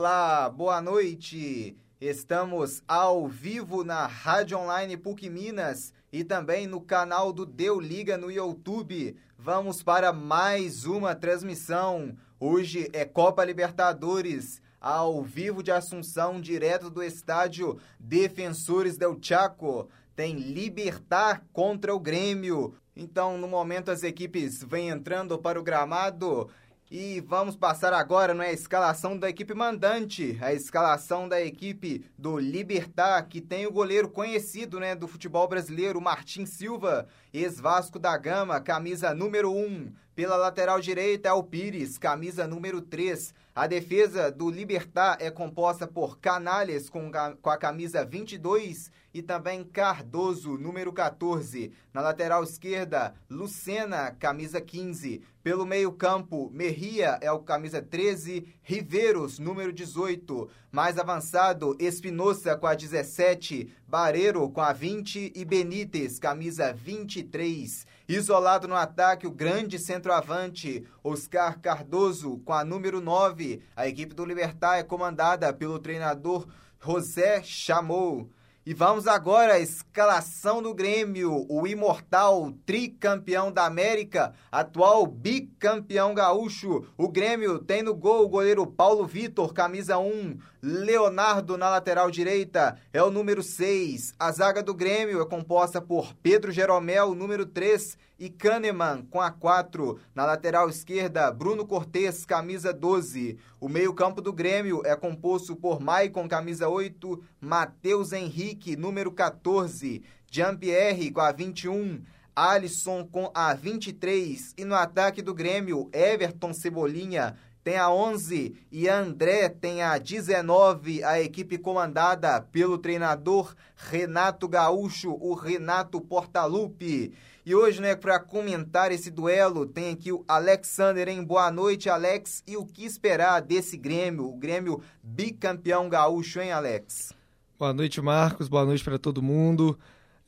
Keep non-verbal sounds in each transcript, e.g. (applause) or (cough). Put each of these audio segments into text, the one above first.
Olá, boa noite. Estamos ao vivo na Rádio Online PUC Minas e também no canal do Deu Liga no YouTube. Vamos para mais uma transmissão. Hoje é Copa Libertadores, ao vivo de Assunção, direto do estádio Defensores del Chaco. Tem Libertar contra o Grêmio. Então, no momento, as equipes vêm entrando para o gramado e vamos passar agora na escalação da equipe mandante, a escalação da equipe do Libertar, que tem o goleiro conhecido né, do futebol brasileiro, Martim Silva, ex-Vasco da Gama, camisa número 1. Pela lateral direita é o Pires, camisa número 3. A defesa do Libertar é composta por Canales com, a camisa 22 e também Cardoso, número 14. Na lateral esquerda, Lucena, camisa 15. Pelo meio-campo, Merria é o camisa 13, Riveiros, número 18. Mais avançado, Espinosa com a 17, Bareiro com a 20 e Benítez, camisa 23. Isolado no ataque, o grande centroavante, Oscar Cardoso, com a número 9. A equipe do Libertar é comandada pelo treinador José Chamou. E vamos agora à escalação do Grêmio, o imortal tricampeão da América, atual bicampeão gaúcho. O Grêmio tem no gol o goleiro Paulo Vitor, camisa 1. Leonardo na lateral direita é o número 6. A zaga do Grêmio é composta por Pedro Jeromel, número 3, e Kahneman com a 4. Na lateral esquerda, Bruno Cortes, camisa 12. O meio-campo do Grêmio é composto por Maicon, camisa 8, Matheus Henrique, número 14, Jean-Pierre com a 21. Alisson com a 23 e no ataque do Grêmio, Everton Cebolinha tem a 11 e André tem a 19, a equipe comandada pelo treinador Renato Gaúcho, o Renato Portaluppi. E hoje, né, para comentar esse duelo, tem aqui o Alexander, hein? Boa noite, Alex. E o que esperar desse Grêmio, o Grêmio bicampeão gaúcho, hein, Alex? Boa noite, Marcos. Boa noite para todo mundo.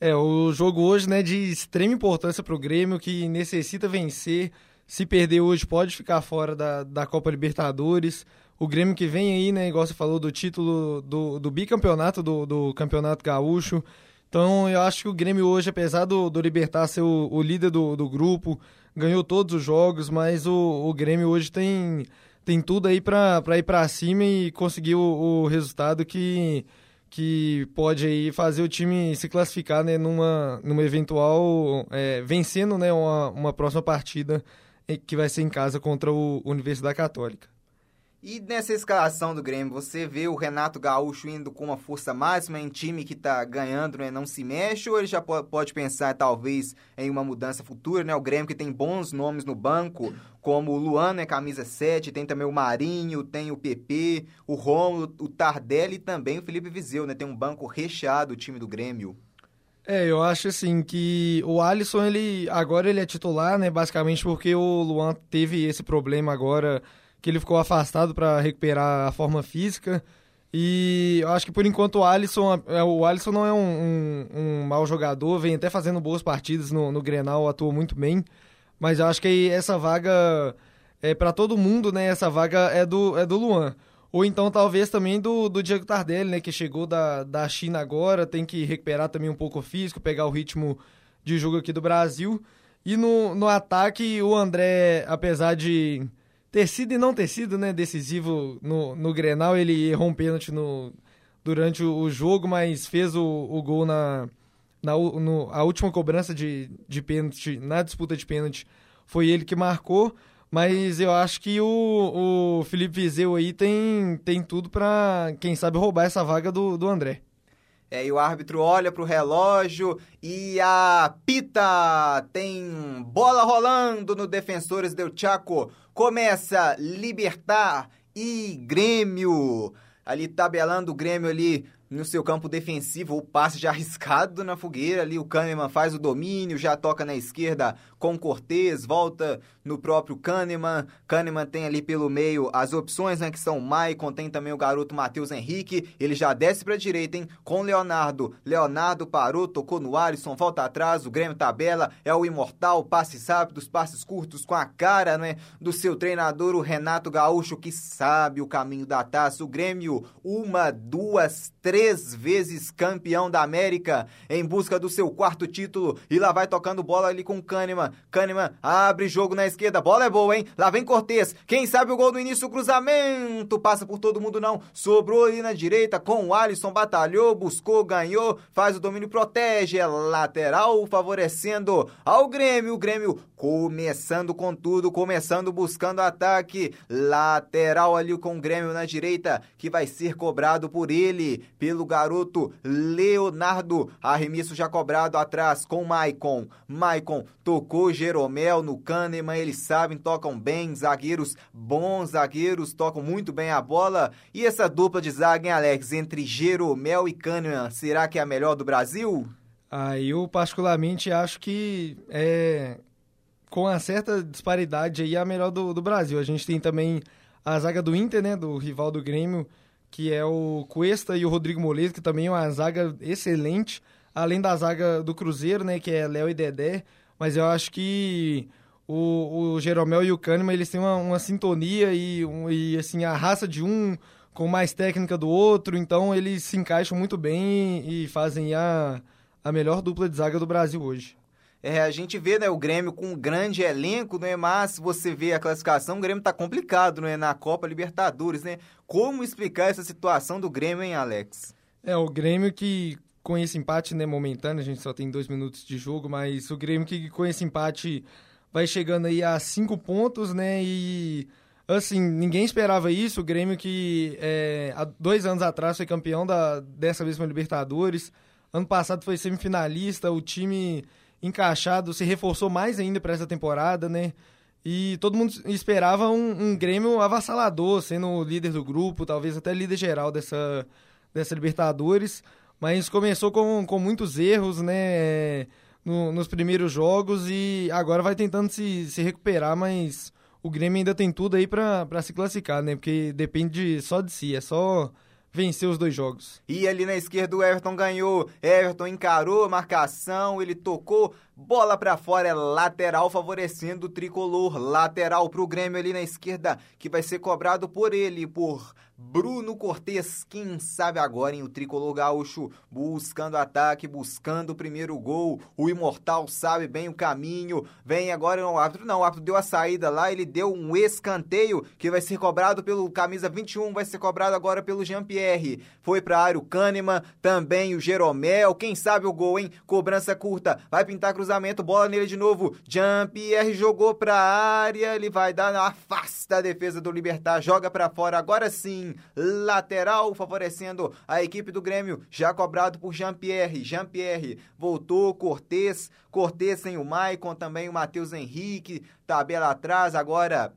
É, o jogo hoje, né, de extrema importância para o Grêmio, que necessita vencer. Se perder hoje, pode ficar fora da, da Copa Libertadores. O Grêmio que vem aí, né, igual você falou, do título do, do bicampeonato do, do Campeonato Gaúcho. Então, eu acho que o Grêmio hoje, apesar do, do Libertar ser o, o líder do, do grupo, ganhou todos os jogos, mas o, o Grêmio hoje tem, tem tudo aí para ir para cima e conseguir o, o resultado que que pode aí fazer o time se classificar né, numa, numa eventual é, vencendo né, uma, uma próxima partida que vai ser em casa contra o Universidade Católica. E nessa escalação do Grêmio, você vê o Renato Gaúcho indo com uma força máxima em time que está ganhando, né, não se mexe, ou ele já pode pensar talvez em uma mudança futura, né? O Grêmio que tem bons nomes no banco, como o Luan, né, camisa 7, tem também o Marinho, tem o PP, o Romulo, o Tardelli e também o Felipe Vizeu, né? Tem um banco recheado o time do Grêmio. É, eu acho assim que o Alisson, ele agora ele é titular, né, basicamente porque o Luan teve esse problema agora que ele ficou afastado para recuperar a forma física. E eu acho que por enquanto o Alisson, é, o Alisson não é um, um, um mau jogador, vem até fazendo boas partidas no, no Grenal, atuou muito bem. Mas eu acho que essa vaga é para todo mundo, né? Essa vaga é do, é do Luan. Ou então talvez também do, do Diego Tardelli, né? Que chegou da, da China agora, tem que recuperar também um pouco o físico, pegar o ritmo de jogo aqui do Brasil. E no, no ataque, o André, apesar de ter sido e não ter sido né, decisivo no, no Grenal, ele errou um pênalti no, durante o, o jogo, mas fez o, o gol na, na no, a última cobrança de, de pênalti, na disputa de pênalti, foi ele que marcou. Mas eu acho que o, o Felipe Vizeu aí tem, tem tudo para, quem sabe, roubar essa vaga do, do André. É, e o árbitro olha para o relógio e a pita tem bola rolando no Defensores del Chaco. Começa Libertar e Grêmio. Ali tabelando o Grêmio ali no seu campo defensivo, o passe já (laughs) arriscado na fogueira ali, o Kahneman faz o domínio, já toca na esquerda com Cortez, volta no próprio Kahneman, Kahneman tem ali pelo meio as opções, né, que são Maicon, tem também o garoto Matheus Henrique, ele já desce para direita, hein, com Leonardo, Leonardo parou, tocou no Alisson, volta atrás, o Grêmio tabela, é o imortal, passes rápidos, passes curtos com a cara, né, do seu treinador, o Renato Gaúcho, que sabe o caminho da taça, o Grêmio, uma, duas, três vezes campeão da América, em busca do seu quarto título, e lá vai tocando bola ali com Kahneman, Kahneman abre jogo na esquerda, bola é boa, hein? Lá vem Cortez, quem sabe o gol no início, cruzamento, passa por todo mundo não, sobrou ali na direita com o Alisson, batalhou, buscou, ganhou, faz o domínio, protege, é lateral, favorecendo ao Grêmio, o Grêmio começando com tudo, começando buscando ataque, lateral ali com o Grêmio na direita, que vai ser cobrado por ele, pelo garoto Leonardo, arremesso já cobrado atrás com Maicon, Maicon tocou Jeromel no Kahneman, eles sabem, tocam bem, zagueiros bons, zagueiros tocam muito bem a bola. E essa dupla de zaga, hein, Alex, entre Jeromel e Kahneman, será que é a melhor do Brasil? Ah, eu particularmente acho que é com uma certa disparidade aí a melhor do, do Brasil. A gente tem também a zaga do Inter, né, do rival do Grêmio, que é o Cuesta e o Rodrigo Moledo, que também é uma zaga excelente, além da zaga do Cruzeiro, né, que é Léo e Dedé, mas eu acho que o, o Jeromel e o Kahneman, eles têm uma, uma sintonia e, um, e, assim, a raça de um com mais técnica do outro, então eles se encaixam muito bem e, e fazem a, a melhor dupla de zaga do Brasil hoje. É, a gente vê né, o Grêmio com um grande elenco, né, mas você vê a classificação, o Grêmio está complicado né, na Copa Libertadores. Né? Como explicar essa situação do Grêmio, hein, Alex? É, o Grêmio que com esse empate né, momentâneo, a gente só tem dois minutos de jogo, mas o Grêmio que com esse empate vai chegando aí a cinco pontos, né? E assim, ninguém esperava isso. O Grêmio que é, há dois anos atrás foi campeão da, dessa vez Libertadores. Ano passado foi semifinalista, o time encaixado se reforçou mais ainda para essa temporada, né? E todo mundo esperava um, um Grêmio avassalador, sendo o líder do grupo, talvez até líder geral dessa, dessa Libertadores mas começou com, com muitos erros, né, no, nos primeiros jogos e agora vai tentando se, se recuperar, mas o Grêmio ainda tem tudo aí para se classificar, né, porque depende só de si, é só vencer os dois jogos. E ali na esquerda o Everton ganhou, Everton encarou a marcação, ele tocou, bola para fora, é lateral favorecendo o tricolor, lateral pro Grêmio ali na esquerda, que vai ser cobrado por ele, por Bruno Cortes, quem sabe agora em o tricolor gaúcho buscando ataque, buscando o primeiro gol. O imortal sabe bem o caminho. Vem agora o árbitro, não, o árbitro deu a saída lá, ele deu um escanteio que vai ser cobrado pelo camisa 21, vai ser cobrado agora pelo Jean-Pierre. Foi para área o Kahneman, também o Jeromel, quem sabe o gol, hein? Cobrança curta, vai pintar bola nele de novo. Jean-Pierre jogou para área, ele vai dar na face da defesa do Libertar, joga para fora agora sim lateral, favorecendo a equipe do Grêmio, já cobrado por Jean-Pierre. Jean-Pierre voltou, Cortez, Cortez sem o Maicon, também o Matheus Henrique, tabela atrás, agora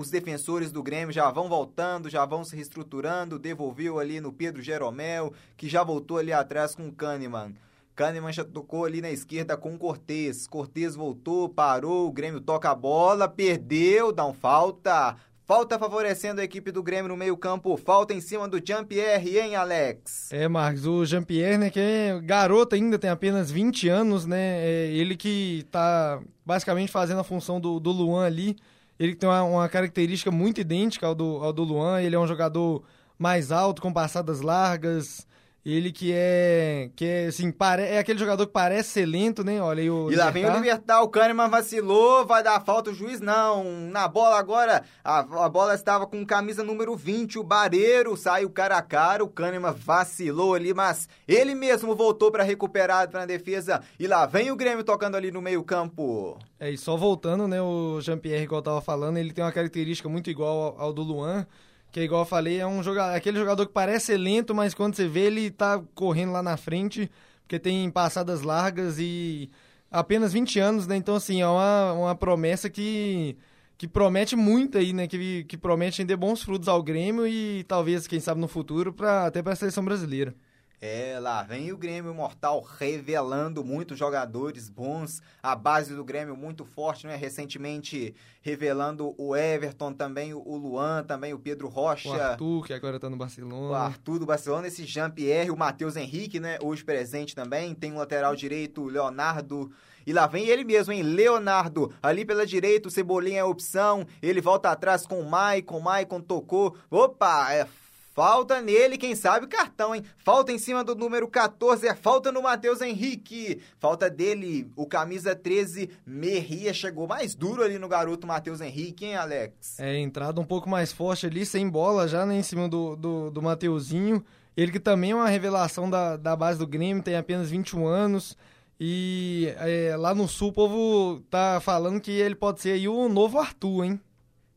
os defensores do Grêmio já vão voltando, já vão se reestruturando, devolveu ali no Pedro Jeromel, que já voltou ali atrás com o Kahneman. Kahneman já tocou ali na esquerda com Cortez. Cortez voltou, parou, o Grêmio toca a bola, perdeu, dá um falta. Falta favorecendo a equipe do Grêmio no meio-campo. Falta em cima do Jean-Pierre, hein, Alex? É, Marcos, o Jean-Pierre, né, que é garoto ainda, tem apenas 20 anos, né? É ele que tá basicamente fazendo a função do, do Luan ali. Ele tem uma, uma característica muito idêntica ao do, ao do Luan. Ele é um jogador mais alto, com passadas largas, ele que é, que é assim, pare, é aquele jogador que parece ser lento, né? Olha aí o E lá vem o Libertar, o Kahneman vacilou, vai dar falta o juiz, não. Na bola agora, a, a bola estava com camisa número 20, o Bareiro saiu cara a cara, o Kahneman vacilou ali, mas ele mesmo voltou para recuperar na defesa. E lá vem o Grêmio tocando ali no meio campo. É, e só voltando, né, o Jean-Pierre, igual eu tava falando, ele tem uma característica muito igual ao, ao do Luan, que é igual eu falei, é um jogador, aquele jogador que parece lento, mas quando você vê ele tá correndo lá na frente, porque tem passadas largas e apenas 20 anos, né? Então, assim, é uma, uma promessa que, que promete muito aí, né? Que, que promete render bons frutos ao Grêmio e talvez, quem sabe, no futuro, pra, até para a seleção brasileira. É, lá vem o Grêmio Mortal revelando muitos jogadores bons. A base do Grêmio muito forte, né? Recentemente revelando o Everton, também o Luan, também o Pedro Rocha. O Arthur, que agora tá no Barcelona. O Arthur do Barcelona, esse Jean-Pierre, o Matheus Henrique, né? Hoje presente também. Tem o lateral direito, o Leonardo. E lá vem ele mesmo, hein? Leonardo. Ali pela direita, o Cebolinha é a opção. Ele volta atrás com o Maicon. Maicon tocou. Opa, é Falta nele, quem sabe, cartão, hein? Falta em cima do número 14, é falta no Matheus Henrique. Falta dele, o camisa 13, Merria. Chegou mais duro ali no garoto Matheus Henrique, hein, Alex? É, entrada um pouco mais forte ali, sem bola já, né, em cima do, do, do Mateuzinho. Ele que também é uma revelação da, da base do Grêmio, tem apenas 21 anos. E é, lá no Sul o povo tá falando que ele pode ser aí o novo Arthur, hein?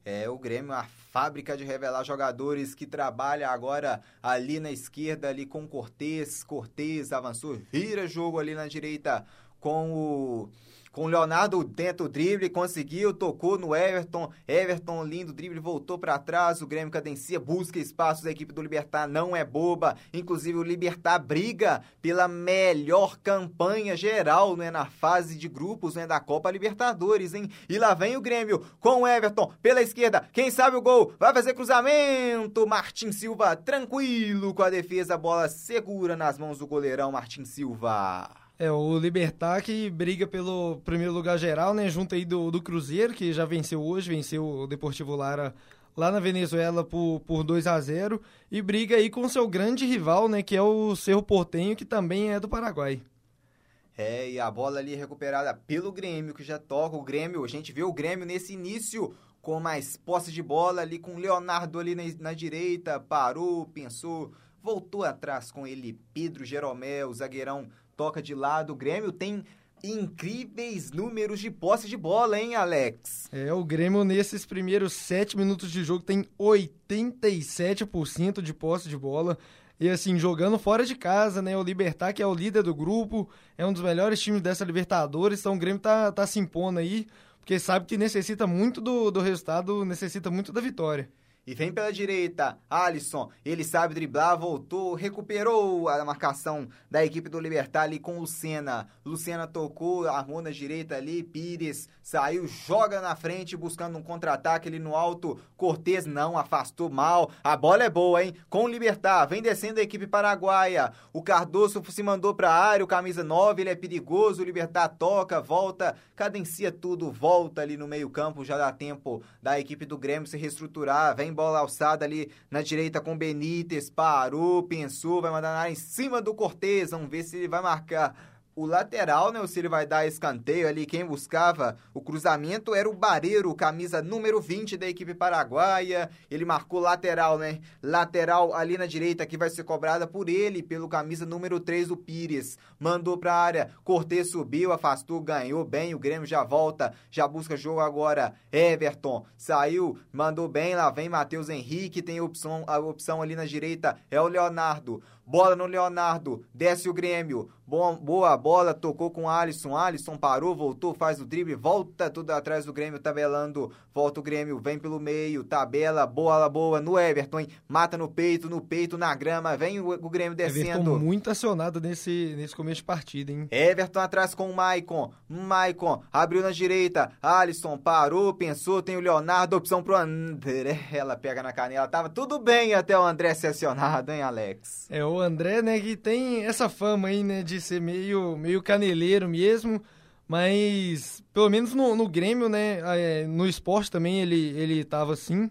É, o Grêmio, a fábrica de revelar jogadores que trabalha agora ali na esquerda, ali com Cortez. Cortez avançou, vira jogo ali na direita com o com o Leonardo dentro do drible, conseguiu, tocou no Everton. Everton, lindo drible, voltou para trás. O Grêmio cadencia, busca espaços. A equipe do Libertar não é boba. Inclusive, o Libertar briga pela melhor campanha geral né, na fase de grupos né, da Copa Libertadores, hein? E lá vem o Grêmio com o Everton pela esquerda. Quem sabe o gol? Vai fazer cruzamento. Martin Silva tranquilo com a defesa. Bola segura nas mãos do goleirão Martin Silva. É, o Libertar que briga pelo primeiro lugar geral, né? Junto aí do, do Cruzeiro, que já venceu hoje, venceu o Deportivo Lara lá na Venezuela por, por 2 a 0 e briga aí com seu grande rival, né? Que é o Cerro Portenho, que também é do Paraguai. É, e a bola ali recuperada pelo Grêmio, que já toca o Grêmio. A gente vê o Grêmio nesse início com mais posse de bola ali, com o Leonardo ali na, na direita, parou, pensou, voltou atrás com ele, Pedro Jeromel, zagueirão toca de lado. O Grêmio tem incríveis números de posse de bola, hein, Alex? É, o Grêmio nesses primeiros sete minutos de jogo tem 87% de posse de bola. E assim, jogando fora de casa, né? O Libertar, que é o líder do grupo, é um dos melhores times dessa Libertadores. Então o Grêmio tá, tá se impondo aí, porque sabe que necessita muito do, do resultado, necessita muito da vitória. E vem pela direita, Alisson. Ele sabe driblar, voltou, recuperou a marcação da equipe do Libertar ali com Lucena. Lucena tocou, armou na direita ali, Pires saiu, joga na frente, buscando um contra-ataque ali no alto. Cortez não, afastou mal. A bola é boa, hein? Com o Libertar, vem descendo a equipe paraguaia. O Cardoso se mandou pra área, o camisa 9, ele é perigoso. O Libertar toca, volta, cadencia tudo, volta ali no meio-campo. Já dá tempo da equipe do Grêmio se reestruturar. Vem bola alçada ali na direita com Benítez, parou, pensou, vai mandar na área em cima do Cortez, vamos ver se ele vai marcar o lateral, né? Se ele vai dar escanteio ali. Quem buscava o cruzamento era o Bareiro, camisa número 20 da equipe paraguaia. Ele marcou lateral, né? Lateral ali na direita que vai ser cobrada por ele, pelo camisa número 3 do Pires. Mandou pra área. Cortez subiu, afastou, ganhou bem. O Grêmio já volta, já busca jogo agora. Everton saiu, mandou bem. Lá vem Matheus Henrique. Tem opção, a opção ali na direita. É o Leonardo. Bola no Leonardo. Desce o Grêmio. Boa, boa bola, tocou com Alisson. Alisson parou, voltou, faz o drible, volta tudo atrás do Grêmio, tabelando. Volta o Grêmio, vem pelo meio, tabela, bola boa no Everton, hein? Mata no peito, no peito, na grama. Vem o, o Grêmio descendo. Everton muito acionado nesse, nesse começo de partida, hein? Everton atrás com o Maicon. Maicon abriu na direita. Alisson parou, pensou, tem o Leonardo, opção pro André. Ela pega na canela. Tava tudo bem até o André ser acionado, hein, Alex? É, o André, né, que tem essa fama aí, né, de de ser meio, meio caneleiro mesmo, mas pelo menos no, no Grêmio, né, é, no esporte também ele, ele tava assim.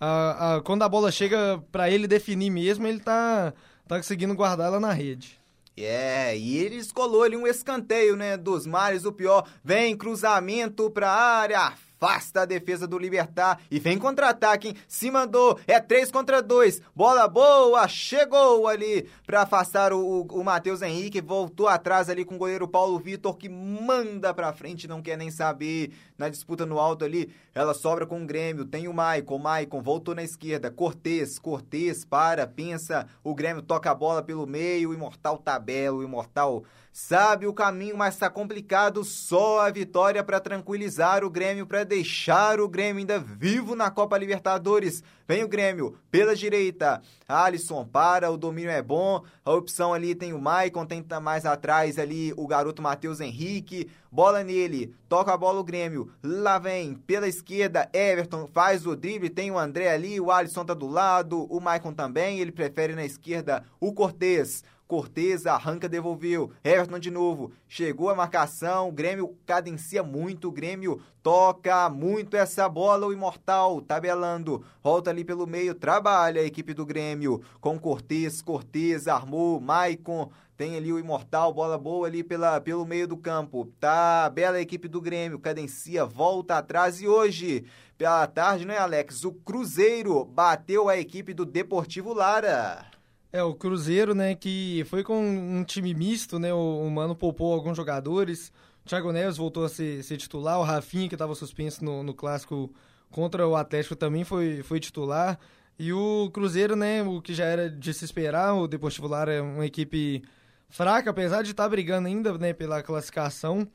A, a, quando a bola chega para ele definir mesmo, ele tá, tá conseguindo guardar ela na rede. É, e ele escolou ali um escanteio, né, dos mares, o pior. Vem cruzamento pra área, afasta a defesa do Libertar e vem contra-ataque, hein? Se mandou, é 3 contra 2. Bola boa, chegou ali para afastar o, o Matheus Henrique. Voltou atrás ali com o goleiro Paulo Vitor que manda pra frente, não quer nem saber. Na disputa no alto ali, ela sobra com o Grêmio. Tem o Maicon, Maicon voltou na esquerda. Cortez, Cortez para, pensa. O Grêmio toca a bola pelo meio. O Imortal tabela, o Imortal sabe o caminho, mas está complicado. Só a vitória para tranquilizar o Grêmio, para deixar o Grêmio ainda vivo na Copa Libertadores. Vem o Grêmio pela direita. Alisson para, o domínio é bom. A opção ali tem o Maicon, tenta mais atrás ali o garoto Matheus Henrique. Bola nele, toca a bola o Grêmio. Lá vem pela esquerda, Everton faz o drible, tem o André ali, o Alisson tá do lado, o Maicon também, ele prefere na esquerda o Cortez. Cortez arranca, devolveu. Everton de novo. Chegou a marcação. O Grêmio cadencia muito. O Grêmio toca muito essa bola. O Imortal tabelando. Volta ali pelo meio. Trabalha a equipe do Grêmio. Com Cortez. Cortez armou. Maicon. Tem ali o Imortal, bola boa ali pela, pelo meio do campo. Tá, bela equipe do Grêmio, cadencia, volta atrás e hoje, pela tarde, né, Alex? O Cruzeiro bateu a equipe do Deportivo Lara. É, o Cruzeiro, né, que foi com um time misto, né, o, o Mano poupou alguns jogadores, o Thiago Neves voltou a ser, ser titular, o Rafinha, que estava suspenso no, no clássico contra o Atlético, também foi, foi titular, e o Cruzeiro, né, o que já era de se esperar, o Deportivo Lara é uma equipe fraca, apesar de estar tá brigando ainda, né, pela classificação,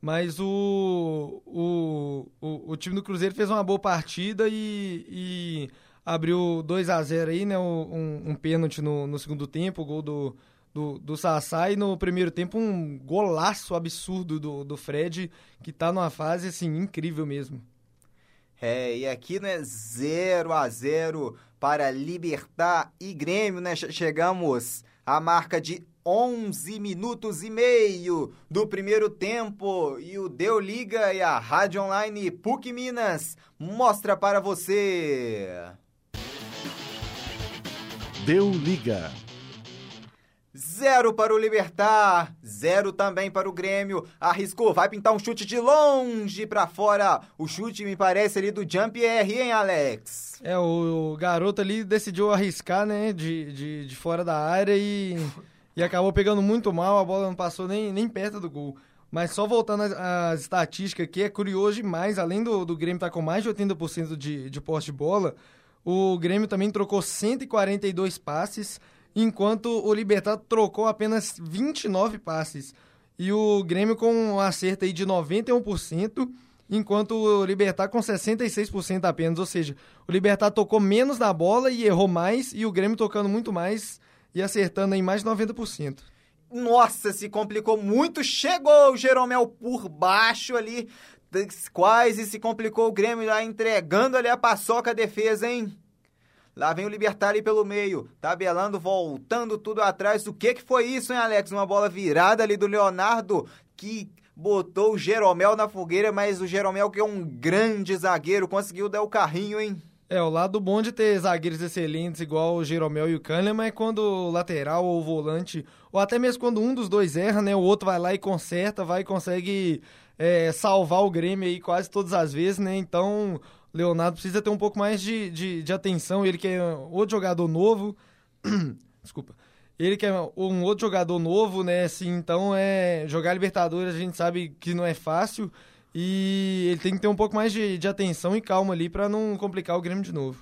mas o, o, o, o, time do Cruzeiro fez uma boa partida e, e abriu 2 a 0 aí, né? Um, um pênalti no, no segundo tempo, o gol do, do, do Sassá e no primeiro tempo um golaço absurdo do, do Fred, que tá numa fase assim incrível mesmo. É, e aqui né 0 a 0 para Libertar e Grêmio, né? Chegamos à marca de 11 minutos e meio do primeiro tempo e o Deu Liga e a Rádio Online PUC Minas mostra para você. Deu liga. Zero para o Libertar, zero também para o Grêmio. Arriscou, vai pintar um chute de longe para fora. O chute me parece ali do Jean-Pierre, hein, Alex? É, o, garoto ali decidiu arriscar, né, de, de, de fora da área e, e acabou pegando muito mal. A bola não passou nem, nem perto do gol. Mas só voltando às, às estatísticas aqui, é curioso demais. Além do, do Grêmio estar tá com mais de 80% de, de posse de bola, o Grêmio também trocou 142 passes, enquanto o Libertad trocou apenas 29 passes. E o Grêmio com um acerto aí de 91%, enquanto o Libertar com 66% apenas. Ou seja, o Libertar tocou menos na bola e errou mais, e o Grêmio tocando muito mais e acertando em mais de 90%. Nossa, se complicou muito. Chegou o Jeromel por baixo ali, quase se complicou o Grêmio lá entregando ali a paçoca a defesa, hein? Lá vem o Libertar pelo meio, tabelando, voltando tudo atrás. O que que foi isso, hein, Alex? Uma bola virada ali do Leonardo que botou o Jeromel na fogueira, mas o Jeromel que é um grande zagueiro, conseguiu dar o carrinho, hein? É, o lado bom de ter zagueiros excelentes igual o Jeromel e o Kahneman é quando o lateral ou o volante, ou até mesmo quando um dos dois erra, né? O outro vai lá e conserta, vai e consegue é, salvar o Grêmio aí quase todas as vezes, né? Então, Leonardo precisa ter um pouco mais de, de, de atenção. Ele que é outro jogador novo. (clears throat) Desculpa. Ele que é um outro jogador novo, né? Assim, então, é jogar Libertadores a gente sabe que não é fácil. E ele tem que ter um pouco mais de, de atenção e calma ali para não complicar o Grêmio de novo.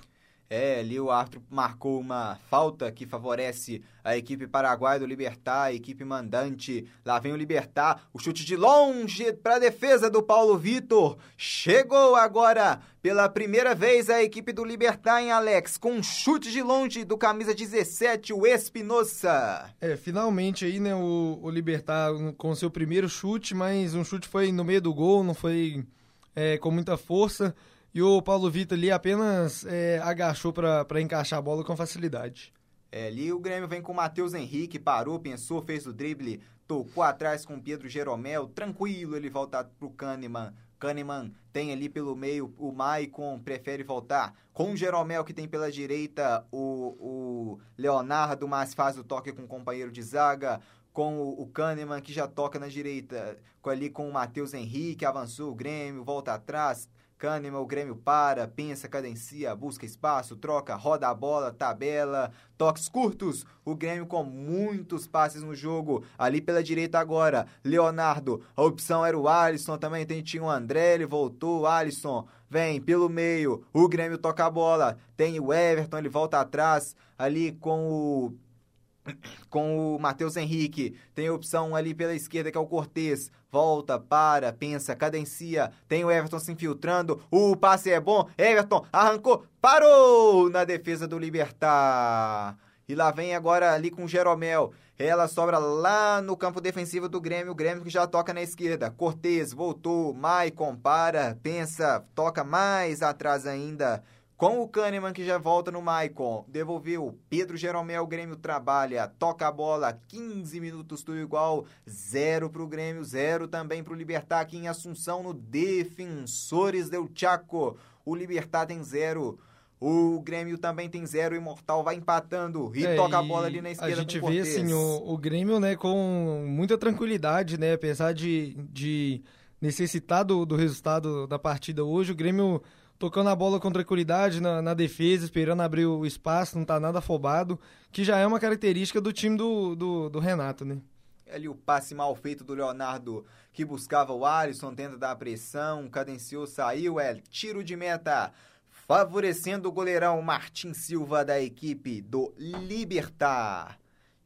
É, ali o árbitro marcou uma falta que favorece a equipe paraguaia do Libertar, a equipe mandante. Lá vem o Libertar, o chute de longe para a defesa do Paulo Vitor. Chegou agora pela primeira vez a equipe do Libertar em Alex, com um chute de longe do camisa 17, o Espinosa. É, finalmente aí, né, o, o Libertar com seu primeiro chute, mas um chute foi no meio do gol, não foi é, com muita força. E o Paulo Vitor ali apenas é, agachou para encaixar a bola com facilidade. É, ali o Grêmio vem com o Matheus Henrique, parou, pensou, fez o drible, tocou atrás com o Pedro Jeromel, tranquilo, ele volta pro Kahneman. Kahneman tem ali pelo meio o Maicon, prefere voltar com o Jeromel, que tem pela direita o, o Leonardo, mas faz o toque com o companheiro de zaga com o, Kahneman, que já toca na direita, ali com o Matheus Henrique, avançou o Grêmio, volta atrás, Kahneman, o Grêmio para, pensa, cadencia, busca espaço, troca, roda a bola, tabela, toques curtos. O Grêmio com muitos passes no jogo. Ali pela direita agora, Leonardo. A opção era o Alisson também. Tem, tinha o André, ele voltou. Alisson vem pelo meio. O Grêmio toca a bola. Tem o Everton, ele volta atrás. Ali com o com o Matheus Henrique. Tem a opção ali pela esquerda que é o Cortez. Volta, para, pensa, cadencia. Tem o Everton se infiltrando. O passe é bom. Everton arrancou, parou na defesa do Libertar. E lá vem agora ali com o Jeromel. Ela sobra lá no campo defensivo do Grêmio. O Grêmio que já toca na esquerda. Cortez voltou. Maicon para, pensa, toca mais atrás ainda com o Kahneman que já volta no Maicon, devolveu. Pedro Jeromel, o Grêmio trabalha, toca a bola, 15 minutos tudo igual, zero para o Grêmio, zero também para o Libertar aqui em Assunção no Defensores del Chaco. O Libertar tem zero. O Grêmio também tem zero, o Imortal vai empatando e é, toca a bola ali na esquerda. A gente vê assim, o, o, Grêmio né, com muita tranquilidade, né? Apesar de, de necessitar do, do resultado da partida hoje, o Grêmio tocando a bola com tranquilidade na, na, defesa, esperando abrir o espaço, não tá nada afobado, que já é uma característica do time do, do, do Renato, né? Ali o passe mal feito do Leonardo que buscava o Alisson, tenta dar pressão, cadenciou, saiu, é tiro de meta, favorecendo o goleirão Martin Silva da equipe do Libertar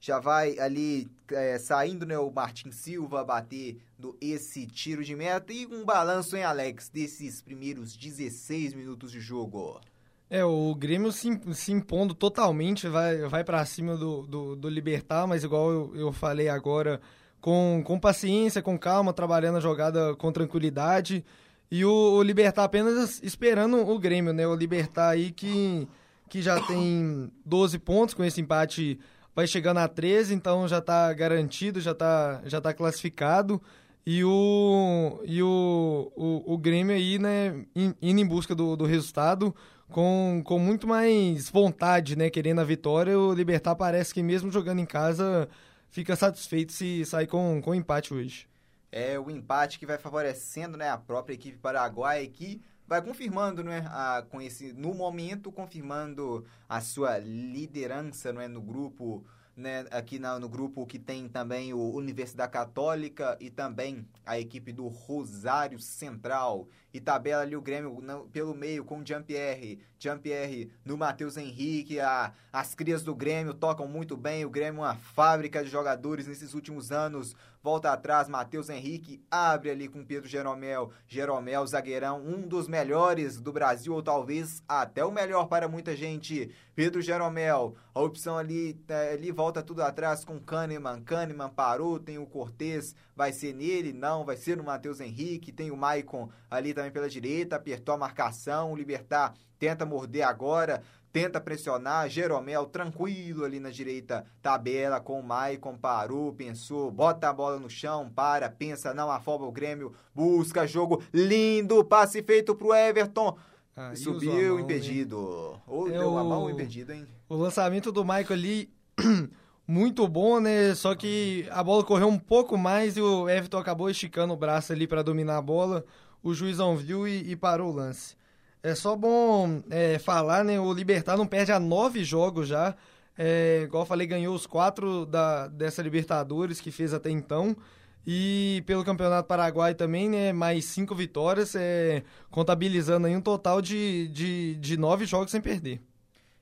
já vai ali é, saindo né, o Martin Silva bater do esse tiro de meta e um balanço em Alex desses primeiros 16 minutos de jogo. É, o Grêmio se, se impondo totalmente, vai, vai para cima do, do, do, Libertar, mas igual eu, eu falei agora, com, com paciência, com calma, trabalhando a jogada com tranquilidade. E o, o Libertar apenas esperando o Grêmio, né? O Libertar aí que, que já tem 12 pontos com esse empate vai chegando a 13, então já está garantido, já está já tá classificado. E o, e o, o, o Grêmio aí, né, indo em busca do, do resultado com, com muito mais vontade, né, querendo a vitória. O Libertar parece que mesmo jogando em casa fica satisfeito se sair com, com empate hoje. É o empate que vai favorecendo, né, a própria equipe paraguaia que vai confirmando, né, a, com esse no momento confirmando a sua liderança, não é, no grupo, né, aqui na, no grupo que tem também o Universidade Católica e também a equipe do Rosário Central. E tabela ali o Grêmio no, pelo meio com o Jean-Pierre. Jean-Pierre no Matheus Henrique. A, as crias do Grêmio tocam muito bem. O Grêmio é uma fábrica de jogadores nesses últimos anos volta atrás, Matheus Henrique abre ali com Pedro Jeromel, Jeromel, zagueirão, um dos melhores do Brasil, ou talvez até o melhor para muita gente. Pedro Jeromel, a opção ali, ali volta tudo atrás com Kahneman, Kahneman parou, tem o Cortez, vai ser nele? Não, vai ser no Matheus Henrique, tem o Maicon ali também pela direita, apertou a marcação, o Libertar tenta morder agora, tenta pressionar, Jeromel tranquilo ali na direita, tabela com o Maicon, parou, pensou, bota a bola no chão, para, pensa, não afoba o Grêmio, busca jogo, lindo, passe feito pro Everton, ah, subiu, mão, impedido, ou é deu o... a mão impedido, hein? O lançamento do Maicon ali... (clears throat) muito bom, né? Só que a bola correu um pouco mais e o Everton acabou esticando o braço ali para dominar a bola. O juizão viu e, e parou o lance. É só bom é, falar, né? O Libertar não perde há nove jogos já. É, igual eu falei, ganhou os quatro da, dessa Libertadores que fez até então. E pelo Campeonato Paraguai também, né? Mais cinco vitórias, é, contabilizando aí um total de, de, de nove jogos sem perder.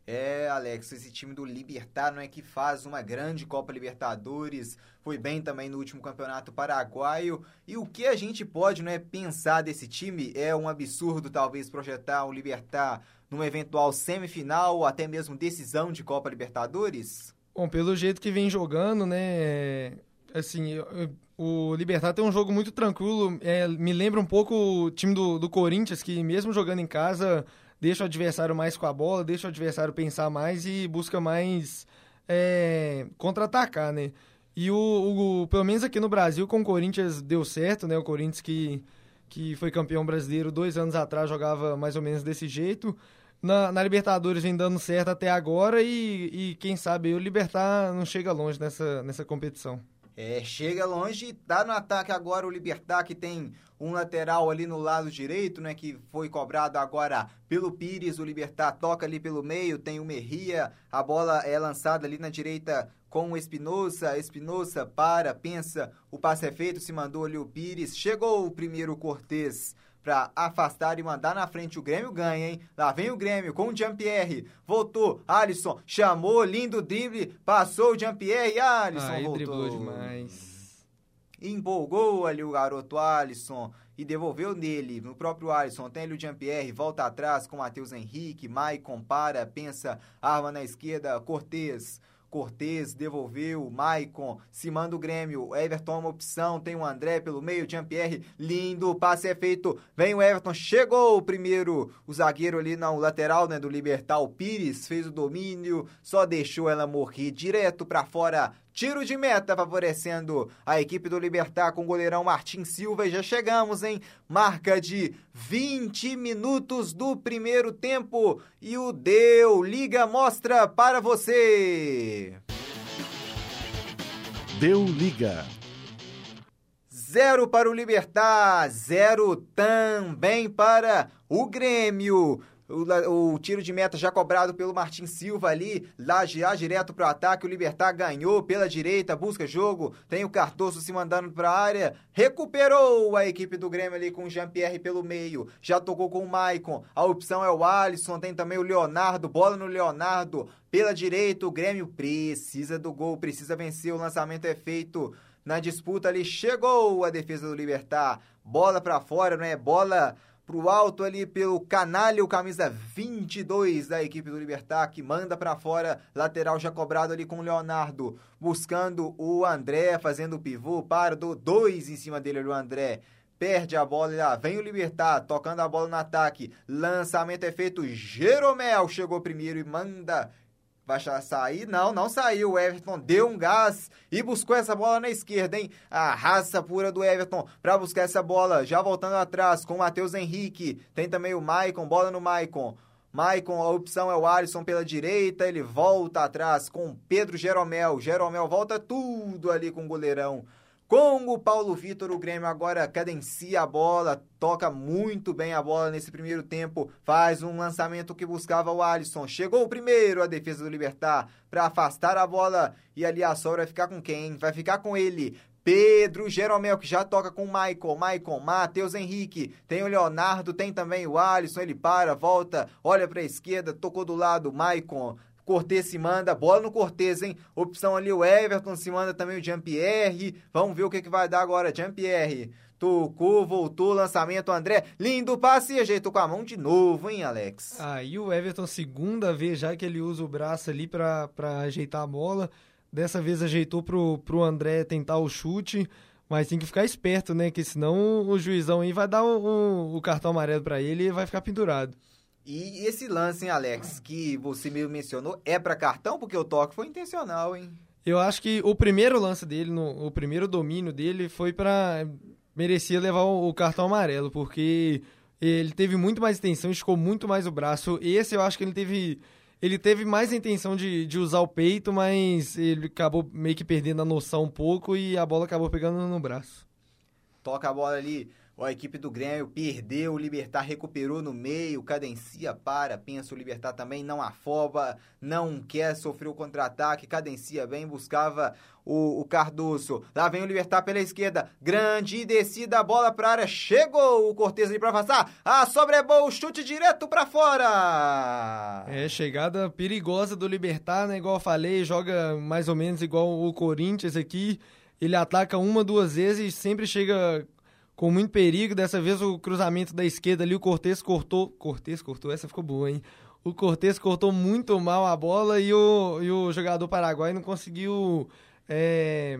É, Alex, esse time do Libertar não é que faz uma grande Copa Libertadores, foi bem também no último campeonato paraguaio. E o que a gente pode né, pensar desse time é um absurdo, talvez, projetar o Libertar numa eventual semifinal ou até mesmo decisão de Copa Libertadores? Bom, pelo jeito que vem jogando, né? Assim, o Libertar tem um jogo muito tranquilo. É, me lembra um pouco o time do, do Corinthians, que mesmo jogando em casa deixa o adversário mais com a bola, deixa o adversário pensar mais e busca mais é, contra-atacar, né? E o, o, pelo menos aqui no Brasil, com o Corinthians deu certo, né? O Corinthians que, que foi campeão brasileiro dois anos atrás jogava mais ou menos desse jeito. Na, na Libertadores vem dando certo até agora e, e quem sabe o Libertar não chega longe nessa, nessa competição. É, chega longe, tá no ataque agora o Libertar, que tem um lateral ali no lado direito, né, que foi cobrado agora pelo Pires, o Libertar toca ali pelo meio, tem o Merria, a bola é lançada ali na direita com o Espinosa, Espinosa para, pensa, o passe é feito, se mandou ali o Pires, chegou o primeiro Cortez, para afastar e mandar na frente. O Grêmio ganha, hein? Lá vem o Grêmio com o Jean-Pierre. Voltou, Alisson chamou, lindo drible, passou o Jean-Pierre, Alisson voltou. demais. Empolgou ali o garoto Alisson e devolveu nele, no próprio Alisson. Tem ali o Jean-Pierre, volta atrás com Matheus Henrique, Maicon para, pensa, arma na esquerda, Cortez. Cortez devolveu, Maicon, se manda o Grêmio, Everton uma opção, tem o André pelo meio, Jean-Pierre, lindo, o passe é feito, vem o Everton, chegou o primeiro, o zagueiro ali na lateral, né, do Libertar, o Pires, fez o domínio, só deixou ela morrer direto para fora, Tiro de meta favorecendo a equipe do Libertar com o goleirão Martim Silva e já chegamos em marca de 20 minutos do primeiro tempo e o Deu Liga mostra para você. Deu liga. Zero para o Libertar, zero também para o Grêmio. O, o, tiro de meta já cobrado pelo Martin Silva ali, já direto para o ataque. O Libertar ganhou pela direita, busca jogo. Tem o Cardoso se mandando para a área. Recuperou a equipe do Grêmio ali com o Jean-Pierre pelo meio. Já tocou com o Maicon. A opção é o Alisson. Tem também o Leonardo. Bola no Leonardo. Pela direita, o Grêmio precisa do gol, precisa vencer. O lançamento é feito na disputa ali. Chegou a defesa do Libertar. Bola para fora, não é? Bola pro alto ali pelo Canalho, camisa 22 da equipe do Libertar, que manda para fora, lateral já cobrado ali com o Leonardo, buscando o André, fazendo o pivô, para do dois em cima dele, o André. Perde a bola e lá vem o Libertar, tocando a bola no ataque. Lançamento é feito. Jeromel chegou primeiro e manda Vai sair? Não, não saiu. O Everton deu um gás e buscou essa bola na esquerda, hein? A raça pura do Everton para buscar essa bola. Já voltando atrás com o Matheus Henrique. Tem também o Maicon, bola no Maicon. Maicon, a opção é o Alisson pela direita, ele volta atrás com Pedro Jeromel. Jeromel volta tudo ali com o goleirão. Com o Paulo Vitor, o Grêmio agora cadencia a bola, toca muito bem a bola nesse primeiro tempo, faz um lançamento que buscava o Alisson. Chegou o primeiro a defesa do Libertar para afastar a bola e ali a sobra vai ficar com quem? Vai ficar com ele. Pedro Jeromel, que já toca com o Michael, Michael, Matheus Henrique, tem o Leonardo, tem também o Alisson, ele para, volta, olha para a esquerda, tocou do lado, Maicon, Cortez se manda, bola no Cortez, hein? Opção ali o Everton, se manda também o Jean-Pierre. Vamos ver o que, que vai dar agora, Jean-Pierre. Tocou, voltou, lançamento, André. Lindo passe ajeitou com a mão de novo, hein, Alex? Aí o Everton, segunda vez já que ele usa o braço ali para ajeitar a bola. Dessa vez ajeitou pro, pro André tentar o chute. Mas tem que ficar esperto, né? Que senão o juizão aí vai dar o, o, o cartão amarelo para ele e vai ficar pendurado. E esse lance, hein, Alex, que você me mencionou, é para cartão? Porque o toque foi intencional, hein? Eu acho que o primeiro lance dele, no, o primeiro domínio dele foi para merecia levar o, o, cartão amarelo, porque ele teve muito mais intenção, esticou muito mais o braço. Esse eu acho que ele teve ele teve mais intenção de, de usar o peito, mas ele acabou meio que perdendo a noção um pouco e a bola acabou pegando no braço. Toca a bola ali a equipe do Grêmio perdeu, o Libertar recuperou no meio, cadencia para, pensa o Libertar também, não afoba, não quer sofrer o contra-ataque, cadencia bem, buscava o, o Cardoso. Lá vem o Libertar pela esquerda, grande descida, bola para área, chegou o Cortez ali para passar, a sobra é boa, o chute direto para fora! É, chegada perigosa do Libertar, né, igual eu falei, joga mais ou menos igual o Corinthians aqui, ele ataca uma, duas vezes e sempre chega com muito perigo. Dessa vez o cruzamento da esquerda ali, o Cortez cortou. Cortez cortou, essa ficou boa, hein? O Cortez cortou muito mal a bola e o, e o jogador paraguaio não conseguiu é,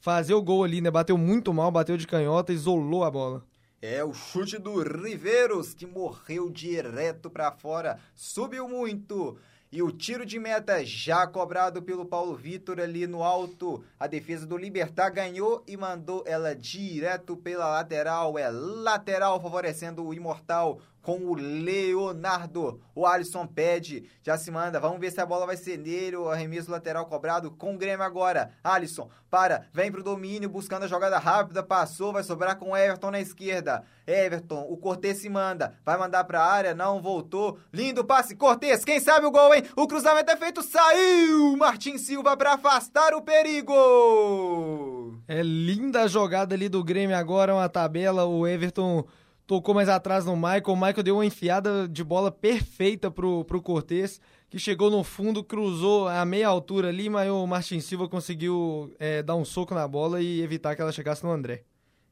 fazer o gol ali, né? Bateu muito mal, bateu de canhota, isolou a bola. É o chute do Riveiros que morreu direto para fora, subiu muito. E o tiro de meta já cobrado pelo Paulo Vitor ali no alto. A defesa do Libertar ganhou e mandou ela direto pela lateral. É lateral favorecendo o Imortal com o Leonardo. O Alisson pede, já se manda. Vamos ver se a bola vai ser nele. O arremesso lateral cobrado com o Grêmio agora. Alisson para, vem pro domínio, buscando a jogada rápida. Passou, vai sobrar com o Everton na esquerda. Everton, o Cortez se manda. Vai mandar pra área, não voltou. Lindo passe, Cortez. Quem sabe o gol, hein? O cruzamento é feito, saiu! Martin Silva para afastar o perigo. É linda a jogada ali do Grêmio agora, uma tabela. O Everton tocou mais atrás no Michael. O Michael deu uma enfiada de bola perfeita pro, pro Cortez, que chegou no fundo, cruzou a meia altura ali, mas o Martin Silva conseguiu é, dar um soco na bola e evitar que ela chegasse no André.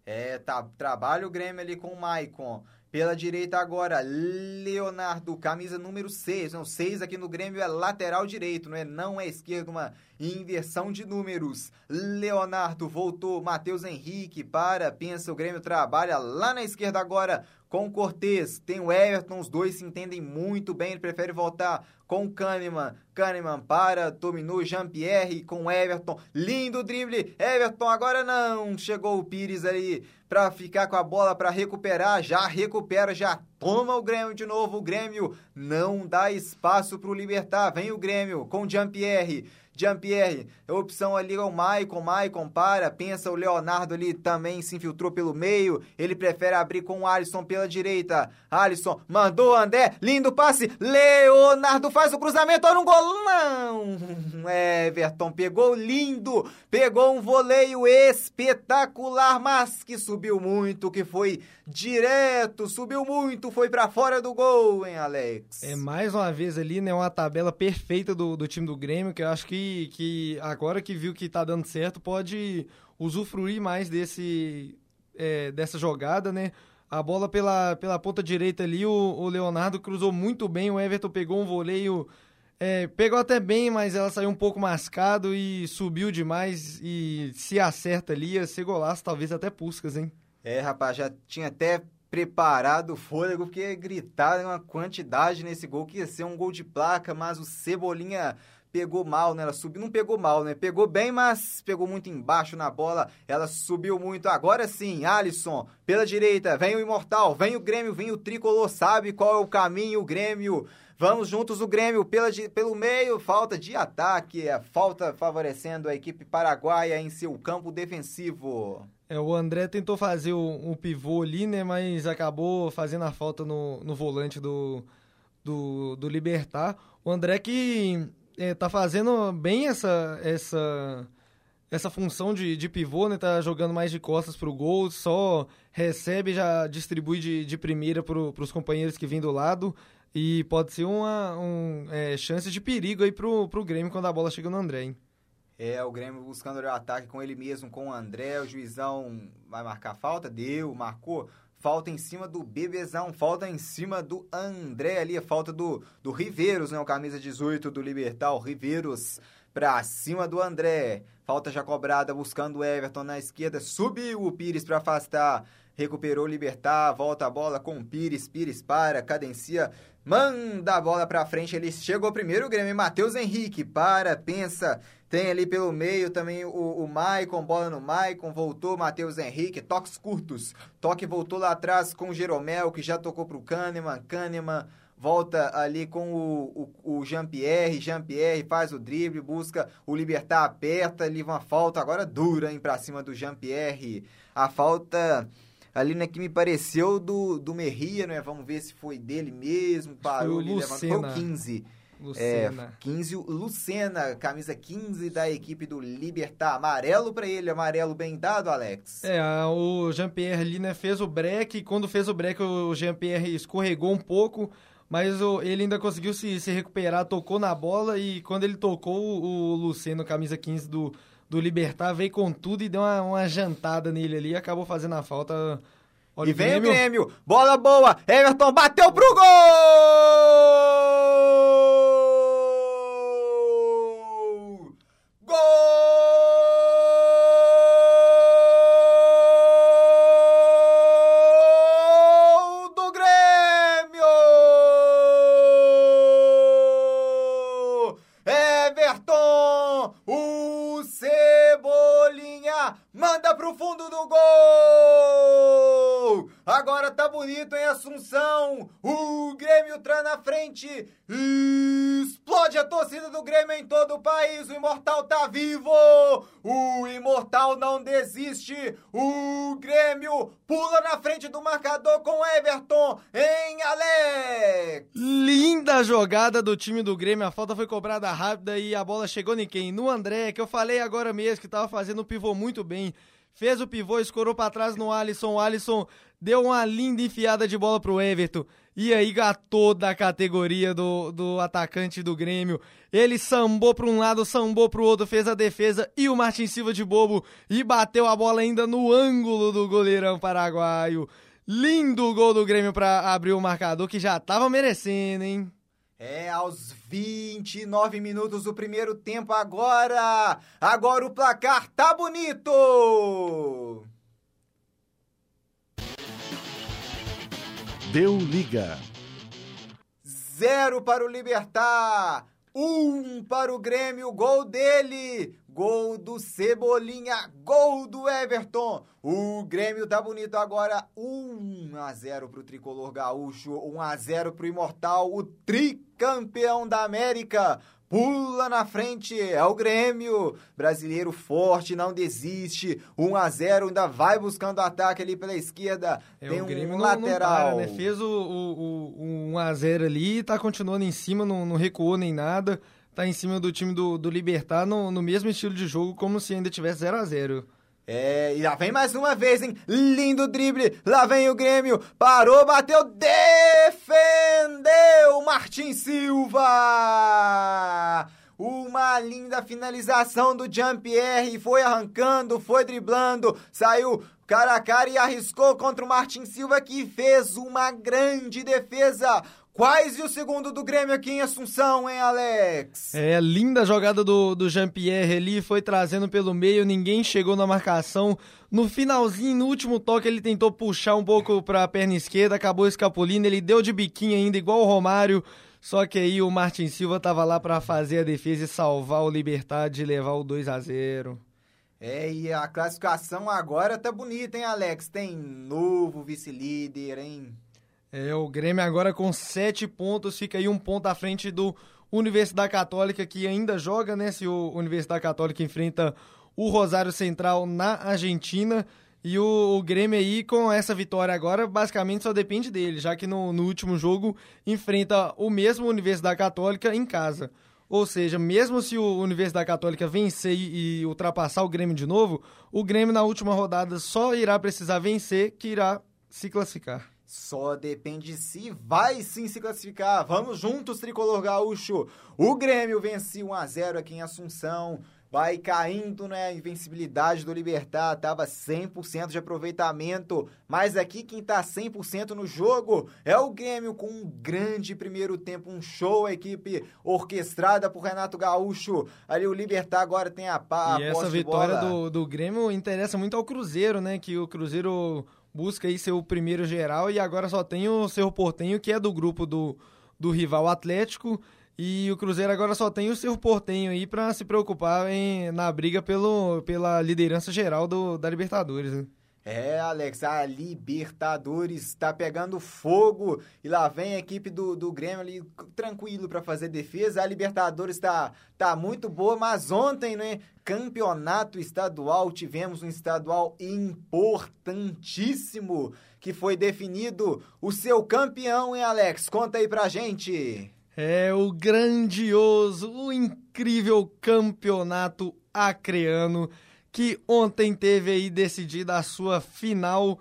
É, tá, trabalha o Grêmio ali com o Maicon. Pela direita agora, Leonardo, camisa número 6. Não, 6 aqui no Grêmio é lateral direito, não é? Não é esquerdo, uma inversão de números. Leonardo voltou, Matheus Henrique para, pensa, o Grêmio trabalha lá na esquerda agora com o Cortez. Tem o Everton, os dois se entendem muito bem, ele prefere voltar com Kahneman. Kahneman para, dominou Jean-Pierre com Everton. Lindo drible, Everton agora não. Chegou o Pires ali para ficar com a bola para recuperar, já recupera, já toma o Grêmio de novo. O Grêmio não dá espaço para o Libertar. Vem o Grêmio com Jean-Pierre. Jean-Pierre, opção ali é o Maicon, Maicon para, pensa o Leonardo ali também se infiltrou pelo meio, ele prefere abrir com o Alisson pela direita, Alisson mandou André, lindo passe, Leonardo faz o cruzamento, olha um golão, Everton pegou lindo, pegou um voleio espetacular, mas que subiu muito, que foi direto, subiu muito, foi para fora do gol, hein, Alex? É mais uma vez ali, né, uma tabela perfeita do, do time do Grêmio, que eu acho que que, agora que viu que tá dando certo, pode usufruir mais desse, é, dessa jogada, né? A bola pela, pela ponta direita ali, o, o Leonardo cruzou muito bem, o Everton pegou um voleio, é, pegou até bem, mas ela saiu um pouco mascado e subiu demais e se acerta ali, ia ser golaço, talvez até Puscas, hein? É, rapaz, já tinha até preparado o fôlego, porque gritar uma quantidade nesse gol que ia ser um gol de placa, mas o Cebolinha pegou mal, né? Ela subiu, não pegou mal, né? Pegou bem, mas pegou muito embaixo na bola. Ela subiu muito. Agora sim, Alisson, pela direita, vem o Imortal, vem o Grêmio, vem o Tricolor, sabe qual é o caminho, o Grêmio. Vamos juntos o Grêmio pela, pelo meio, falta de ataque, a falta favorecendo a equipe paraguaia em seu campo defensivo. É, o André tentou fazer o pivô ali, né, mas acabou fazendo a falta no, no volante do, do, do Libertar. O André que é, tá fazendo bem essa essa essa função de, de pivô, né? Tá jogando mais de costas pro gol, só recebe já distribui de, de primeira pro, pros companheiros que vêm do lado. E pode ser uma um, é, chance de perigo aí pro, pro Grêmio quando a bola chega no André, hein? É, o Grêmio buscando o ataque com ele mesmo, com o André. O juizão vai marcar falta? Deu, marcou. Falta em cima do Bebezão, falta em cima do André ali, falta do, do Riveiros, né? O camisa 18 do Libertal, Riveiros pra cima do André. Falta já cobrada, buscando o Everton na esquerda. Subiu o Pires para afastar. Recuperou o Libertar, volta a bola com o Pires. Pires para, cadencia, manda a bola pra frente. Ele chegou primeiro, o Grêmio. Matheus Henrique para, pensa, tem ali pelo meio também o, o Maicon, bola no Maicon, voltou Matheus Henrique, toques curtos. Toque voltou lá atrás com o Jeromel, que já tocou pro Kahneman. Kahneman volta ali com o, o, o Jean-Pierre. Jean-Pierre faz o drible, busca o Libertar, aperta, ali uma falta agora dura hein, pra cima do Jean-Pierre. A falta ali né, que me pareceu do, do Merria, né? Vamos ver se foi dele mesmo. Parou ali, levantou 15. Lucena. É, 15, Lucena, camisa 15 da equipe do Libertar. Amarelo para ele, amarelo bem dado, Alex. É, o Jean-Pierre ali, né, fez o break. E quando fez o break, o Jean-Pierre escorregou um pouco. Mas o, ele ainda conseguiu se, se recuperar, tocou na bola. E quando ele tocou, o, o Luceno, camisa 15 do, do Libertar, veio com tudo e deu uma, uma jantada nele ali. Acabou fazendo a falta. Olha e vem o Grêmio. Bola boa. Everton bateu pro gol! bonito em Assunção. O Grêmio tá na frente. Explode a torcida do Grêmio em todo o país. O Imortal tá vivo. O Imortal não desiste. O Grêmio pula na frente do marcador com Everton em Alex. Linda jogada do time do Grêmio. A falta foi cobrada rápida e a bola chegou em quem? No André, que eu falei agora mesmo que tava fazendo o pivô muito bem fez o pivô, escorou para trás no Alisson. O Alisson deu uma linda enfiada de bola pro Everton. E aí gatou da categoria do, do atacante do Grêmio. Ele sambou para um lado, sambou para o outro, fez a defesa e o Martin Silva de bobo e bateu a bola ainda no ângulo do goleirão paraguaio. Lindo gol do Grêmio para abrir o marcador que já tava merecendo, hein? É, aos 29 minutos do primeiro tempo agora. Agora o placar tá bonito. Deu liga. Zero para o Libertar. Um para o Grêmio, gol dele. Gol do Cebolinha, gol do Everton. O Grêmio tá bonito agora. 1 a 0 pro tricolor gaúcho, 1 a 0 pro Imortal, o tricampeão da América pula na frente, é o Grêmio. Brasileiro forte, não desiste. 1 a 0 ainda vai buscando ataque ali pela esquerda. É, Tem o Grêmio um não, lateral. não para, né? Fez o, o, o, 1 a 0 ali, tá continuando em cima, não, não recuou nem nada. Tá em cima do time do, do Libertar no, no mesmo estilo de jogo, como se ainda tivesse 0 a 0 É, e lá vem mais uma vez, hein? Lindo drible. Lá vem o Grêmio. Parou, bateu, defendeu Martin Silva. Uma linda finalização do Jean-Pierre. Foi arrancando, foi driblando, saiu cara a cara e arriscou contra o Martin Silva que fez uma grande defesa. Quais e o segundo do Grêmio aqui em Assunção, hein, Alex? É, linda jogada do, do Jean-Pierre ali, foi trazendo pelo meio, ninguém chegou na marcação. No finalzinho, no último toque, ele tentou puxar um pouco para a perna esquerda, acabou escapulindo, ele deu de biquinho ainda, igual o Romário. Só que aí o Martin Silva tava lá para fazer a defesa e salvar o Libertad de levar o 2 a 0 É, e a classificação agora tá bonita, hein, Alex? Tem novo vice-líder, hein? É, o Grêmio agora com sete pontos, fica aí um ponto à frente do Universidade Católica, que ainda joga, né? Se o Universidade Católica enfrenta o Rosário Central na Argentina. E o, o, Grêmio aí, com essa vitória agora, basicamente só depende dele, já que no, no último jogo enfrenta o mesmo Universidade Católica em casa. Ou seja, mesmo se o Universidade Católica vencer e, e ultrapassar o Grêmio de novo, o Grêmio na última rodada só irá precisar vencer que irá se classificar. Só depende se vai sim se classificar. Vamos juntos, tricolor gaúcho. O Grêmio vence 1 a 0 aqui em Assunção. Vai caindo, né? A invencibilidade do Libertar tava 100% de aproveitamento, mas aqui quem tá 100% no jogo é o Grêmio com um grande primeiro tempo, um show, a equipe orquestrada por Renato Gaúcho. Ali o Libertar agora tem a, a E essa vitória do, do Grêmio interessa muito ao Cruzeiro, né? Que o Cruzeiro busca aí ser o primeiro geral e agora só tem o Cerro Portenho, que é do grupo do, do rival Atlético. E o Cruzeiro agora só tem o Cerro Portenho aí para se preocupar em, na briga pelo, pela liderança geral do, da Libertadores. Né? É, Alex, a Libertadores está pegando fogo e lá vem a equipe do, do Grêmio ali tranquilo para fazer defesa. A Libertadores está tá muito boa, mas ontem, né, campeonato estadual, tivemos um estadual importantíssimo que foi definido o seu campeão, hein, Alex? Conta aí pra gente. É o grandioso, o incrível campeonato acreano que ontem teve aí decidida a sua final,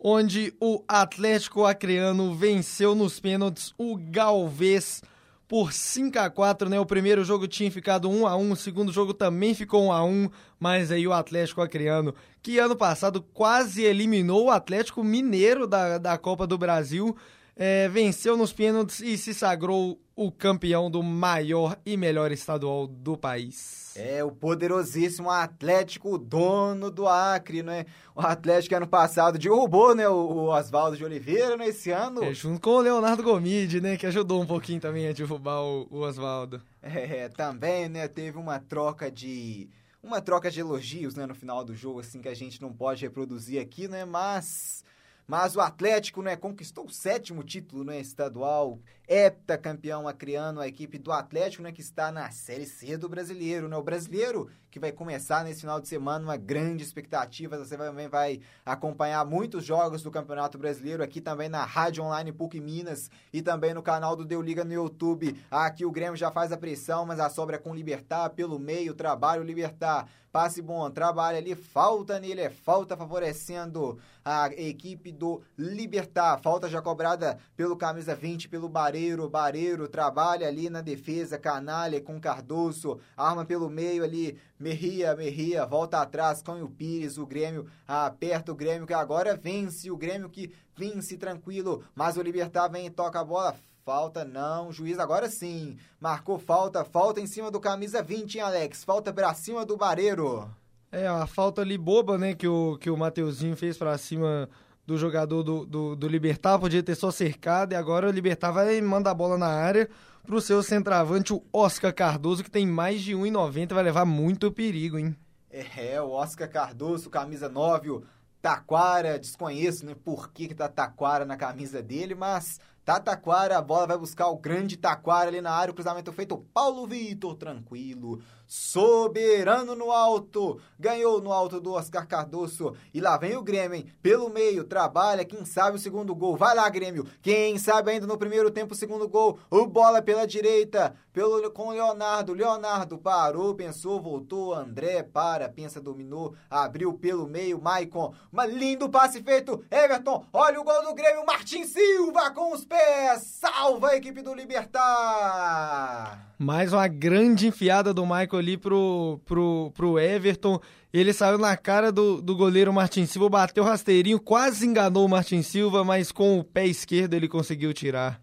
onde o Atlético Acreano venceu nos pênaltis o Galvez por 5 a 4 né? O primeiro jogo tinha ficado 1 a 1 o segundo jogo também ficou 1 a 1 mas aí o Atlético Acreano, que ano passado quase eliminou o Atlético Mineiro da, da Copa do Brasil, é, venceu nos pênaltis e se sagrou o campeão do maior e melhor estadual do país. É, o poderosíssimo Atlético, dono do Acre, né? O Atlético ano passado derrubou, né, o Oswaldo de Oliveira, né, esse ano. É, junto com o Leonardo Gomide, né, que ajudou um pouquinho também a derrubar o, o Oswaldo. É, também, né, teve uma troca de uma troca de elogios, né, no final do jogo, assim, que a gente não pode reproduzir aqui, né, mas mas o Atlético, né, conquistou o sétimo título né, estadual. Heptacampeão acriano, a equipe do Atlético, né, que está na Série C do Brasileiro, né? O brasileiro que vai começar nesse final de semana, uma grande expectativa. Você também vai acompanhar muitos jogos do Campeonato Brasileiro aqui também na Rádio Online PUC Minas e também no canal do Deu Liga no YouTube. Aqui o Grêmio já faz a pressão, mas a sobra é com Libertar pelo meio, trabalho Libertar. Passe bom, trabalha ali, falta nele, é falta favorecendo a equipe do Libertar. Falta já cobrada pelo camisa 20, pelo Bareiro. Bareiro trabalha ali na defesa, canalha com Cardoso, arma pelo meio ali, Merria, Merria, volta atrás com o Pires, o Grêmio aperta o Grêmio que agora vence, o Grêmio que vence tranquilo, mas o Libertar vem e toca a bola, Falta não, juiz agora sim. Marcou falta, falta em cima do camisa 20, hein, Alex? Falta pra cima do Bareiro. É, a falta ali boba, né, que o, que o Mateuzinho fez pra cima do jogador do, do, do Libertar, podia ter só cercado, e agora o Libertar vai mandar a bola na área pro seu centroavante, o Oscar Cardoso, que tem mais de 1,90, vai levar muito perigo, hein? É, o Oscar Cardoso, camisa 9, o Taquara, desconheço, né, por que que tá Taquara na camisa dele, mas Tataquara, a bola vai buscar o grande Taquara ali na área, o cruzamento feito, Paulo Vitor, tranquilo, soberano no alto, ganhou no alto do Oscar Cardoso, e lá vem o Grêmio, hein? pelo meio, trabalha, quem sabe o segundo gol, vai lá Grêmio, quem sabe ainda no primeiro tempo o segundo gol, o bola pela direita, pelo, com Leonardo, Leonardo parou, pensou, voltou, André para, pensa, dominou, abriu pelo meio, Maicon, uma lindo passe feito, Everton, olha o gol do Grêmio, Martin Silva com os pés, salva a equipe do Libertar! Mais uma grande enfiada do Michael ali pro, pro, pro Everton. Ele saiu na cara do, do goleiro Martin Silva, bateu rasteirinho, quase enganou o Martin Silva, mas com o pé esquerdo ele conseguiu tirar.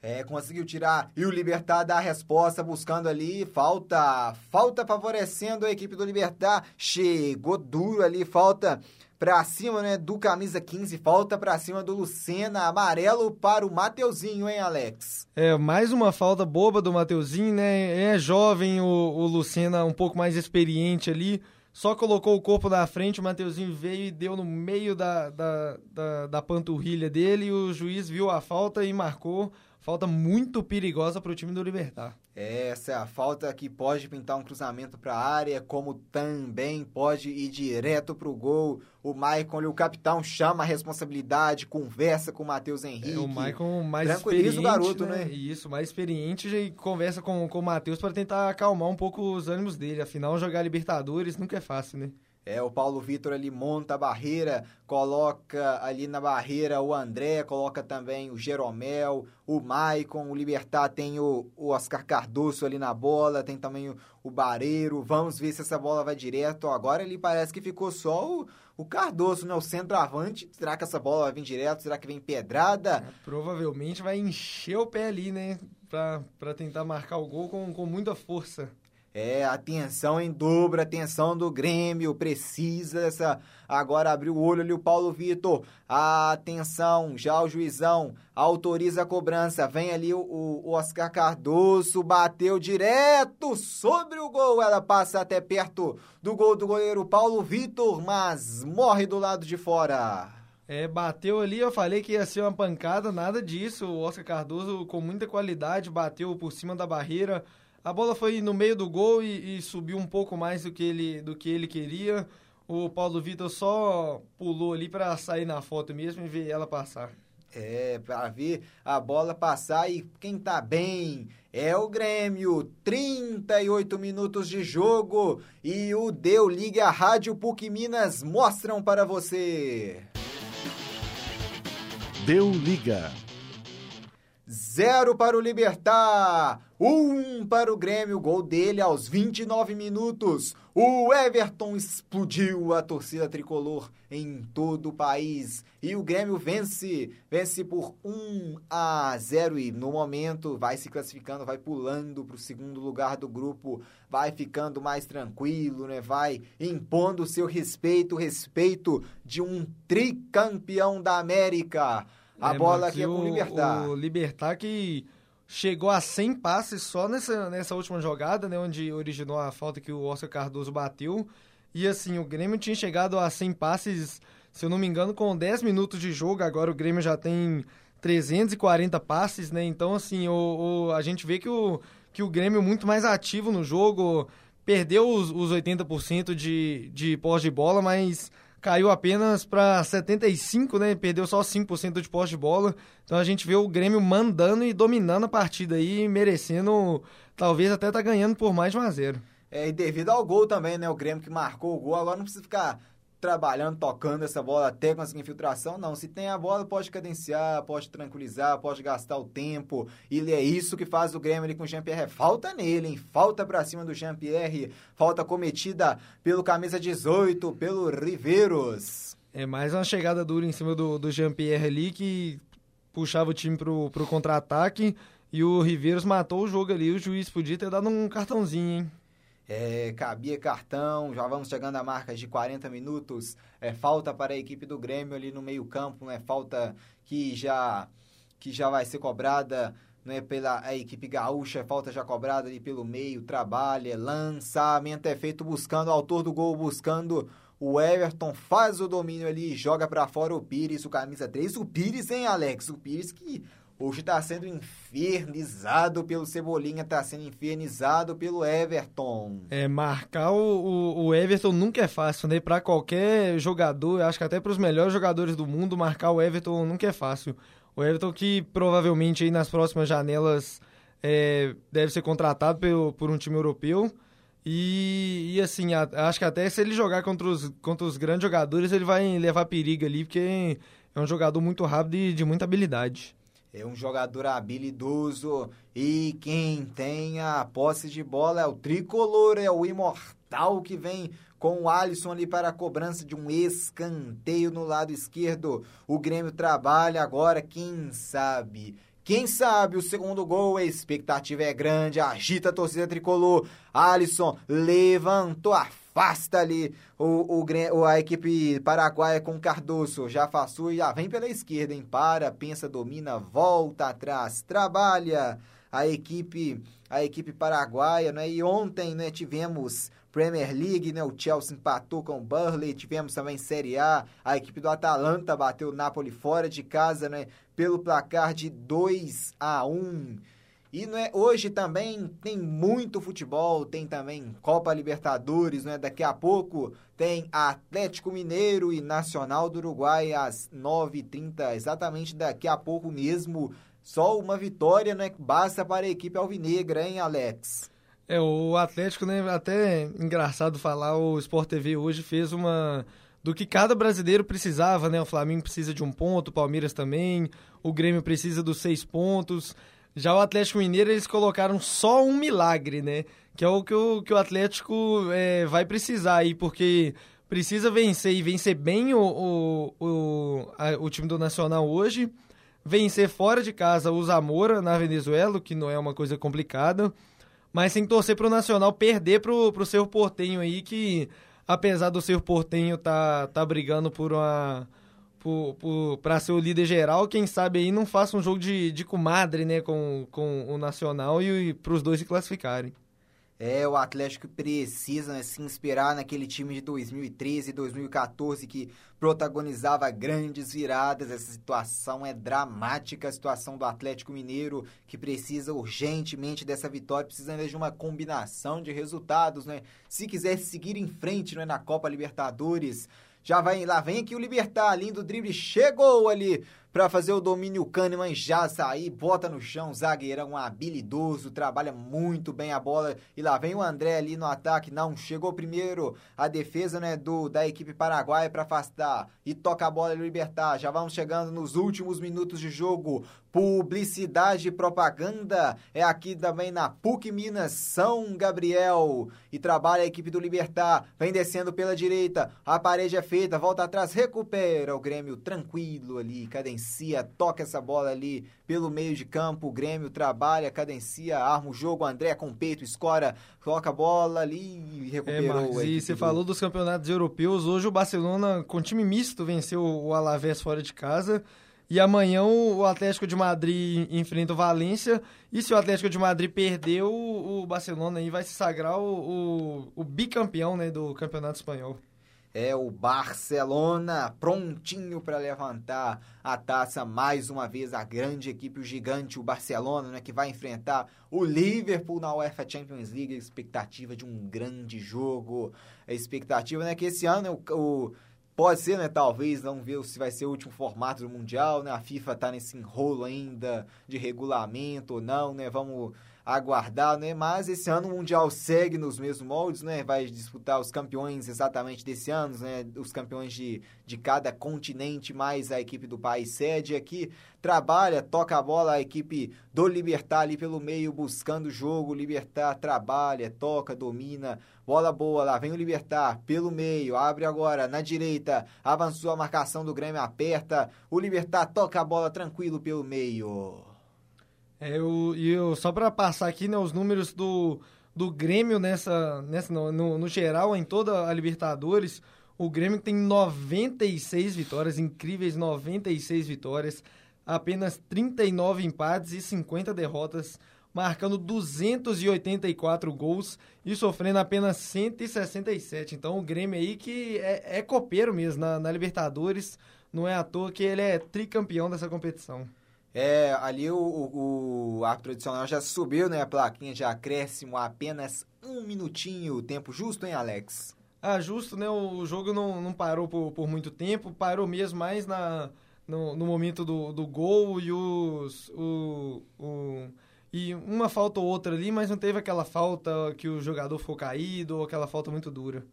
É, conseguiu tirar e o Libertar dá a resposta buscando ali, falta, falta favorecendo a equipe do Libertar, chegou duro ali, falta pra cima, né, do camisa 15, falta pra cima do Lucena, amarelo para o Mateuzinho, hein, Alex? É, mais uma falta boba do Mateuzinho, né, é jovem o, o Lucena, um pouco mais experiente ali, só colocou o corpo na frente, o Mateuzinho veio e deu no meio da, da, da, da panturrilha dele, e o juiz viu a falta e marcou, Falta muito perigosa para o time do Libertar. Essa é a falta que pode pintar um cruzamento para a área, como também pode ir direto para o gol. O Maicon, o capitão, chama a responsabilidade, conversa com o Matheus Henrique. É, o Maicon mais experiente, o garoto, né? né? Isso, mais experiente, e conversa com, com o Matheus para tentar acalmar um pouco os ânimos dele. Afinal, jogar Libertadores nunca é fácil, né? É, o Paulo Vitor ali monta a barreira, coloca ali na barreira o André, coloca também o Jeromel, o Maicon, o Libertar tem o, o Oscar Cardoso ali na bola, tem também o, o Bareiro. Vamos ver se essa bola vai direto. Agora ele parece que ficou só o, o Cardoso, né? O centroavante. Será que essa bola vai vir direto? Será que vem pedrada? É, provavelmente vai encher o pé ali, né? Pra, pra tentar marcar o gol com, com muita força. É, atenção em dobro, atenção do Grêmio, precisa dessa. Agora abriu o olho ali o Paulo Vitor. Atenção, já o juizão autoriza a cobrança. Vem ali o, o Oscar Cardoso, bateu direto sobre o gol. Ela passa até perto do gol do goleiro Paulo Vitor, mas morre do lado de fora. É, bateu ali, eu falei que ia ser uma pancada, nada disso. O Oscar Cardoso, com muita qualidade, bateu por cima da barreira a bola foi no meio do gol e, e, subiu um pouco mais do que ele, do que ele queria. O Paulo Vitor só pulou ali para sair na foto mesmo e ver ela passar. É, para ver a bola passar e quem tá bem é o Grêmio. 38 minutos de jogo e o Deu Liga Rádio PUC Minas mostram para você. Deu Liga. Zero para o Libertar. Um para o Grêmio, gol dele aos 29 minutos. O Everton explodiu a torcida tricolor em todo o país. E o Grêmio vence, vence por 1 a 0 e no momento vai se classificando, vai pulando para o segundo lugar do grupo, vai ficando mais tranquilo, né? Vai impondo o seu respeito, respeito de um tricampeão da América. A é, bola aqui é com o Libertar. O Libertar que chegou a 100 passes só nessa, nessa última jogada, né? Onde originou a falta que o Oscar Cardoso bateu. E assim, o Grêmio tinha chegado a 100 passes, se eu não me engano, com 10 minutos de jogo. Agora o Grêmio já tem 340 passes, né? Então, assim, o, o, a gente vê que o, que o Grêmio é muito mais ativo no jogo, perdeu os, os 80% de, de pós de bola, mas caiu apenas para 75, né? Perdeu só 5% de posse de bola. Então a gente vê o Grêmio mandando e dominando a partida aí, merecendo, talvez até tá ganhando por mais de 1 a 0. É, e devido ao gol também, né? O Grêmio que marcou o gol, agora não precisa ficar trabalhando, tocando essa bola até conseguir infiltração, não. Se tem a bola, pode cadenciar, pode tranquilizar, pode gastar o tempo. E é isso que faz o Grêmio ali com o Jean-Pierre. Falta nele, hein? Falta pra cima do Jean-Pierre. Falta cometida pelo camisa 18, pelo Riveiros. É mais uma chegada dura em cima do, do Jean-Pierre ali que puxava o time pro, pro contra-ataque. E o Riveiros matou o jogo ali. O juiz podia ter dado um cartãozinho, hein? É, cabia cartão, já vamos chegando a marcas de 40 minutos. É, falta para a equipe do Grêmio ali no meio-campo, né? Falta que já que já vai ser cobrada né, pela a equipe gaúcha, falta já cobrada ali pelo meio, trabalha, lançamento é feito buscando o autor do gol, buscando o Everton, faz o domínio ali, joga para fora o Pires, o camisa 3, o Pires, hein, Alex? O Pires que Hoje está sendo infernizado pelo Cebolinha, está sendo infernizado pelo Everton. É, marcar o, o, Everton nunca é fácil, né? Para qualquer jogador, acho que até para os melhores jogadores do mundo, marcar o Everton nunca é fácil. O Everton que provavelmente aí nas próximas janelas é, deve ser contratado pelo, por um time europeu. E, e assim, a, acho que até se ele jogar contra os, contra os grandes jogadores, ele vai levar perigo ali, porque é um jogador muito rápido e de muita habilidade. É um jogador habilidoso e quem tem a posse de bola é o tricolor, é o imortal que vem com o Alisson ali para a cobrança de um escanteio no lado esquerdo. O Grêmio trabalha agora, quem sabe quem sabe o segundo gol, a expectativa é grande, agita a torcida tricolor. Alisson levantou, afasta ali o, o, a equipe paraguaia com Cardoso. Já e já vem pela esquerda, hein? Para, pensa, domina, volta atrás, trabalha a equipe a equipe paraguaia, né? E ontem, né, tivemos Premier League, né? O Chelsea empatou com o Burley, tivemos também Série A, a equipe do Atalanta bateu o Napoli fora de casa, né? Pelo placar de 2 a 1. E não é, hoje também tem muito futebol, tem também Copa Libertadores, né? Daqui a pouco tem Atlético Mineiro e Nacional do Uruguai às 9h30, exatamente daqui a pouco mesmo. Só uma vitória, né? Basta para a equipe alvinegra, hein, Alex? É, o Atlético, né, até engraçado falar, o Sport TV hoje fez uma do que cada brasileiro precisava, né? O Flamengo precisa de um ponto, o Palmeiras também, o Grêmio precisa dos seis pontos. Já o Atlético Mineiro, eles colocaram só um milagre, né? Que é o que o, que o Atlético é, vai precisar aí, porque precisa vencer e vencer bem o, o, o, a, o time do Nacional hoje. Vencer fora de casa o Zamora na Venezuela, que não é uma coisa complicada mas sem torcer pro Nacional perder pro, pro seu Portenho aí, que apesar do seu Portenho tá, tá brigando por uma para ser o líder geral, quem sabe aí não faça um jogo de, de comadre, né, com, com o Nacional e, e para os dois se classificarem. É, o Atlético precisa né, se inspirar naquele time de 2013 e 2014 que protagonizava grandes viradas. Essa situação é dramática, a situação do Atlético Mineiro, que precisa urgentemente dessa vitória, precisa de uma combinação de resultados, né? Se quiser seguir em frente né, na Copa Libertadores, já vai lá, vem aqui o Libertar, lindo drible, chegou ali para fazer o domínio Kahneman já sair, bota no chão, zagueirão habilidoso, trabalha muito bem a bola. E lá vem o André ali no ataque, não, chegou primeiro a defesa né, do, da equipe paraguaia para afastar e toca a bola e libertar. Já vamos chegando nos últimos minutos de jogo. Publicidade e propaganda é aqui também na PUC Minas São Gabriel. E trabalha a equipe do Libertar. Vem descendo pela direita. A parede é feita, volta atrás, recupera o Grêmio tranquilo ali, cadencia, toca essa bola ali pelo meio de campo. O Grêmio trabalha, cadencia, arma o jogo. O André com peito, escora, coloca a bola ali e recuperou. É, Marcos, e você do... falou dos campeonatos europeus. Hoje o Barcelona, com time misto, venceu o Alavés fora de casa. E amanhã o Atlético de Madrid enfrenta o Valência. E se o Atlético de Madrid perder, o, Barcelona aí vai se sagrar o, o, o bicampeão né, do Campeonato Espanhol. É o Barcelona prontinho para levantar a taça mais uma vez. A grande equipe, o gigante, o Barcelona, né, que vai enfrentar o Liverpool na UEFA Champions League. A expectativa de um grande jogo. A expectativa né, que esse ano o, o Pode ser, né? Talvez, não ver se vai ser o último formato do Mundial, né? A FIFA tá nesse enrolo ainda de regulamento ou não, né? Vamos aguardar, né? Mas esse ano o Mundial segue nos mesmos moldes, né? Vai disputar os campeões exatamente desse ano, né? Os campeões de, de cada continente, mais a equipe do país sede aqui. Trabalha, toca a bola, a equipe do Libertar ali pelo meio, buscando o jogo. Libertar trabalha, toca, domina. Bola boa, lá vem o Libertar pelo meio, abre agora na direita, avançou a marcação do Grêmio, aperta. O Libertar toca a bola tranquilo pelo meio. É, eu, eu, só para passar aqui né, os números do, do Grêmio nessa, nessa no, no, no, geral, em toda a Libertadores, o Grêmio tem 96 vitórias, incríveis 96 vitórias, apenas 39 empates e 50 derrotas, marcando 284 gols e sofrendo apenas 167. Então o Grêmio aí que é, é copeiro mesmo na, na Libertadores, não é à toa que ele é tricampeão dessa competição. É, ali o, o, o árbitro tradicional já subiu, né? A plaquinha de acréscimo apenas um minutinho. Tempo justo, hein, Alex? Ah, justo, né? O jogo não, não parou por, por muito tempo, parou mesmo mais na, no, no momento do, do gol e os. O, o, e uma falta ou outra ali, mas não teve aquela falta que o jogador ficou caído ou aquela falta muito dura.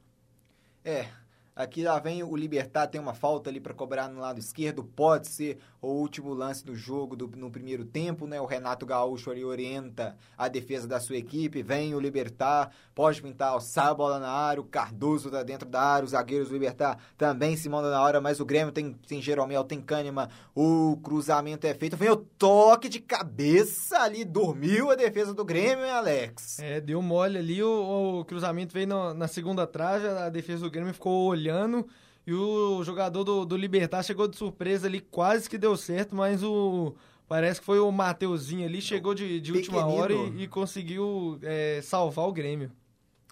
É, Aqui lá vem o Libertar, tem uma falta ali para cobrar no lado esquerdo, pode ser o último lance do jogo do, no primeiro tempo, né? O Renato Gaúcho ali orienta a defesa da sua equipe, vem o Libertar, pode pintar, sai a bola na área, o Cardoso tá dentro da área, os zagueiros do Libertar também se mandam na hora, mas o Grêmio tem, tem Jeromel, tem Kahneman, o cruzamento é feito, vem o toque de cabeça ali, dormiu a defesa do Grêmio, hein, Alex? É, deu mole ali, o, o cruzamento veio no, na segunda trave, a defesa do Grêmio ficou olhando olhando. E o jogador do, do Libertar chegou de surpresa ali, quase que deu certo, mas o. Parece que foi o Mateuzinho ali, chegou de, de última hora e, e conseguiu é, salvar o Grêmio.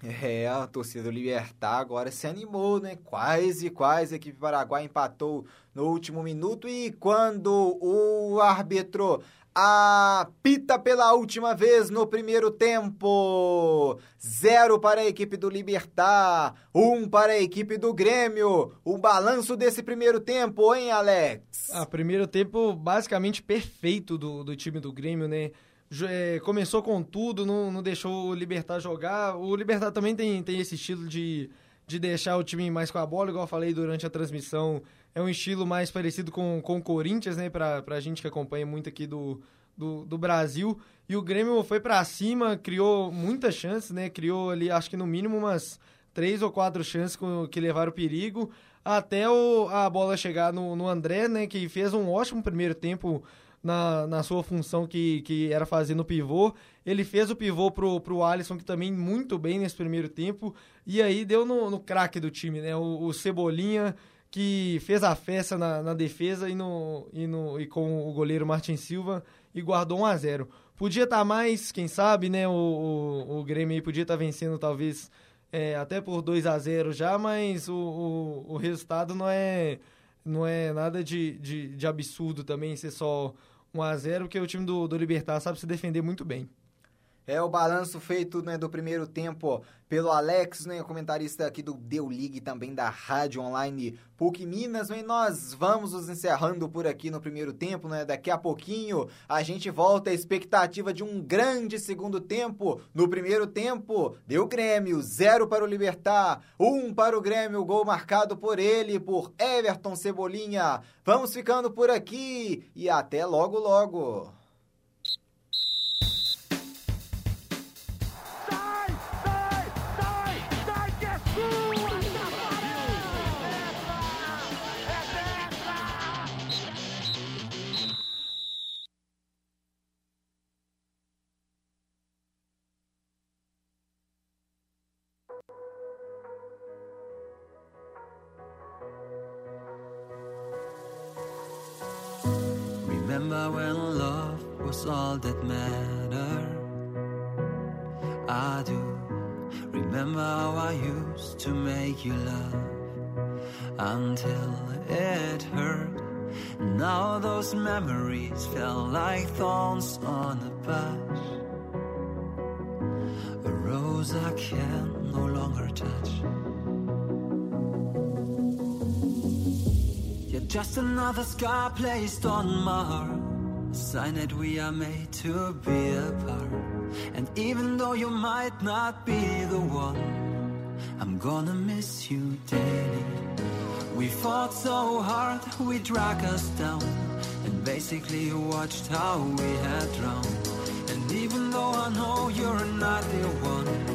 É, a torcida do Libertar agora se animou, né? Quase, quase a equipe Paraguai empatou no último minuto e quando o árbitro apita pela última vez no primeiro tempo. Zero para a equipe do Libertar, um para a equipe do Grêmio. O balanço desse primeiro tempo, hein, Alex? Ah, primeiro tempo basicamente perfeito do, do time do Grêmio, né? É, começou com tudo, não, não deixou o Libertar jogar. O Libertar também tem, tem esse estilo de, de deixar o time mais com a bola, igual eu falei durante a transmissão é um estilo mais parecido com, com o Corinthians, né? Pra, pra gente que acompanha muito aqui do, do, do Brasil. E o Grêmio foi para cima, criou muitas chances, né? Criou ali, acho que no mínimo umas três ou quatro chances com, que levaram perigo. Até o, a bola chegar no, no André, né? Que fez um ótimo primeiro tempo na, na sua função que, que era fazer no pivô. Ele fez o pivô pro, pro Alisson, que também muito bem nesse primeiro tempo. E aí deu no, no craque do time, né? O, o Cebolinha que fez a festa na, na defesa e, no, e, no, e com o goleiro Martin Silva e guardou 1 a 0 Podia estar tá mais, quem sabe, né? O, o, o Grêmio podia estar tá vencendo talvez é, até por 2 a 0 já, mas o, o, o, resultado não é, não é nada de, de, de absurdo também ser só 1 a 0 porque o time do, do Libertar sabe se defender muito bem. É o balanço feito né, do primeiro tempo pelo Alex, né, comentarista aqui do Deu Ligue, também da Rádio Online PUC Minas. Né, nós vamos nos encerrando por aqui no primeiro tempo. Né, daqui a pouquinho a gente volta à expectativa de um grande segundo tempo. No primeiro tempo, deu Grêmio, zero para o Libertar, um para o Grêmio, gol marcado por ele, por Everton Cebolinha. Vamos ficando por aqui e até logo, logo. Fell like thorns on a bush. A rose I can no longer touch. You're just another scar placed on my heart. A sign that we are made to be apart. And even though you might not be the one, I'm gonna miss you daily. We fought so hard, we dragged us down, and basically watched how we had drowned. And even though I know you're not the one,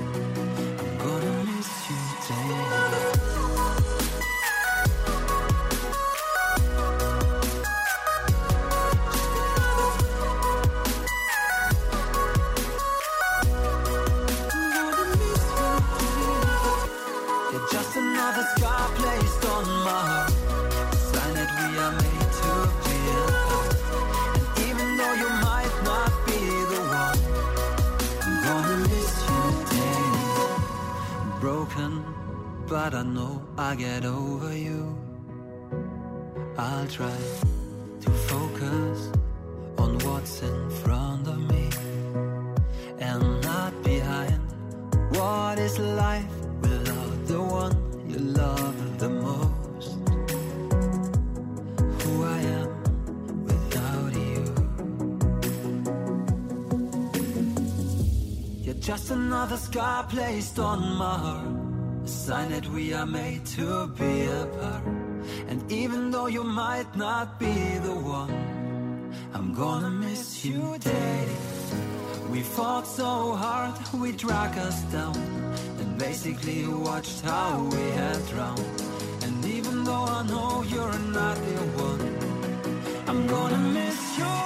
I know I get over you. I'll try to focus on what's in front of me and not behind. What is life without the one you love the most? Who I am without you. You're just another scar placed on my heart. Sign that we are made to be apart. And even though you might not be the one, I'm gonna miss you daily. We fought so hard, we dragged us down, and basically watched how we had drowned. And even though I know you're not the one, I'm gonna miss you.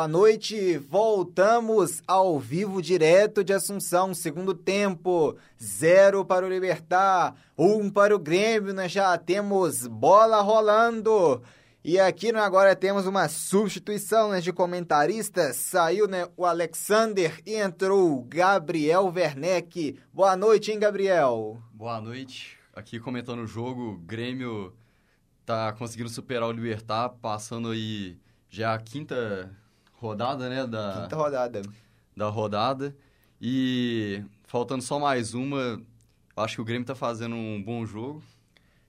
Boa noite, voltamos ao vivo direto de Assunção, segundo tempo, zero para o Libertar, um para o Grêmio, nós já temos bola rolando. E aqui né, agora temos uma substituição né, de comentarista, saiu né, o Alexander e entrou o Gabriel Werneck. Boa noite, hein, Gabriel? Boa noite. Aqui comentando o jogo, Grêmio tá conseguindo superar o Libertar, passando aí já a quinta rodada, né, da, Quinta rodada. da rodada. E faltando só mais uma, acho que o Grêmio tá fazendo um bom jogo.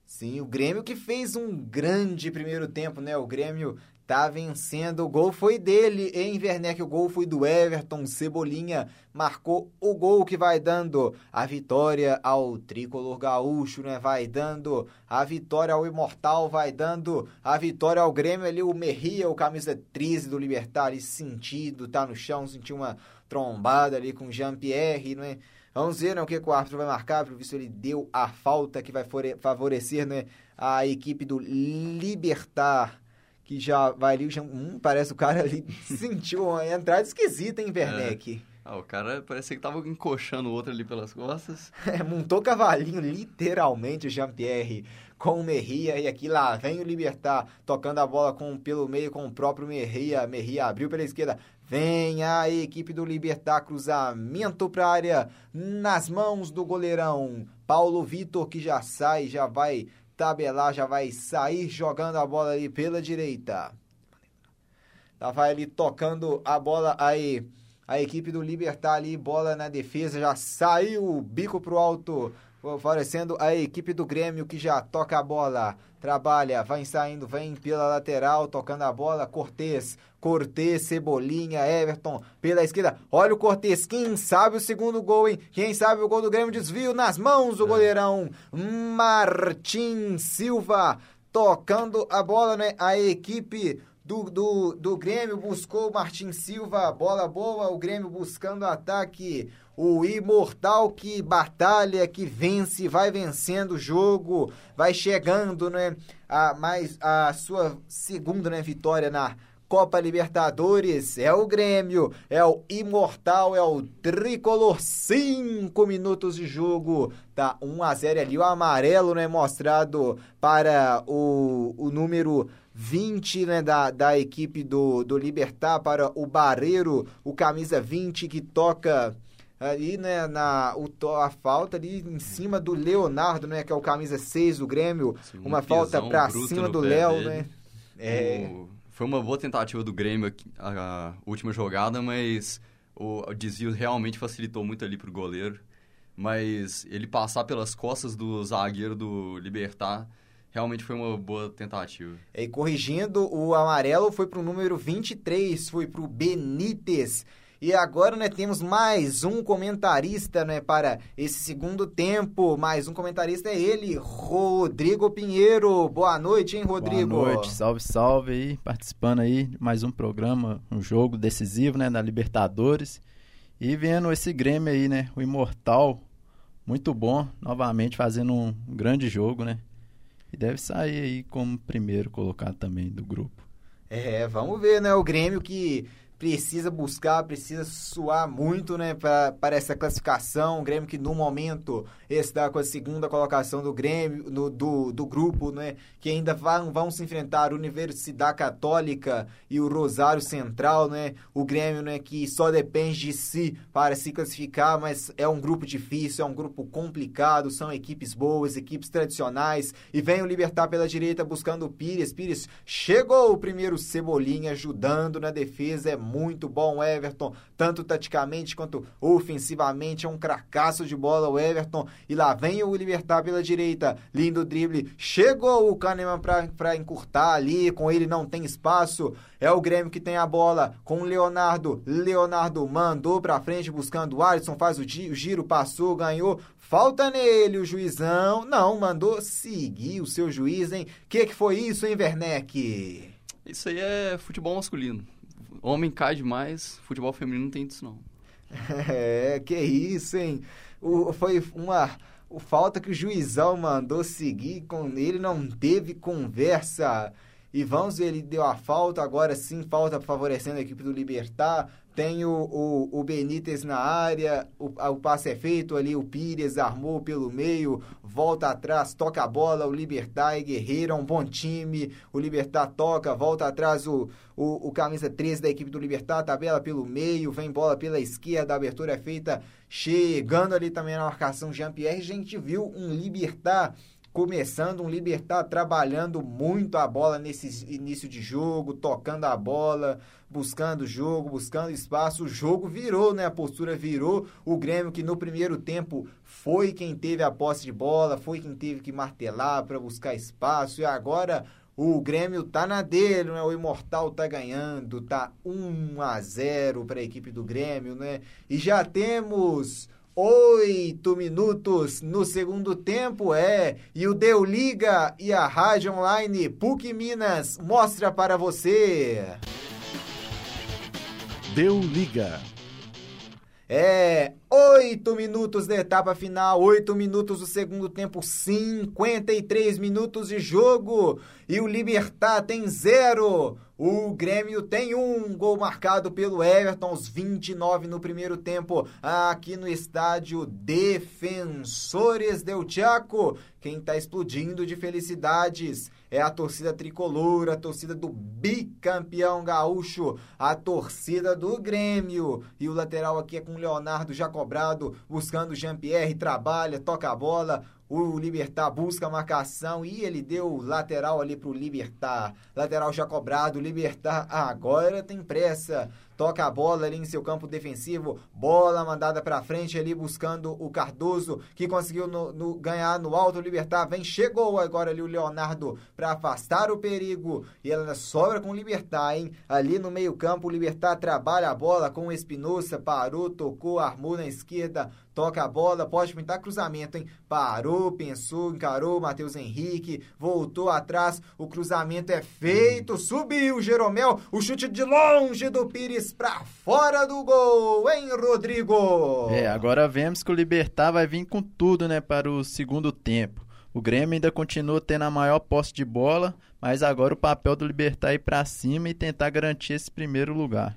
Sim, o Grêmio que fez um grande primeiro tempo, né? O Grêmio tá vencendo. O gol foi dele em Werneck. O gol foi do Everton. Cebolinha marcou o gol que vai dando a vitória ao tricolor gaúcho, né? Vai dando a vitória ao Imortal, vai dando a vitória ao Grêmio ali. O Merria, o camisa 13 do Libertar, ali sentido, tá no chão, sentiu uma trombada ali com Jean-Pierre, não é? Vamos ver né, o que, o árbitro vai marcar, pelo visto ele deu a falta que vai favorecer né, a equipe do Libertar, que já vai ali, já, hum, parece o cara ali (laughs) sentiu uma entrada esquisita, hein, Werneck? Ah, o cara parecia que tava encoxando o outro ali pelas costas. (laughs) É, montou cavalinho, literalmente, o Jean-Pierre com o Merria, e aqui lá vem o Libertar, tocando a bola com, pelo meio com o próprio Merria, Merria abriu pela esquerda, vem a equipe do Libertar, cruzamento para área, nas mãos do goleirão, Paulo Vitor, que já sai, já vai tabelar, já vai sair jogando a bola ali pela direita. Tá, vai ali tocando a bola aí. A equipe do Libertar ali, bola na defesa, já saiu o bico pro alto, favorecendo a equipe do Grêmio que já toca a bola, trabalha, vai saindo, vem pela lateral, tocando a bola, Cortez, Cortez, Cebolinha, Everton, pela esquerda, olha o Cortez, quem sabe o segundo gol, hein? Quem sabe o gol do Grêmio, desvio nas mãos do goleirão, Martim Silva, tocando a bola, né? A equipe do, do, do Grêmio buscou o Martin Silva, bola boa, o Grêmio buscando ataque. O Imortal que batalha, que vence, vai vencendo o jogo, vai chegando, né? A, mais a sua segunda né, vitória na Copa Libertadores. É o Grêmio, é o Imortal, é o Tricolor. Cinco minutos de jogo. Tá 1 a 0 ali. O amarelo, né? Mostrado para o, o número 20 né, da, da equipe do, do Libertar para o Barreiro, o camisa 20 que toca ali, né, na, o, a falta ali em cima do Leonardo, né, que é o camisa 6 do Grêmio, um uma falta pisão pra bruto cima do Léo, né? É, O- Foi uma boa tentativa do Grêmio a, a última jogada, mas o, o desvio realmente facilitou muito ali pro goleiro. Mas ele passar pelas costas do zagueiro do Libertar realmente foi uma boa tentativa. E corrigindo, o amarelo foi pro número 23, foi pro Benítez. E agora, né, temos mais um comentarista, né, para esse segundo tempo. Mais um comentarista é ele, Rodrigo Pinheiro. Boa noite, hein, Rodrigo? Boa noite, salve, salve aí, participando aí de mais um programa, um jogo decisivo, né, da Libertadores. E vendo esse Grêmio aí, né, o Imortal, muito bom, novamente fazendo um grande jogo, né? E deve sair aí como primeiro colocado também do grupo. É, vamos ver, né? O Grêmio que precisa buscar, precisa suar muito, né, para essa classificação. O Grêmio que no momento está com a segunda colocação do Grêmio, no- do, do grupo, né, que ainda vão, vão se enfrentar Universidade Católica e o Rosário Central, né? O Grêmio, né, que só depende de si para se classificar, mas é um grupo difícil, é um grupo complicado, são equipes boas, equipes tradicionais, e vem o Libertar pela direita buscando o Pires. Pires chegou o primeiro Cebolinha ajudando na defesa, é muito bom Everton, tanto taticamente quanto ofensivamente, é um cracaço de bola o Everton, e lá vem o Libertar pela direita, lindo drible, chegou o Kahneman para encurtar ali, com ele não tem espaço, é o Grêmio que tem a bola com o Leonardo, Leonardo mandou pra frente buscando o Alisson, faz o o giro, passou, ganhou, falta nele o juizão, não, mandou seguir o seu juiz, hein, que que foi isso, hein, Werneck? Isso aí é futebol masculino. Homem cai demais, futebol feminino não tem disso não. (laughs) É, que isso, hein? O, foi uma o falta que o juizão mandou seguir com ele, não teve conversa. E vamos ver, ele deu a falta, agora sim, falta favorecendo a equipe do Libertar. Tem o, o, o Benítez na área, o, o passe é feito ali, o Pires armou pelo meio, volta atrás, toca a bola, o Libertar e Guerreiro é um bom time. O Libertar toca, volta atrás o, o, o camisa 13 da equipe do Libertar, tabela pelo meio, vem bola pela esquerda, a abertura é feita chegando ali também na marcação Jean-Pierre. A gente viu um Libertar começando, um Libertar trabalhando muito a bola nesse início de jogo, tocando a bola, buscando jogo, buscando espaço. O jogo virou, né? A postura virou. O Grêmio que no primeiro tempo foi quem teve a posse de bola, foi quem teve que martelar para buscar espaço e agora o Grêmio tá na dele, né? O Imortal tá ganhando, tá 1 a 0 para a equipe do Grêmio, né? E já temos oito minutos no segundo tempo, é. E o Deu Liga e a Rádio Online PUC Minas mostra para você. Deu liga. É, oito minutos da etapa final, oito minutos do segundo tempo, 53 minutos de jogo. E o Libertar tem zero. O Grêmio tem um gol marcado pelo Everton, aos 29 no primeiro tempo, aqui no estádio Defensores del Chaco. Quem tá explodindo de felicidades é a torcida tricolor, a torcida do bicampeão gaúcho, a torcida do Grêmio. E o lateral aqui é com Leonardo já cobrado, buscando Jean-Pierre, trabalha, toca a bola. O Libertar busca a marcação e ele deu lateral ali pro Libertar. Lateral já cobrado, Libertar agora tem pressa. Toca a bola ali em seu campo defensivo. Bola mandada pra frente ali buscando o Cardoso, que conseguiu no- no- ganhar no alto. Libertar vem, chegou agora ali o Leonardo pra afastar o perigo. E ela sobra com o Libertar, hein? Ali no meio-campo, o Libertar trabalha a bola com o Espinosa. Parou, tocou, armou na esquerda. Toca a bola, pode pintar cruzamento, hein? Parou, pensou, encarou Matheus Henrique, voltou atrás, o cruzamento é feito, subiu Jeromel, o chute de longe do Pires pra fora do gol, hein, Rodrigo? É, agora vemos que o Libertar vai vir com tudo, né, para o segundo tempo. O Grêmio ainda continua tendo a maior posse de bola, mas agora o papel do Libertar é ir para cima e tentar garantir esse primeiro lugar.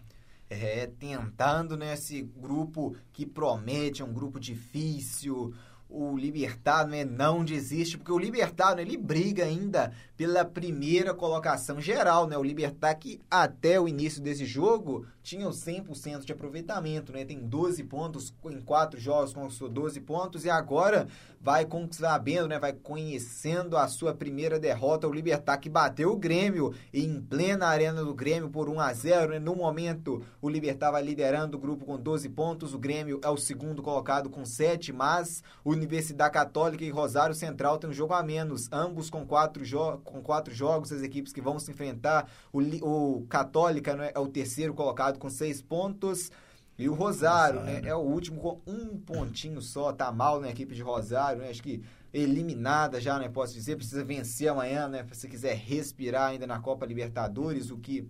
É, tentando nesse grupo que promete, é um grupo difícil. O Libertar né, não desiste, porque o Libertar né, ele briga ainda pela primeira colocação geral, né? O Libertar que até o início desse jogo tinha o 100% de aproveitamento, né? Tem 12 pontos em quatro jogos, conquistou 12 pontos e agora vai sabendo, né? Vai conhecendo a sua primeira derrota, o Libertar que bateu o Grêmio em plena arena do Grêmio por 1 a 0, né? No momento, o Libertar vai liderando o grupo com 12 pontos, o Grêmio é o segundo colocado com 7, mas Universidade Católica e Rosário Central tem um jogo a menos, ambos com quatro, com quatro jogos, as equipes que vão se enfrentar. O, o Católica né, é o terceiro colocado com seis pontos. E o Rosário, né, Rosário. é o último com um pontinho só, tá mal na equipe de Rosário, né? Acho que eliminada já, né? Posso dizer, precisa vencer amanhã, né? Se quiser respirar ainda na Copa Libertadores, o que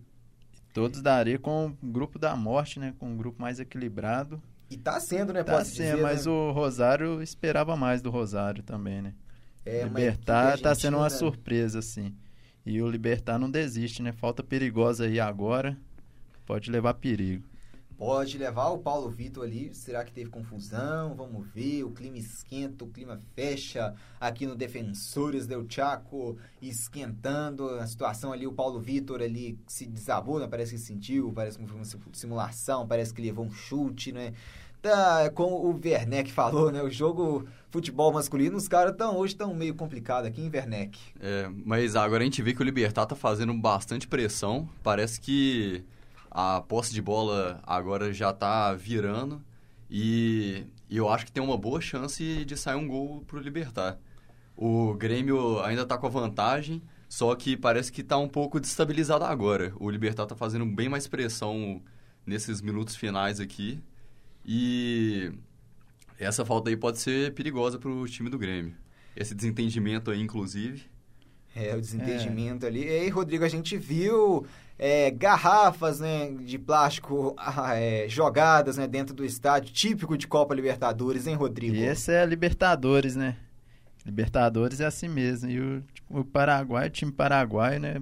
Todos daria com o grupo da morte, né, com um grupo mais equilibrado. E tá sendo, né? Tá sim, dizer, mas né? o Rosário esperava mais do Rosário também, né? É, Libertar tá sendo uma argentina- surpresa, assim. E o Libertar não desiste, né? Falta perigosa aí agora. Pode levar perigo. Pode levar o Paulo Vitor ali. Será que teve confusão? Vamos ver. O clima esquenta, o clima fecha aqui no Defensores del Chaco, esquentando a situação ali. O Paulo Vitor ali se desabou, né? Parece que sentiu, parece que foi uma simulação, parece que levou um chute, né? Tá, como o Werneck falou, né? O jogo futebol masculino, os caras tão, hoje estão meio complicado aqui em Werneck. É, mas agora a gente vê que o Libertar tá fazendo bastante pressão. Parece que a posse de bola agora já tá virando. E, e eu acho que tem uma boa chance de sair um gol pro Libertar. O Grêmio ainda tá com a vantagem, só que parece que tá um pouco destabilizado agora. O Libertar tá fazendo bem mais pressão nesses minutos finais aqui. E essa falta aí pode ser perigosa pro time do Grêmio. Esse desentendimento aí, inclusive. É, o desentendimento ali. E aí, Rodrigo, a gente viu é, garrafas né, de plástico (laughs) ah, é, jogadas né, dentro do estádio, típico de Copa Libertadores, hein, Rodrigo? E esse é a Libertadores, né? Libertadores é assim mesmo. E o, o Paraguai, o time paraguaio, né?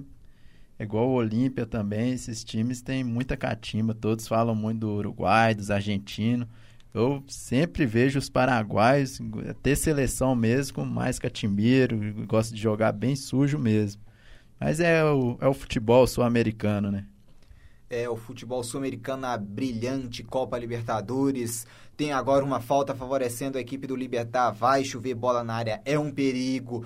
É igual o Olímpia também, esses times têm muita catimba, todos falam muito do Uruguai, dos argentinos. Eu sempre vejo os paraguaios ter seleção mesmo, com mais catimbeiro, gosta de jogar bem sujo mesmo. Mas é o, é o futebol sul-americano, né? É, o futebol sul-americano na brilhante Copa Libertadores. Tem agora uma falta favorecendo a equipe do Libertar. Vai chover bola na área, é um perigo.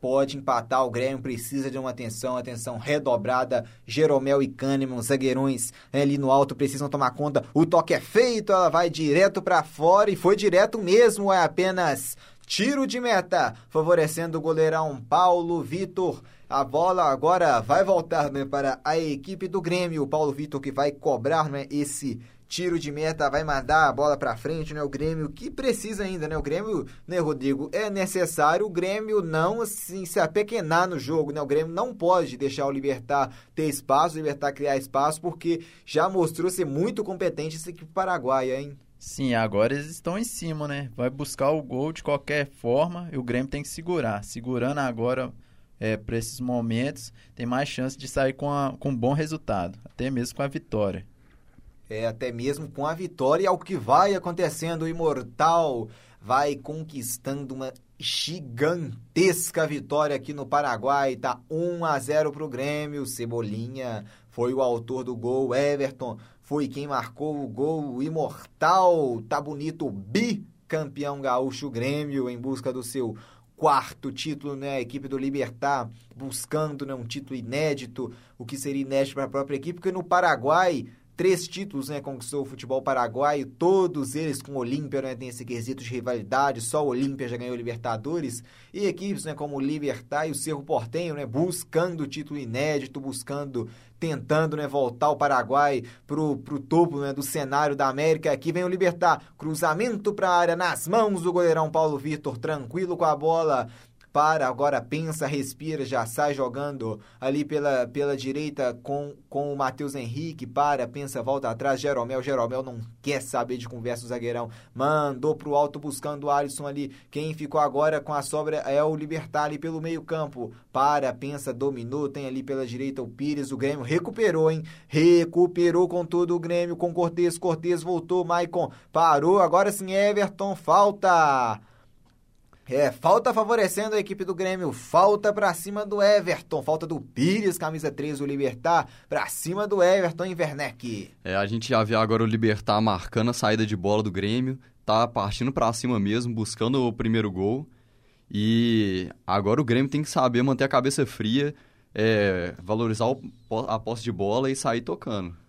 Pode empatar, o Grêmio precisa de uma atenção, atenção redobrada. Jeromel e Kahneman, zagueirões né, ali no alto, precisam tomar conta. O toque é feito, ela vai direto para fora e foi direto mesmo, é apenas tiro de meta, favorecendo o goleirão Paulo Vitor. A bola agora vai voltar né, para a equipe do Grêmio. O Paulo Vitor que vai cobrar né, esse tiro de meta, vai mandar a bola para frente, né? O Grêmio que precisa ainda, né? O Grêmio, né, Rodrigo, é necessário o Grêmio não assim se apequenar no jogo, né? O Grêmio não pode deixar o Libertar ter espaço, o Libertar criar espaço, porque já mostrou ser muito competente essa equipe paraguaia, hein? Sim, agora eles estão em cima, né? Vai buscar o gol de qualquer forma e o Grêmio tem que segurar. Segurando agora é, para esses momentos, tem mais chance de sair com, a, com um bom resultado, até mesmo com a vitória. É, até mesmo com a vitória, é o que vai acontecendo. O Imortal vai conquistando uma gigantesca vitória aqui no Paraguai. Tá 1 a 0 pro Grêmio. Cebolinha foi o autor do gol. Everton foi quem marcou o gol. O Imortal tá bonito, bicampeão gaúcho Grêmio em busca do seu quarto título, né? A equipe do Libertar buscando né, um título inédito, o que seria inédito para a própria equipe, porque no Paraguai três títulos, né, conquistou o futebol paraguaio, todos eles com o Olímpia, né, tem esse quesito de rivalidade, só o Olímpia já ganhou Libertadores, e equipes, né, como o Libertar e o Cerro Portenho, né, buscando título inédito, buscando, tentando, né, voltar o Paraguai pro, pro topo, né, do cenário da América, aqui vem o Libertar, cruzamento para a área, nas mãos do goleirão Paulo Vitor, tranquilo com a bola, para, agora pensa, respira, já sai jogando ali pela, pela direita com, com o Matheus Henrique, para, pensa, volta atrás, Jeromel, Jeromel não quer saber de conversa o zagueirão, mandou pro alto buscando o Alisson ali, quem ficou agora com a sobra é o Libertar ali pelo meio campo, para, pensa, dominou, tem ali pela direita o Pires, o Grêmio recuperou, hein, recuperou com todo o Grêmio, com Cortez, Cortez voltou, Maicon parou, agora sim Everton, falta... É, falta favorecendo a equipe do Grêmio, falta pra cima do Everton, falta do Pires, camisa 3 do Libertar, pra cima do Everton em Werneck. É, a gente já vê agora o Libertar marcando a saída de bola do Grêmio, tá partindo pra cima mesmo, buscando o primeiro gol. E agora o Grêmio tem que saber manter a cabeça fria, é, valorizar o, a posse de bola e sair tocando.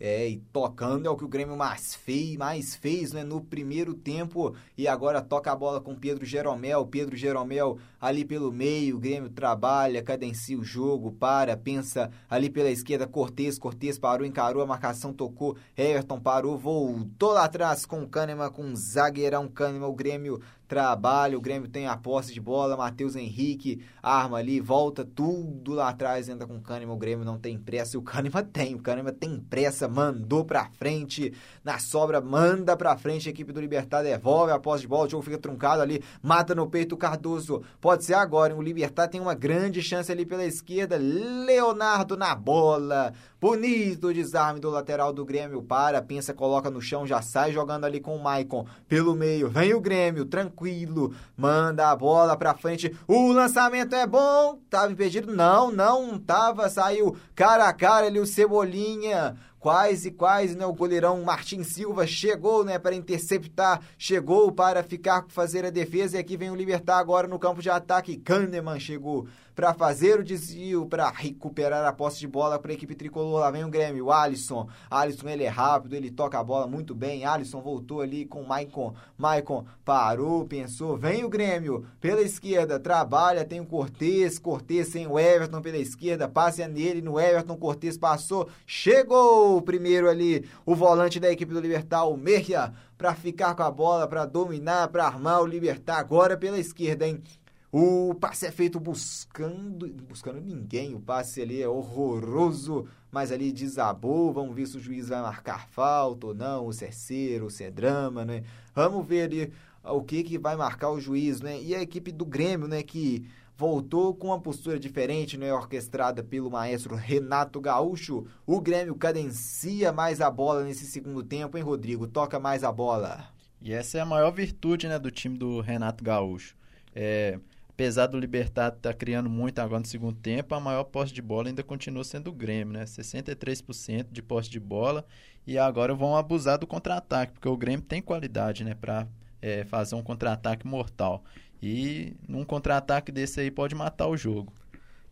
É, e tocando é o que o Grêmio mais fez, mais fez né, no primeiro tempo. E agora toca a bola com Pedro Jeromel. Pedro Jeromel ali pelo meio. O Grêmio trabalha, cadencia o jogo, para, pensa ali pela esquerda. Cortez, Cortez parou, encarou a marcação, tocou. Everton parou, voltou lá atrás com o Kahneman, com o zagueirão Kahneman. O Grêmio trabalha, o Grêmio tem a posse de bola, Matheus Henrique arma ali, volta tudo lá atrás, entra com o Kahneman, o Grêmio não tem pressa, e o Kahneman (laughs) tem, o Kahneman tem pressa, mandou pra frente, na sobra, manda pra frente, a equipe do Libertar devolve a posse de bola, o jogo fica truncado ali, mata no peito o Cardoso, pode ser agora, hein? o Libertar tem uma grande chance ali pela esquerda, Leonardo na bola, bonito desarme do lateral do Grêmio, para, pensa, coloca no chão, já sai jogando ali com o Maicon, pelo meio, vem o Grêmio, tranquilo, manda a bola pra frente, o lançamento é bom, tava impedido, não, não tava, saiu cara a cara ali o Cebolinha, quase, quase, né, o goleirão Martin Silva chegou, né, para interceptar, chegou para ficar, fazer a defesa, e aqui vem o Libertar agora no campo de ataque, Kahneman chegou para fazer o desvio, para recuperar a posse de bola para a equipe tricolor. Lá vem o Grêmio, o Alisson. Alisson, ele é rápido, ele toca a bola muito bem. Alisson voltou ali com o Maicon. Maicon parou, pensou. Vem o Grêmio pela esquerda, trabalha, tem o Cortez. Cortez sem o Everton pela esquerda, passe nele no Everton. Cortez passou, chegou primeiro ali o volante da equipe do Libertar, o Merria, para ficar com a bola, para dominar, para armar o Libertar agora pela esquerda, hein? O passe é feito buscando, buscando ninguém. O passe ali é horroroso, mas ali desabou. Vamos ver se o juiz vai marcar falta ou não, ou se é se é drama, né? Vamos ver ali o que que vai marcar o juiz, né? E a equipe do Grêmio, né, que voltou com uma postura diferente, né, orquestrada pelo maestro Renato Gaúcho. O Grêmio cadencia mais a bola nesse segundo tempo, hein, Rodrigo? Toca mais a bola. E essa é a maior virtude né, do time do Renato Gaúcho. É, apesar do Libertad estar criando muito agora no segundo tempo, a maior posse de bola ainda continua sendo o Grêmio, né? 63% de posse de bola e agora vão abusar do contra-ataque, porque o Grêmio tem qualidade, né, para é, fazer um contra-ataque mortal. E num contra-ataque desse aí pode matar o jogo.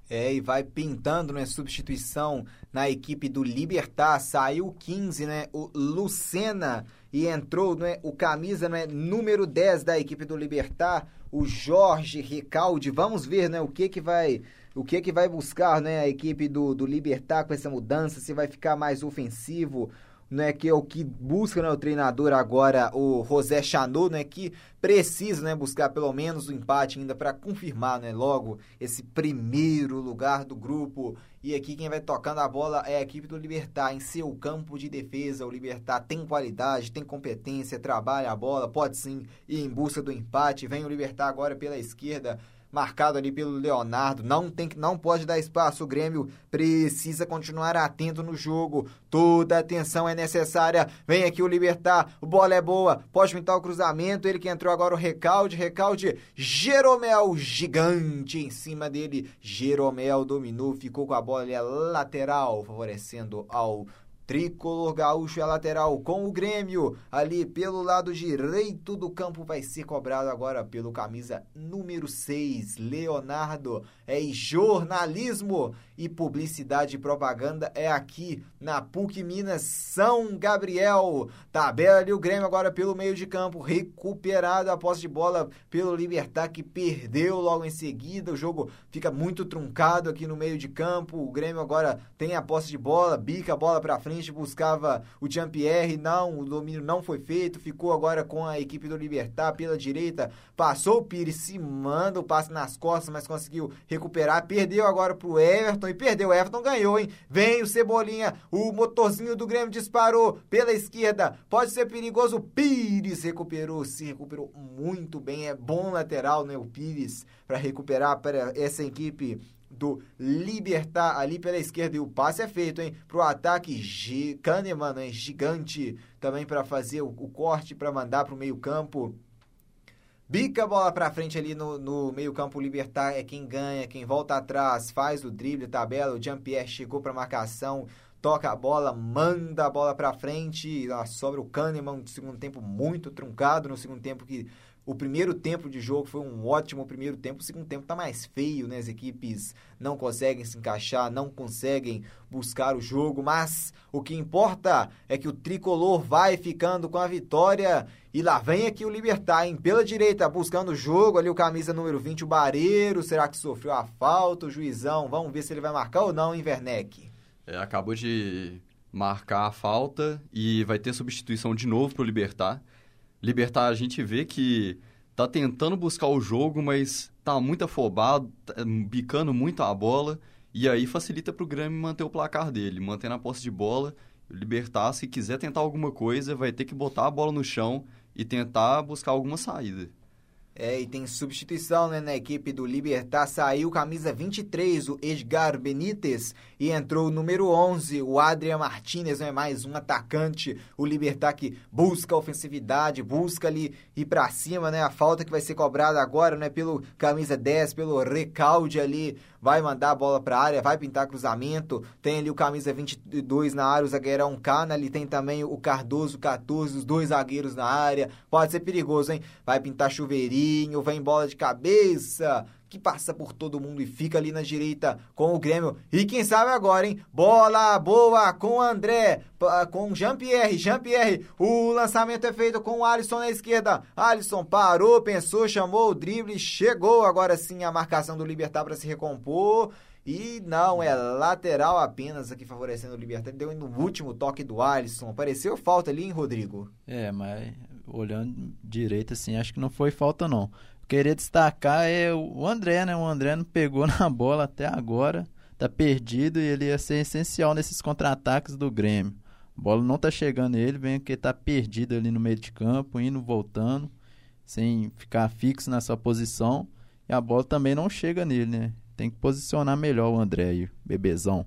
É, e vai pintando, né, substituição na equipe do Libertar. Saiu 15, né, o Lucena e entrou, né, o camisa, né, número 10 da equipe do Libertar, o Jorge Recalde. Vamos ver, né, o que que vai o que que vai buscar, né, a equipe do, do Libertar com essa mudança, se vai ficar mais ofensivo, né, que é o que busca né, o treinador agora, o José Chanot, né, que precisa né, buscar pelo menos o empate ainda para confirmar né, logo esse primeiro lugar do grupo. E aqui quem vai tocando a bola é a equipe do Libertar em seu campo de defesa. O Libertar tem qualidade, tem competência, trabalha a bola, pode sim ir em busca do empate. Vem o Libertar agora pela esquerda marcado ali pelo Leonardo. Não tem não pode dar espaço. O Grêmio precisa continuar atento no jogo. Toda atenção é necessária. Vem aqui o Libertar. O bola é boa. Pode pintar o cruzamento. Ele que entrou agora o recalde. Recalde. Jeromel gigante em cima dele. Jeromel dominou, ficou com a bola a lateral, favorecendo ao Tricolor Gaúcho é lateral com o Grêmio. Ali pelo lado direito do campo vai ser cobrado agora pelo camisa número 6, Leonardo. É jornalismo e publicidade e propaganda é aqui na PUC Minas São Gabriel. Tabela ali o Grêmio agora pelo meio de campo, recuperado a posse de bola pelo Libertar que perdeu logo em seguida. O jogo fica muito truncado aqui no meio de campo. O Grêmio agora tem a posse de bola, bica a bola para frente, buscava o Jean-Pierre, não, o domínio não foi feito, ficou agora com a equipe do Libertar pela direita, passou o Pires, se manda o passe nas costas, mas conseguiu recuperar, perdeu agora pro Everton e perdeu, o Everton ganhou, hein? Vem o Cebolinha, o motorzinho do Grêmio disparou pela esquerda, pode ser perigoso, Pires recuperou, se recuperou muito bem, é bom lateral, né, o Pires, para recuperar para essa equipe do Libertar ali pela esquerda. E o passe é feito, hein? Pro ataque Kahneman, né? gigante também para fazer o, o corte para mandar pro meio-campo. Bica a bola pra frente ali no, no meio-campo. Libertar é quem ganha, quem volta atrás, faz o drible, tabela. O Jean-Pierre chegou pra marcação, toca a bola, manda a bola pra frente. Lá sobra o Kahneman, no segundo tempo muito truncado. No segundo tempo que o primeiro tempo de jogo foi um ótimo primeiro tempo. O segundo tempo tá mais feio, né? As equipes não conseguem se encaixar, não conseguem buscar o jogo. Mas o que importa é que o tricolor vai ficando com a vitória. E lá vem aqui o Libertar, hein? Pela direita, buscando o jogo. Ali o camisa número 20, o Bareiro. Será que sofreu a falta? O juizão, vamos ver se ele vai marcar ou não, hein, Werneck? É, acabou de marcar a falta e vai ter substituição de novo pro Libertar. Libertar, a gente vê que tá tentando buscar o jogo, mas tá muito afobado, tá, bicando muito a bola, e aí facilita pro Grêmio manter o placar dele, mantendo a posse de bola. Libertar, se quiser tentar alguma coisa, vai ter que botar a bola no chão e tentar buscar alguma saída. É, e tem substituição né, na equipe do Libertar. Saiu camisa 23, o Edgar Benítez, e entrou o número 11, o Adrian Martinez, né, mais um atacante. O Libertar que busca ofensividade, busca ali ir pra cima, né? A falta que vai ser cobrada agora, né, pelo camisa 10, pelo Recalde ali. Vai mandar a bola pra área, vai pintar cruzamento. Tem ali o camisa 22 na área, o zagueirão Cana. Ali tem também o Cardoso 14, os dois zagueiros na área. Pode ser perigoso, hein? Vai pintar chuveirinho, vem bola de cabeça que passa por todo mundo e fica ali na direita com o Grêmio. E quem sabe agora, hein? Bola boa com André, com Jean-Pierre. Jean-Pierre, o lançamento é feito com o Alisson na esquerda. Alisson parou, pensou, chamou o drible, chegou agora sim a marcação do Libertar para se recompor. E não, é lateral apenas aqui favorecendo o Libertar. Deu no último toque do Alisson. Apareceu falta ali, hein, Rodrigo? É, mas olhando direito assim, acho que não foi falta não. Queria destacar é o André, né? O André não pegou (laughs) na bola até agora, tá perdido e ele ia ser essencial nesses contra-ataques do Grêmio. A bola não tá chegando nele, vem que tá perdido ali no meio de campo, indo voltando, sem ficar fixo na sua posição. e a bola também não chega nele, né? Tem que posicionar melhor o André aí, bebezão.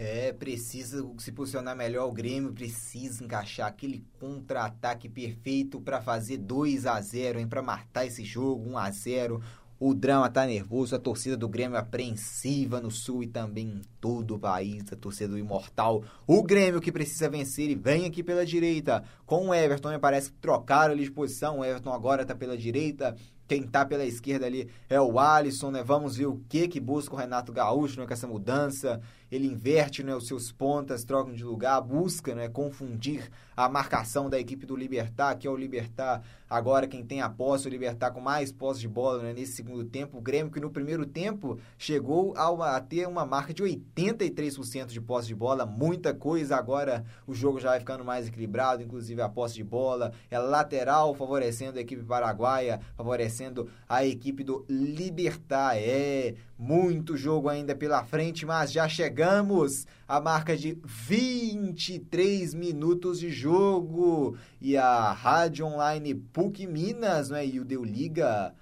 É, precisa se posicionar melhor o Grêmio, precisa encaixar aquele contra-ataque perfeito para fazer 2 a 0 hein, para matar esse jogo, 1 a 0 O drama tá nervoso, a torcida do Grêmio apreensiva no sul e também em todo o país, a torcida do Imortal. O Grêmio que precisa vencer e vem aqui pela direita com o Everton, né, parece que trocaram ali de posição, o Everton agora tá pela direita, quem tá pela esquerda ali é o Alisson, né? Vamos ver o que que busca o Renato Gaúcho né, com essa mudança. Ele inverte né, os seus pontas, trocam de lugar, busca né, confundir a marcação da equipe do Libertar, que é o Libertar agora quem tem a posse, o Libertar com mais posse de bola né, nesse segundo tempo. O Grêmio que no primeiro tempo chegou a ter uma marca de 83% de posse de bola, muita coisa. Agora o jogo já vai ficando mais equilibrado, inclusive a posse de bola é lateral, favorecendo a equipe paraguaia, favorecendo a equipe do Libertar. É muito jogo ainda pela frente, mas já chegamos à marca de 23 minutos de jogo. E a Rádio Online PUC Minas né, e o Deu Liga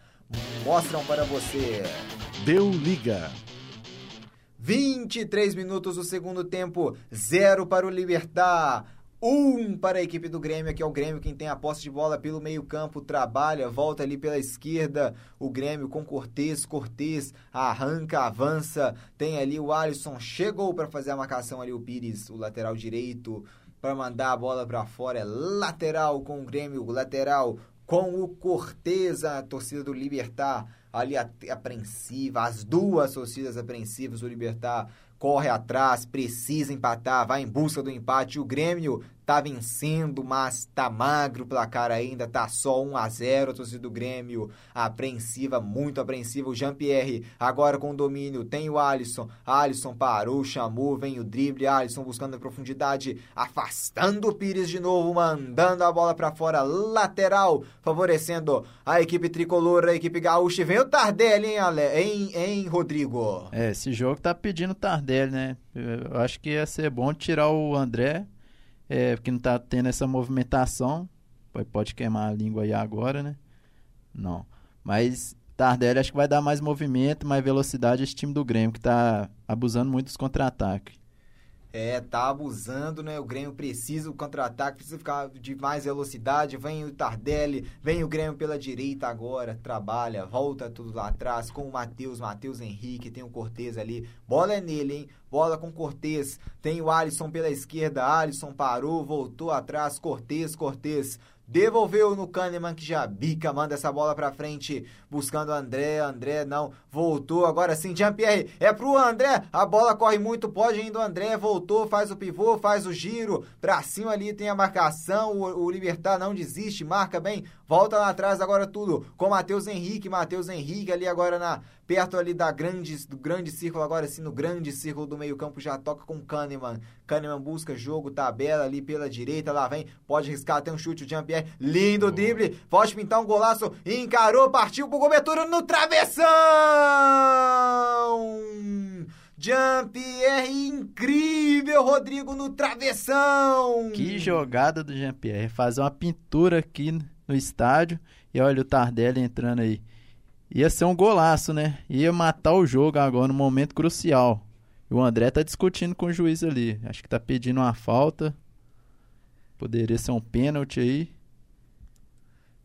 mostram para você. Deu liga. 23 minutos do segundo tempo, 0 para o Libertar. 1 para a equipe do Grêmio, que é o Grêmio quem tem a posse de bola pelo meio-campo, trabalha, volta ali pela esquerda. O Grêmio com Cortez, Cortez arranca, avança. Tem ali o Alisson, chegou para fazer a marcação ali o Pires, o lateral direito, para mandar a bola para fora. É lateral com o Grêmio, lateral com o Cortez, a torcida do Libertar ali apreensiva, as duas torcidas apreensivas, o Libertar corre atrás, precisa empatar, vai em busca do empate. O Grêmio tá vencendo, mas tá magro o placar ainda, tá só 1 a 0 a torcida do Grêmio, apreensiva, muito apreensiva. O Jean-Pierre agora com domínio, tem o Alisson, Alisson parou, chamou, vem o drible, Alisson buscando a profundidade, afastando o Pires de novo, mandando a bola pra fora, lateral, favorecendo a equipe tricolor, a equipe gaúcha. E Vem o Tardelli, hein, Ale... hein, hein, Rodrigo? É, esse jogo tá pedindo Tardelli, né? Eu acho que ia ser bom tirar o André, é, porque não tá tendo essa movimentação. Pode- queimar a língua aí agora, né? Não. Mas Tardelli acho que vai dar mais movimento, mais velocidade esse time do Grêmio, que tá abusando muito dos contra-ataques. É, tá abusando, né? O Grêmio precisa do contra-ataque, precisa ficar de mais velocidade. Vem o Tardelli, vem o Grêmio pela direita agora, trabalha, volta tudo lá atrás com o Matheus, Matheus Henrique, tem o Cortez ali. Bola é nele, hein? Bola com Cortez. Tem o Alisson pela esquerda, Alisson parou, voltou atrás, Cortez, Cortez. Devolveu no Kahneman que já bica, manda essa bola pra frente, buscando o André, André não, voltou, agora sim, Jean-Pierre, é pro André, a bola corre muito, pode indo o André, voltou, faz o pivô, faz o giro, pra cima ali tem a marcação, o, o Libertar não desiste, marca bem, volta lá atrás agora tudo, com Matheus Henrique, Matheus Henrique ali agora na, perto ali da grande, do grande círculo, agora sim, no grande círculo do meio campo, já toca com Kahneman, Kahneman busca jogo, tabela ali pela direita, lá vem, pode riscar, tem um chute, o Jean-Pierre, lindo drible, pode pintar um golaço, encarou, partiu pro cobertura no travessão! Jean-Pierre incrível, Rodrigo, no travessão! Que jogada do Jean-Pierre. Fazer uma pintura aqui no estádio. E olha o Tardelli entrando aí. Ia ser um golaço, né? Ia matar o jogo agora no momento crucial. O André tá discutindo com o juiz ali. Acho que tá pedindo uma falta. Poderia ser um pênalti aí.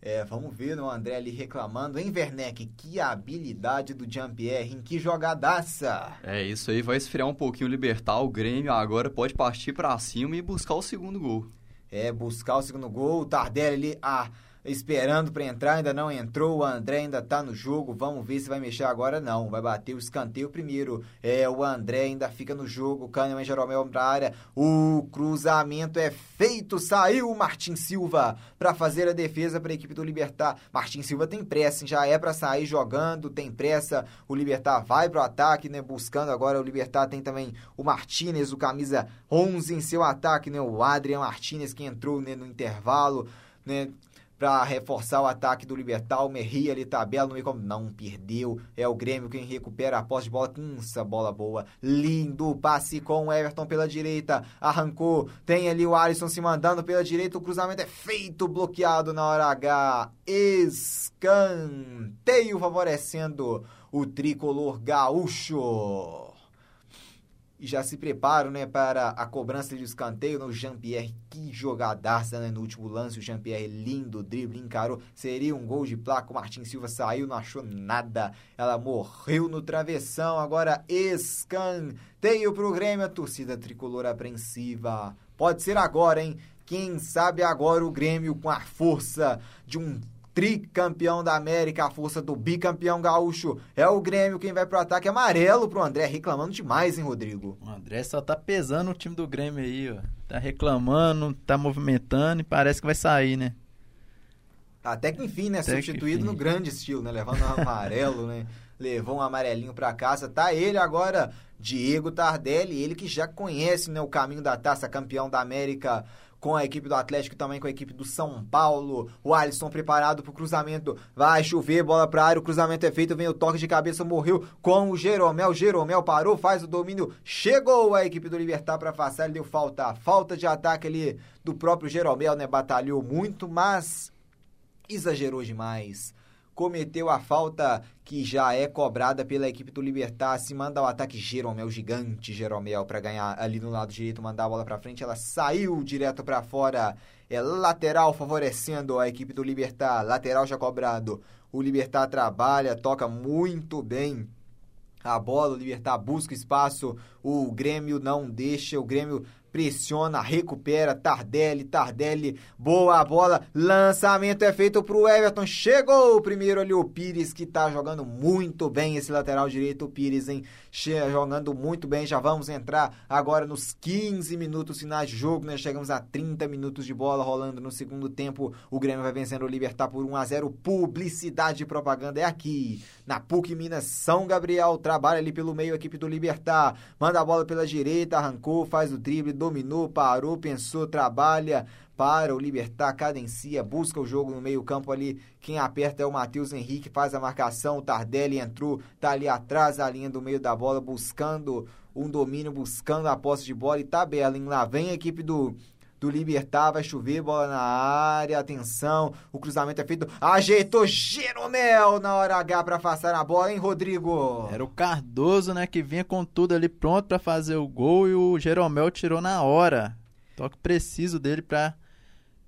É, vamos ver o André ali reclamando, hein, Werneck? Que habilidade do Jean-Pierre, em que jogadaça! É, isso aí vai esfriar um pouquinho o Libertar. O Grêmio agora pode partir pra cima e buscar o segundo gol. É, buscar o segundo gol, o Tardelli ali, ah, esperando pra entrar, ainda não entrou, o André ainda tá no jogo, vamos ver se vai mexer agora, não, vai bater o escanteio primeiro, é, o André ainda fica no jogo, Kahneman Jeromel pra área, o cruzamento é feito, saiu o Martin Silva pra fazer a defesa pra equipe do Libertar, Martin Silva tem pressa, hein, já é pra sair jogando, tem pressa, o Libertar vai pro ataque, né, buscando agora, o Libertar tem também o Martinez, o camisa 11 em seu ataque, né, o Adrian Martinez que entrou né, no intervalo, né, para reforçar o ataque do Libertar. O Merri ali tabela no meio não perdeu. É o Grêmio quem recupera a posse de bola. Pinça, bola boa. Lindo passe com o Everton pela direita. Arrancou. Tem ali o Alisson se mandando pela direita. O cruzamento é feito, bloqueado na hora H. Escanteio favorecendo o tricolor gaúcho e já se preparam né, para a cobrança de escanteio no Jean-Pierre. Que jogadaça né, no último lance. O Jean-Pierre, lindo drible, encarou. Seria um gol de placa. O Martin Silva saiu, não achou nada. Ela morreu no travessão. Agora escanteio para o Grêmio. A torcida tricolor apreensiva. Pode ser agora, hein? Quem sabe agora o Grêmio com a força de um tricampeão da América, a força do bicampeão gaúcho. É o Grêmio quem vai pro ataque amarelo pro André, reclamando demais, hein, Rodrigo? O André só tá pesando o time do Grêmio aí, ó. Tá reclamando, tá movimentando e parece que vai sair, né? Até que enfim, né? Até Substituído no grande estilo, né? Levando um amarelo, né? (laughs) Levou um amarelinho pra casa. Tá ele agora, Diego Tardelli, ele que já conhece né, o caminho da taça, campeão da América com a equipe do Atlético também com a equipe do São Paulo. O Alisson preparado pro cruzamento. Vai chover, bola pra área, o cruzamento é feito, vem o toque de cabeça, morreu com o Jeromel. Jeromel parou, faz o domínio. Chegou a equipe do Libertar pra afastar, ele deu falta. Falta de ataque ali do próprio Jeromel, né? Batalhou muito, mas exagerou demais. Cometeu a falta que já é cobrada pela equipe do Libertar. Se manda o ataque Jeromel, gigante Jeromel, para ganhar ali no lado direito, mandar a bola para frente. Ela saiu direto para fora. É lateral favorecendo a equipe do Libertar. Lateral já cobrado. O Libertar trabalha, toca muito bem a bola, o Libertar busca espaço, o Grêmio não deixa, o Grêmio pressiona, recupera, Tardelli, Tardelli, boa bola, lançamento é feito pro Everton, chegou o primeiro ali o Pires, que tá jogando muito bem esse lateral direito, o Pires, hein, jogando muito bem, já vamos entrar agora nos 15 minutos finais de jogo, né, chegamos a 30 minutos de bola rolando no segundo tempo, o Grêmio vai vencendo o Libertar por 1 a 0 publicidade e propaganda é aqui, na PUC Minas São Gabriel, trabalha ali pelo meio a equipe do Libertar, manda a bola pela direita, arrancou, faz o drible, dominou, parou, pensou, trabalha para o Libertar, cadencia, busca o jogo no meio campo ali, quem aperta é o Matheus Henrique, faz a marcação, o Tardelli entrou, tá ali atrás da linha do meio da bola, buscando um domínio, buscando a posse de bola e tabela, hein? lá vem a equipe do do Libertar, vai chover, bola na área, atenção, o cruzamento é feito, ajeitou Jeromel na hora H para afastar a bola, hein, Rodrigo? Era o Cardoso, né, que vinha com tudo ali pronto pra fazer o gol e o Jeromel tirou na hora. Toque preciso dele pra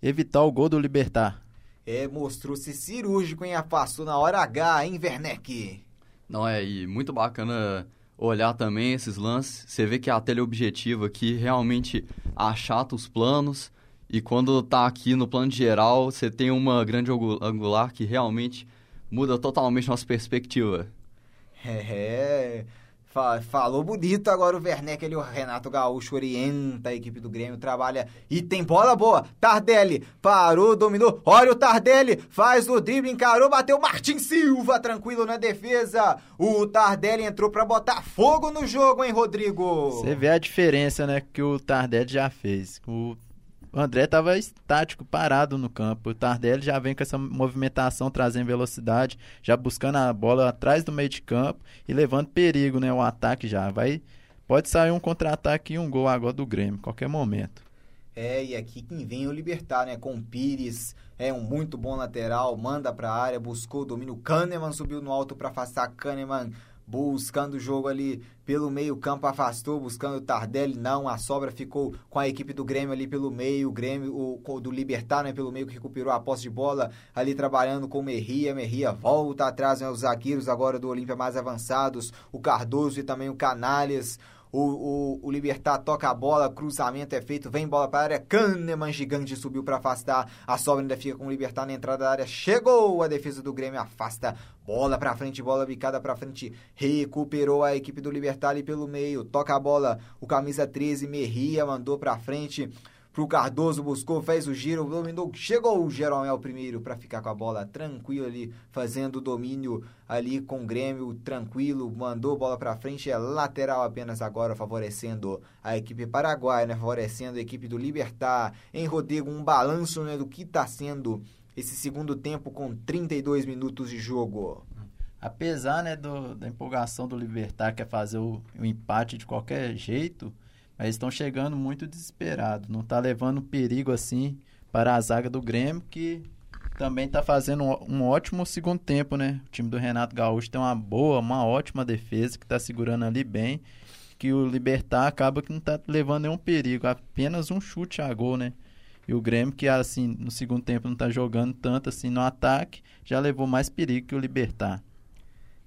evitar o gol do Libertar. É, mostrou-se cirúrgico, hein, afastou na hora H, hein, Werneck? Não, é, e muito bacana olhar também esses lances. Você vê que a teleobjetiva aqui realmente achata os planos. E quando tá aqui no plano geral, você tem uma grande angu- angular que realmente muda totalmente nossa perspectiva. É, fa- falou bonito agora o Werneck ali, o Renato Gaúcho orienta a equipe do Grêmio, trabalha e tem bola boa. Tardelli parou, dominou. Olha o Tardelli, faz o drible, encarou, bateu Martin Silva, tranquilo na defesa. O Tardelli entrou pra botar fogo no jogo, hein, Rodrigo? Você vê a diferença, né, que o Tardelli já fez. O André tava estático, parado no campo. O Tardelli já vem com essa movimentação, trazendo velocidade, já buscando a bola atrás do meio de campo e levando perigo, né, o ataque já. Vai pode sair um contra-ataque e um gol agora do Grêmio, qualquer momento. É, e aqui quem vem é o Libertar, né? Com o Pires, é um muito bom lateral, manda pra área, buscou o domínio. Kahneman subiu no alto pra afastar Kahneman, buscando o jogo ali pelo meio campo, afastou, buscando o Tardelli, não, a sobra ficou com a equipe do Grêmio ali pelo meio, o Grêmio, o, do Libertar, né, pelo meio, que recuperou a posse de bola, ali trabalhando com o Merria, Merria volta atrás, né, os zagueiros agora do Olímpia mais avançados, o Cardoso e também o Canalhas, o, o, o Libertar toca a bola, cruzamento é feito, vem bola para a área. Kahneman gigante subiu para afastar. A sobra ainda fica com o Libertar na entrada da área. Chegou a defesa do Grêmio, afasta. Bola para frente, bola bicada para frente. Recuperou a equipe do Libertar ali pelo meio. Toca a bola, o camisa 13, Merria, mandou para frente. Pro Cardoso, buscou, fez o giro, dominou, chegou o Jeromel primeiro para ficar com a bola tranquilo ali, fazendo o domínio ali com o Grêmio, tranquilo, mandou bola para frente, é lateral apenas agora, favorecendo a equipe paraguaia, né, favorecendo a equipe do Libertar, em Rodrigo, um balanço né, do que está sendo esse segundo tempo com 32 minutos de jogo. Apesar né, do- da empolgação do Libertar, que é fazer o, o empate de qualquer jeito, mas estão chegando muito desesperados. Não está levando perigo assim para a zaga do Grêmio, que também está fazendo um, ótimo segundo tempo, né? O time do Renato Gaúcho tem uma boa, uma ótima defesa que está segurando ali bem. Que o Libertar acaba que não está levando nenhum perigo, apenas um chute a gol, né? E o Grêmio, que assim, no segundo tempo não está jogando tanto assim no ataque, já levou mais perigo que o Libertar.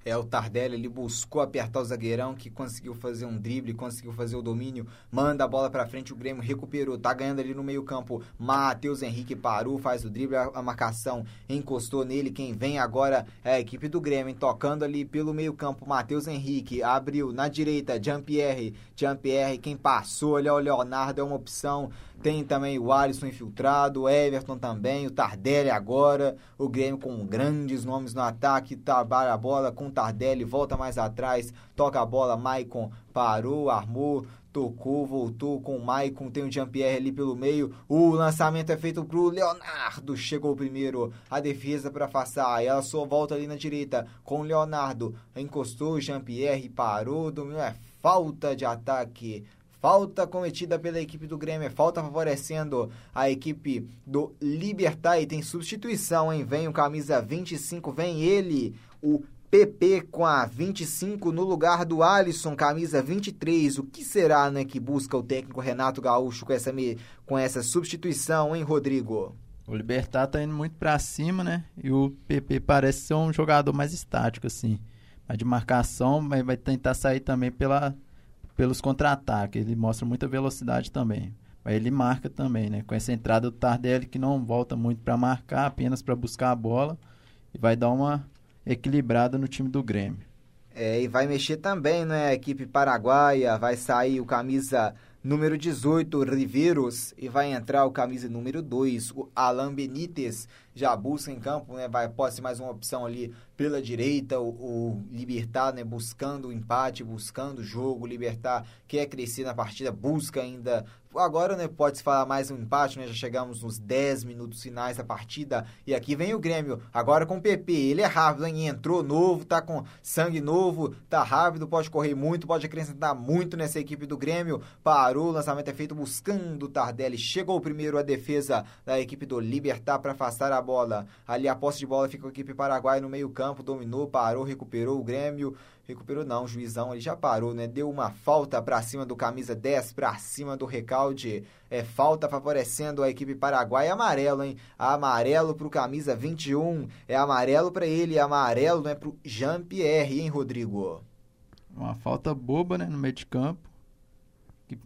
É, o Tardelli, ele buscou apertar o zagueirão, que conseguiu fazer um drible, conseguiu fazer o domínio, manda a bola pra frente, o Grêmio recuperou, tá ganhando ali no meio campo, Matheus Henrique parou, faz o drible, a, a marcação encostou nele, quem vem agora é a equipe do Grêmio, hein, tocando ali pelo meio campo, Matheus Henrique, abriu na direita, Jean-Pierre, Jean-Pierre, quem passou ali, ó, o Leonardo é uma opção, tem também o Alisson infiltrado, o Everton também, o Tardelli agora, o Grêmio com grandes nomes no ataque, trabalha a bola com o Tardelli, volta mais atrás, toca a bola, Maicon parou, armou, tocou, voltou com o Maicon, tem o Jean-Pierre ali pelo meio, o lançamento é feito pro Leonardo, chegou primeiro, a defesa para afastar, ela só volta ali na direita com o Leonardo, encostou o Jean-Pierre, parou, dominou, é falta de ataque, Falta cometida pela equipe do Grêmio, é falta favorecendo a equipe do Libertar e tem substituição, hein? Vem o camisa 25, vem ele, o PP com a 25 no lugar do Alisson, camisa 23. O que será, né, que busca o técnico Renato Gaúcho com essa, com essa substituição, hein, Rodrigo? O Libertar tá indo muito pra cima, né? E o PP parece ser um jogador mais estático, assim. Mas de marcação, mas vai tentar sair também pela, pelos contra-ataques. Ele mostra muita velocidade também. Mas ele marca também, né? Com essa entrada do Tardelli que não volta muito pra marcar, apenas pra buscar a bola. E vai dar uma equilibrada no time do Grêmio. É, e vai mexer também, né? A equipe paraguaia vai sair o camisa número 18, Riveiros, e vai entrar o camisa número 2, o Alan Benítez. Já busca em campo, né? Vai, pode ser mais uma opção ali pela direita, o, o Libertar, né? Buscando o empate, buscando o jogo. Libertar quer crescer na partida, busca ainda. Agora, né? Pode se falar mais um empate, né? Já chegamos nos 10 minutos finais da partida. E aqui vem o Grêmio, agora com o PP. Ele é rápido, hein? Entrou novo, tá com sangue novo, tá rápido, pode correr muito, pode acrescentar muito nessa equipe do Grêmio. Parou, o lançamento é feito buscando o Tardelli. Chegou primeiro a defesa da equipe do Libertar para afastar a bola. Ali a posse de bola fica com a equipe paraguaia no meio-campo, dominou, parou, recuperou o Grêmio. Recuperou não, o juizão ele já parou, né? Deu uma falta para cima do camisa 10, para cima do Recalde. É falta favorecendo a equipe paraguaia. Amarelo, hein? Amarelo pro camisa 21. É amarelo para ele, amarelo não é pro Jean-Pierre, hein, Rodrigo? Uma falta boba, né? No meio de campo.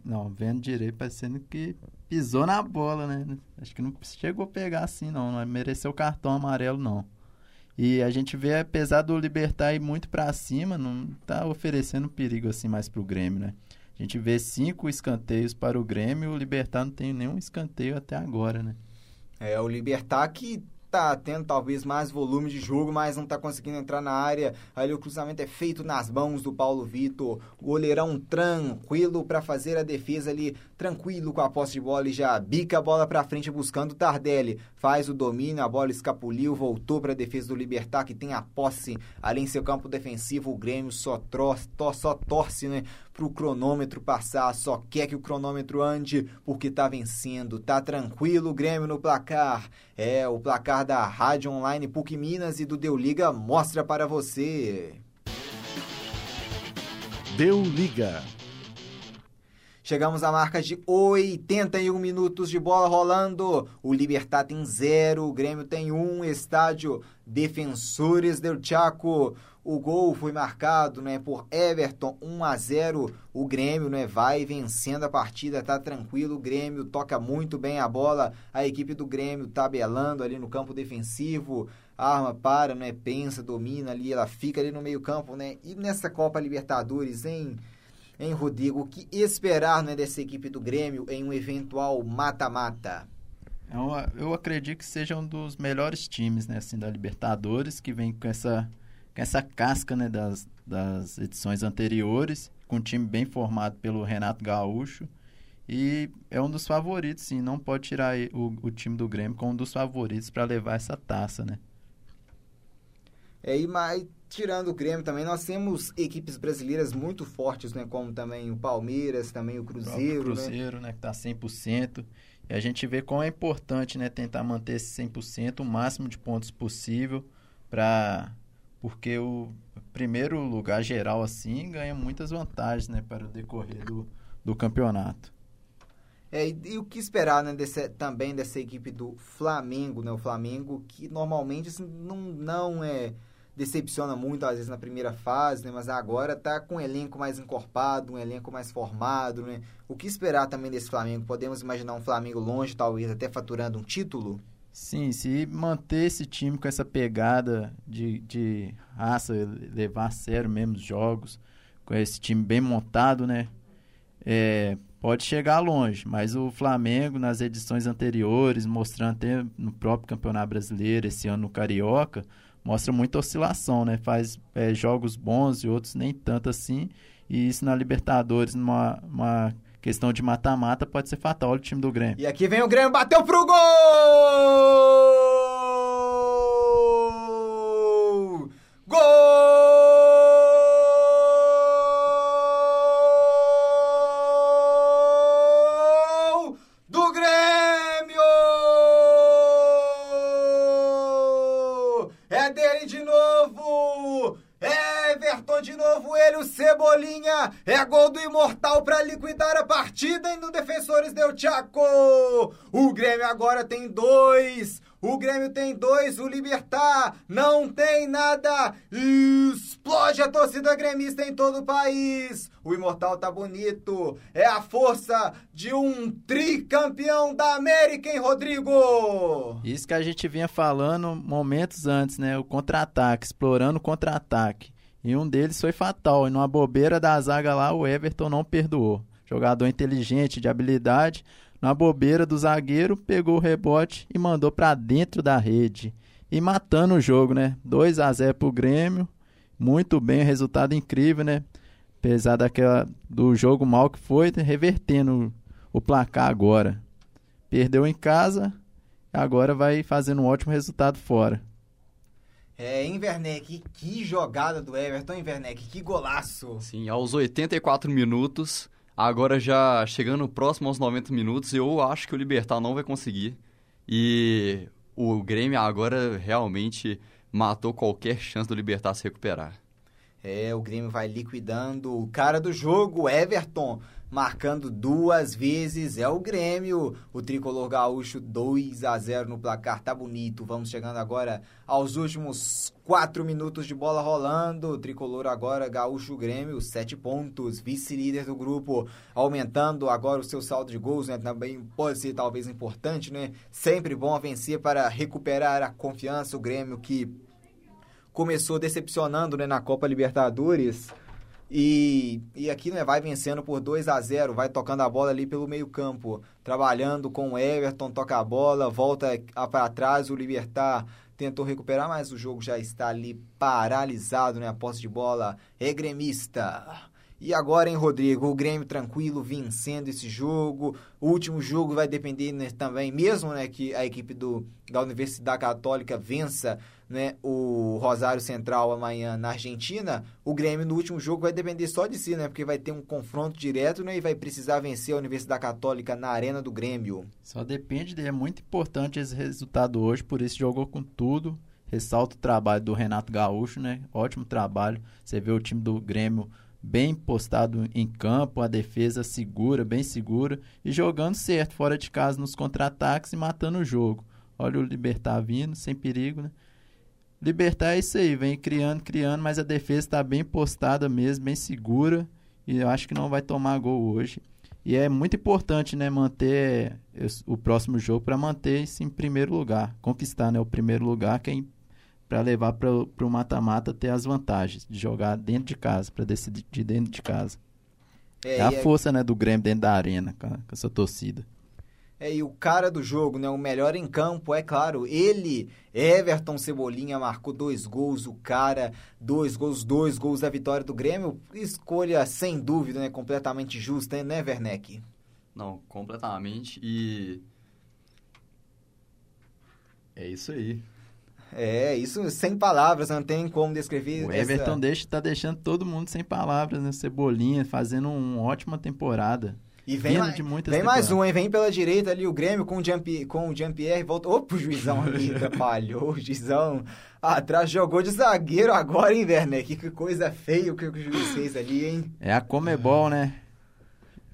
Não, vendo direito, parecendo que pisou na bola, né? Acho que não chegou a pegar assim, não. Não mereceu cartão amarelo, não. E a gente vê, apesar do Libertar ir muito pra cima, não tá oferecendo perigo assim mais pro Grêmio, né? A gente vê cinco escanteios para o Grêmio, o Libertar não tem nenhum escanteio até agora, né? É, o Libertar que tá tendo talvez mais volume de jogo, mas não tá conseguindo entrar na área. Ali o cruzamento é feito nas mãos do Paulo Vitor. Goleirão tranquilo para fazer a defesa ali, tranquilo com a posse de bola e já bica a bola para frente buscando o Tardelli. Faz o domínio, a bola escapuliu, voltou para a defesa do Libertar que tem a posse ali em seu campo defensivo. O Grêmio só, tro só torce, né? Pro cronômetro passar, só quer que o cronômetro ande porque tá vencendo, tá tranquilo o Grêmio no placar. É, o placar da Rádio Online PUC Minas e do Deu Liga mostra para você. Deu liga. Chegamos à marca de 81 minutos de bola rolando. O Libertar tem zero, o Grêmio tem um. Estádio Defensores del Chaco. O gol foi marcado né, por Everton, 1 a 0. O Grêmio né, vai vencendo a partida, tá tranquilo. O Grêmio toca muito bem a bola. A equipe do Grêmio tabelando ali no campo defensivo. Arma para, né, pensa, domina ali, ela fica ali no meio-campo, né? E nessa Copa Libertadores, hein? Hein, Rodrigo? O que esperar né, dessa equipe do Grêmio em um eventual mata-mata? É uma- eu acredito que seja um dos melhores times, né, assim, da Libertadores, que vem com essa, com essa casca, né, das, das edições anteriores, com um time bem formado pelo Renato Gaúcho. E é um dos favoritos, sim. Não pode tirar o, o time do Grêmio como um dos favoritos para levar essa taça, né? É, e mais, tirando o Grêmio também, nós temos equipes brasileiras muito fortes, né? Como também o Palmeiras, também o O próprio Cruzeiro, né? Cruzeiro, né? Que tá 100%. E a gente vê como é importante, né? Tentar manter esse 100%, o máximo de pontos possível, para porque o primeiro lugar geral, assim, ganha muitas vantagens, né? Para o decorrer do, do campeonato. É, e, e o que esperar, né, desse, também dessa equipe do Flamengo, né? O Flamengo que normalmente assim, não, não é decepciona muito, às vezes, na primeira fase, né? Mas agora tá com um elenco mais encorpado, um elenco mais formado, né? O que esperar também desse Flamengo? Podemos imaginar um Flamengo longe, talvez até faturando um título? Sim, se manter esse time com essa pegada de, de raça, levar a sério mesmo os jogos, com esse time bem montado, né? É, pode chegar longe, mas o Flamengo, nas edições anteriores, mostrando até no próprio Campeonato Brasileiro, esse ano no Carioca, mostra muita oscilação, né? Faz é, jogos bons e outros nem tanto assim, e isso na Libertadores, numa uma questão de mata-mata, pode ser fatal. O time do Grêmio. E aqui vem o Grêmio, bateu pro gol! Gol do Grêmio! É dele de novo! Everton de novo, ele, o Cebolinha. É gol do Imortal para liquidar a partida e no Defensores deu Tchaco. O Grêmio agora tem dois. O Grêmio tem dois, o Libertar não tem nada. Explode a torcida gremista em todo o país. O Imortal tá bonito. É a força de um tricampeão da América, hein, Rodrigo? Isso que a gente vinha falando momentos antes, né? O contra-ataque, explorando o contra-ataque. E um deles foi fatal. E numa bobeira da zaga lá, o Everton não perdoou. Jogador inteligente, de habilidade. Na bobeira do zagueiro, pegou o rebote e mandou pra dentro da rede. E matando o jogo, né? 2 a 0 pro Grêmio. Muito bem, resultado incrível, né? Apesar daquela, do jogo mal que foi, revertendo o placar agora. Perdeu em casa, agora vai fazendo um ótimo resultado fora. É, hein, Werneck? Que jogada do Everton, hein, Werneck? Que golaço! Sim, aos 84 minutos, agora já chegando próximo aos 90 minutos, eu acho que o Libertar não vai conseguir. E o Grêmio agora realmente matou qualquer chance do Libertar se recuperar. É, o Grêmio vai liquidando o cara do jogo, Everton, marcando duas vezes. É o Grêmio, o tricolor gaúcho 2 a 0 no placar, tá bonito. Vamos chegando agora aos últimos quatro minutos de bola rolando. O tricolor agora gaúcho Grêmio, sete pontos, vice-líder do grupo, aumentando agora o seu saldo de gols, né? Também pode ser talvez importante, né? Sempre bom vencer para recuperar a confiança. O Grêmio que começou decepcionando né, na Copa Libertadores. E, e aqui né, vai vencendo por 2 a 0 vai tocando a bola ali pelo meio campo, trabalhando com o Everton, toca a bola, volta para trás, o Libertar tentou recuperar, mas o jogo já está ali paralisado, né? A posse de bola é gremista. E agora, hein, Rodrigo? O Grêmio tranquilo, vencendo esse jogo. O último jogo vai depender né, também, mesmo né, que a equipe do, da Universidade Católica vença né, o Rosário Central amanhã na Argentina, o Grêmio no último jogo vai depender só de si, né? Porque vai ter um confronto direto né, e vai precisar vencer a Universidade Católica na arena do Grêmio. Só depende. É muito importante esse resultado hoje, por isso jogou com tudo. Ressalta o trabalho do Renato Gaúcho, né? Ótimo trabalho. Você vê o time do Grêmio bem postado em campo, a defesa segura, bem segura e jogando certo fora de casa nos contra-ataques e matando o jogo. Olha o Libertar vindo, sem perigo, né? Libertar é isso aí, vem criando, criando, mas a defesa está bem postada mesmo, bem segura e eu acho que não vai tomar gol hoje. E é muito importante, né, manter o próximo jogo para manter isso em primeiro lugar, conquistar, né, o primeiro lugar que é para levar para o mata-mata ter as vantagens de jogar dentro de casa, para decidir dentro de casa. É, a e força, né, do Grêmio dentro da arena com, com essa torcida. É, e o cara do jogo, né? O melhor em campo, é claro. Ele, Everton Cebolinha, marcou dois gols. O cara, dois gols, dois gols da vitória do Grêmio. Escolha, sem dúvida, né? Completamente justa, né, Werneck? Não, completamente. E. É isso aí. É, isso sem palavras, não tem como descrever. O essa- Everton deixa, tá deixando todo mundo sem palavras, né? Cebolinha fazendo uma ótima temporada. E vem, mais, de vem mais um, hein? Vem pela direita ali o Grêmio com o Jean- com o Jean-Pierre. Volta. Opa, o juizão (laughs) ali atrapalhou. O juizão atrás jogou de zagueiro agora, hein, Werner? Que coisa feia o que o juiz fez ali, hein? É a Comebol, né?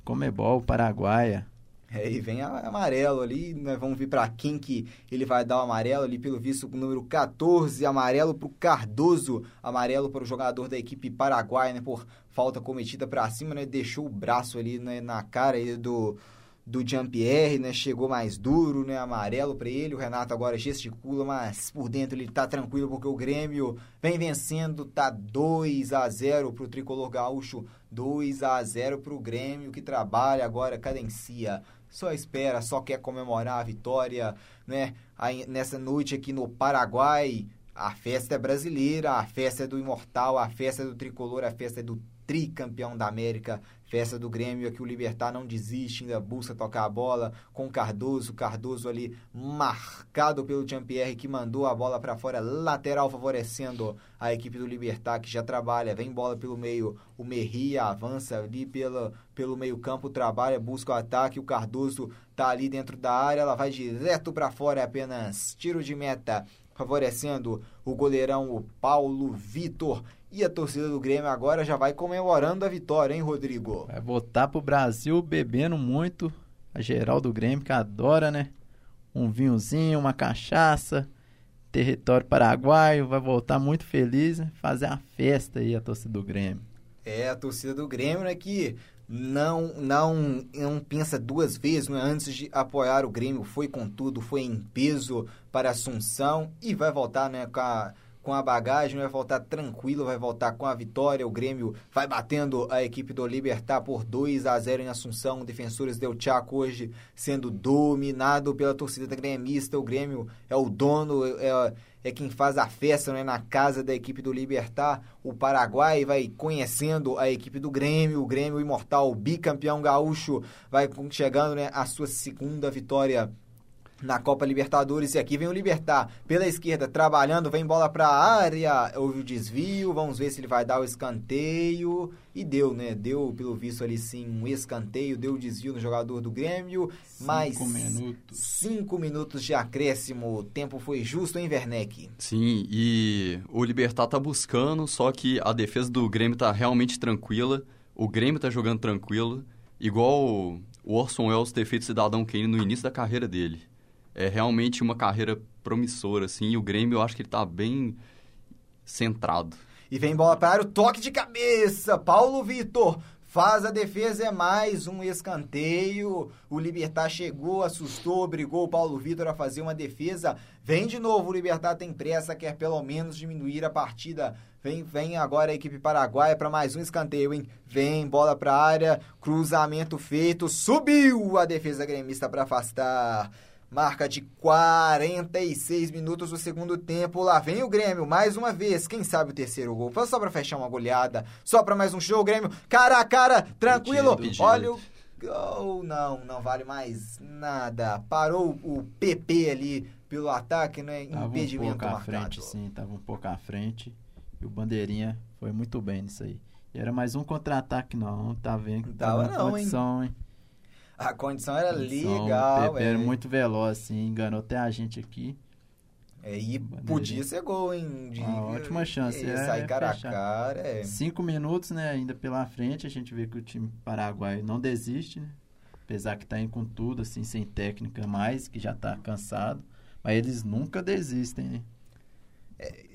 Comebol, Paraguaia. É, e vem amarelo ali, nós vamos ver pra quem que ele vai dar o amarelo ali, pelo visto, o número 14, amarelo pro Cardoso, amarelo para o jogador da equipe paraguaia, né, por falta cometida pra cima, né, deixou o braço ali né, na cara aí do, do Jean-Pierre, né, chegou mais duro, né, amarelo pra ele, o Renato agora gesticula, mas por dentro ele tá tranquilo porque o Grêmio vem vencendo, tá 2 a 0 pro Tricolor Gaúcho, 2 a 0 pro Grêmio, que trabalha agora, cadencia só espera, só quer comemorar a vitória, né? Aí, nessa noite aqui no Paraguai, a festa é brasileira, a festa é do Imortal, a festa é do Tricolor, a festa é do tricampeão da América, festa do Grêmio, que o Libertar não desiste, ainda busca tocar a bola com Cardoso, Cardoso ali marcado pelo Jean-Pierre que mandou a bola para fora, lateral favorecendo a equipe do Libertar que já trabalha, vem bola pelo meio, o Merria avança ali pelo meio campo, trabalha, busca o ataque, o Cardoso tá ali dentro da área, ela vai direto para fora, é apenas tiro de meta, favorecendo o goleirão, Paulo Vitor. E a torcida do Grêmio agora já vai comemorando a vitória, hein, Rodrigo? Vai voltar pro Brasil bebendo muito. A geral do Grêmio que adora, né? Um vinhozinho, uma cachaça. Território paraguaio. Vai voltar muito feliz, né? Fazer a festa aí, a torcida do Grêmio. É, a torcida do Grêmio, né, que não, não, não pensa duas vezes né, antes de apoiar o Grêmio. Foi com tudo, foi em peso para Assunção e vai voltar né, com, a, com a bagagem, vai voltar tranquilo, vai voltar com a vitória. O Grêmio vai batendo a equipe do Libertar por 2 a 0 em Assunção. Defensores del Chaco hoje sendo dominado pela torcida gremista. O Grêmio é o dono, é, é quem faz a festa né, na casa da equipe do Libertar. O Paraguai vai conhecendo a equipe do Grêmio, o Grêmio Imortal, o bicampeão gaúcho, vai chegando né, a sua segunda vitória na Copa Libertadores. E aqui vem o Libertar pela esquerda, trabalhando, vem bola para a área, houve o desvio, vamos ver se ele vai dar o escanteio. E deu, né? Deu, pelo visto ali sim, um escanteio, deu o desvio no jogador do Grêmio. mais minutos. cinco minutos de acréscimo. O tempo foi justo, hein, Werneck? Sim, e o Libertar tá buscando, só que a defesa do Grêmio tá realmente tranquila. O Grêmio tá jogando tranquilo, igual o Orson Welles ter feito Cidadão Kane no início da carreira dele. É realmente uma carreira promissora, assim, e o Grêmio eu acho que ele tá bem centrado. E vem bola para o toque de cabeça. Paulo Vitor faz a defesa, é mais um escanteio. O Libertar chegou, assustou, obrigou o Paulo Vitor a fazer uma defesa. Vem de novo, o Libertar tem pressa, quer pelo menos diminuir a partida. Vem, vem agora a equipe paraguaia para mais um escanteio, hein? Vem, bola para área, cruzamento feito, subiu a defesa gremista para afastar. Marca de 46 minutos do segundo tempo. Lá vem o Grêmio, mais uma vez. Quem sabe o terceiro gol? Foi só pra fechar uma goleada. Só pra mais um show, Grêmio. Cara a cara, tranquilo. Pedido, pedido. Olha o gol. Não, não vale mais nada. Parou o PP ali pelo ataque, né? Tava um Impedimento pouco à marcado. frente, sim. Tava um pouco à frente. E o Bandeirinha foi muito bem nisso aí. E era mais um contra-ataque, não. Tá vendo que Tava tava não, hein? condição, hein? A condição era Condição, legal, era é. muito veloz, assim. Enganou até a gente aqui. É, e podia ser gol, hein? De... Uma ótima chance, É, sair é cara a fechar. cara, é. Cinco minutos, né? Ainda pela frente. A gente vê que o time paraguaio não desiste, né? Apesar que tá indo com tudo, assim, sem técnica mais, que já tá cansado. Mas eles nunca desistem, né?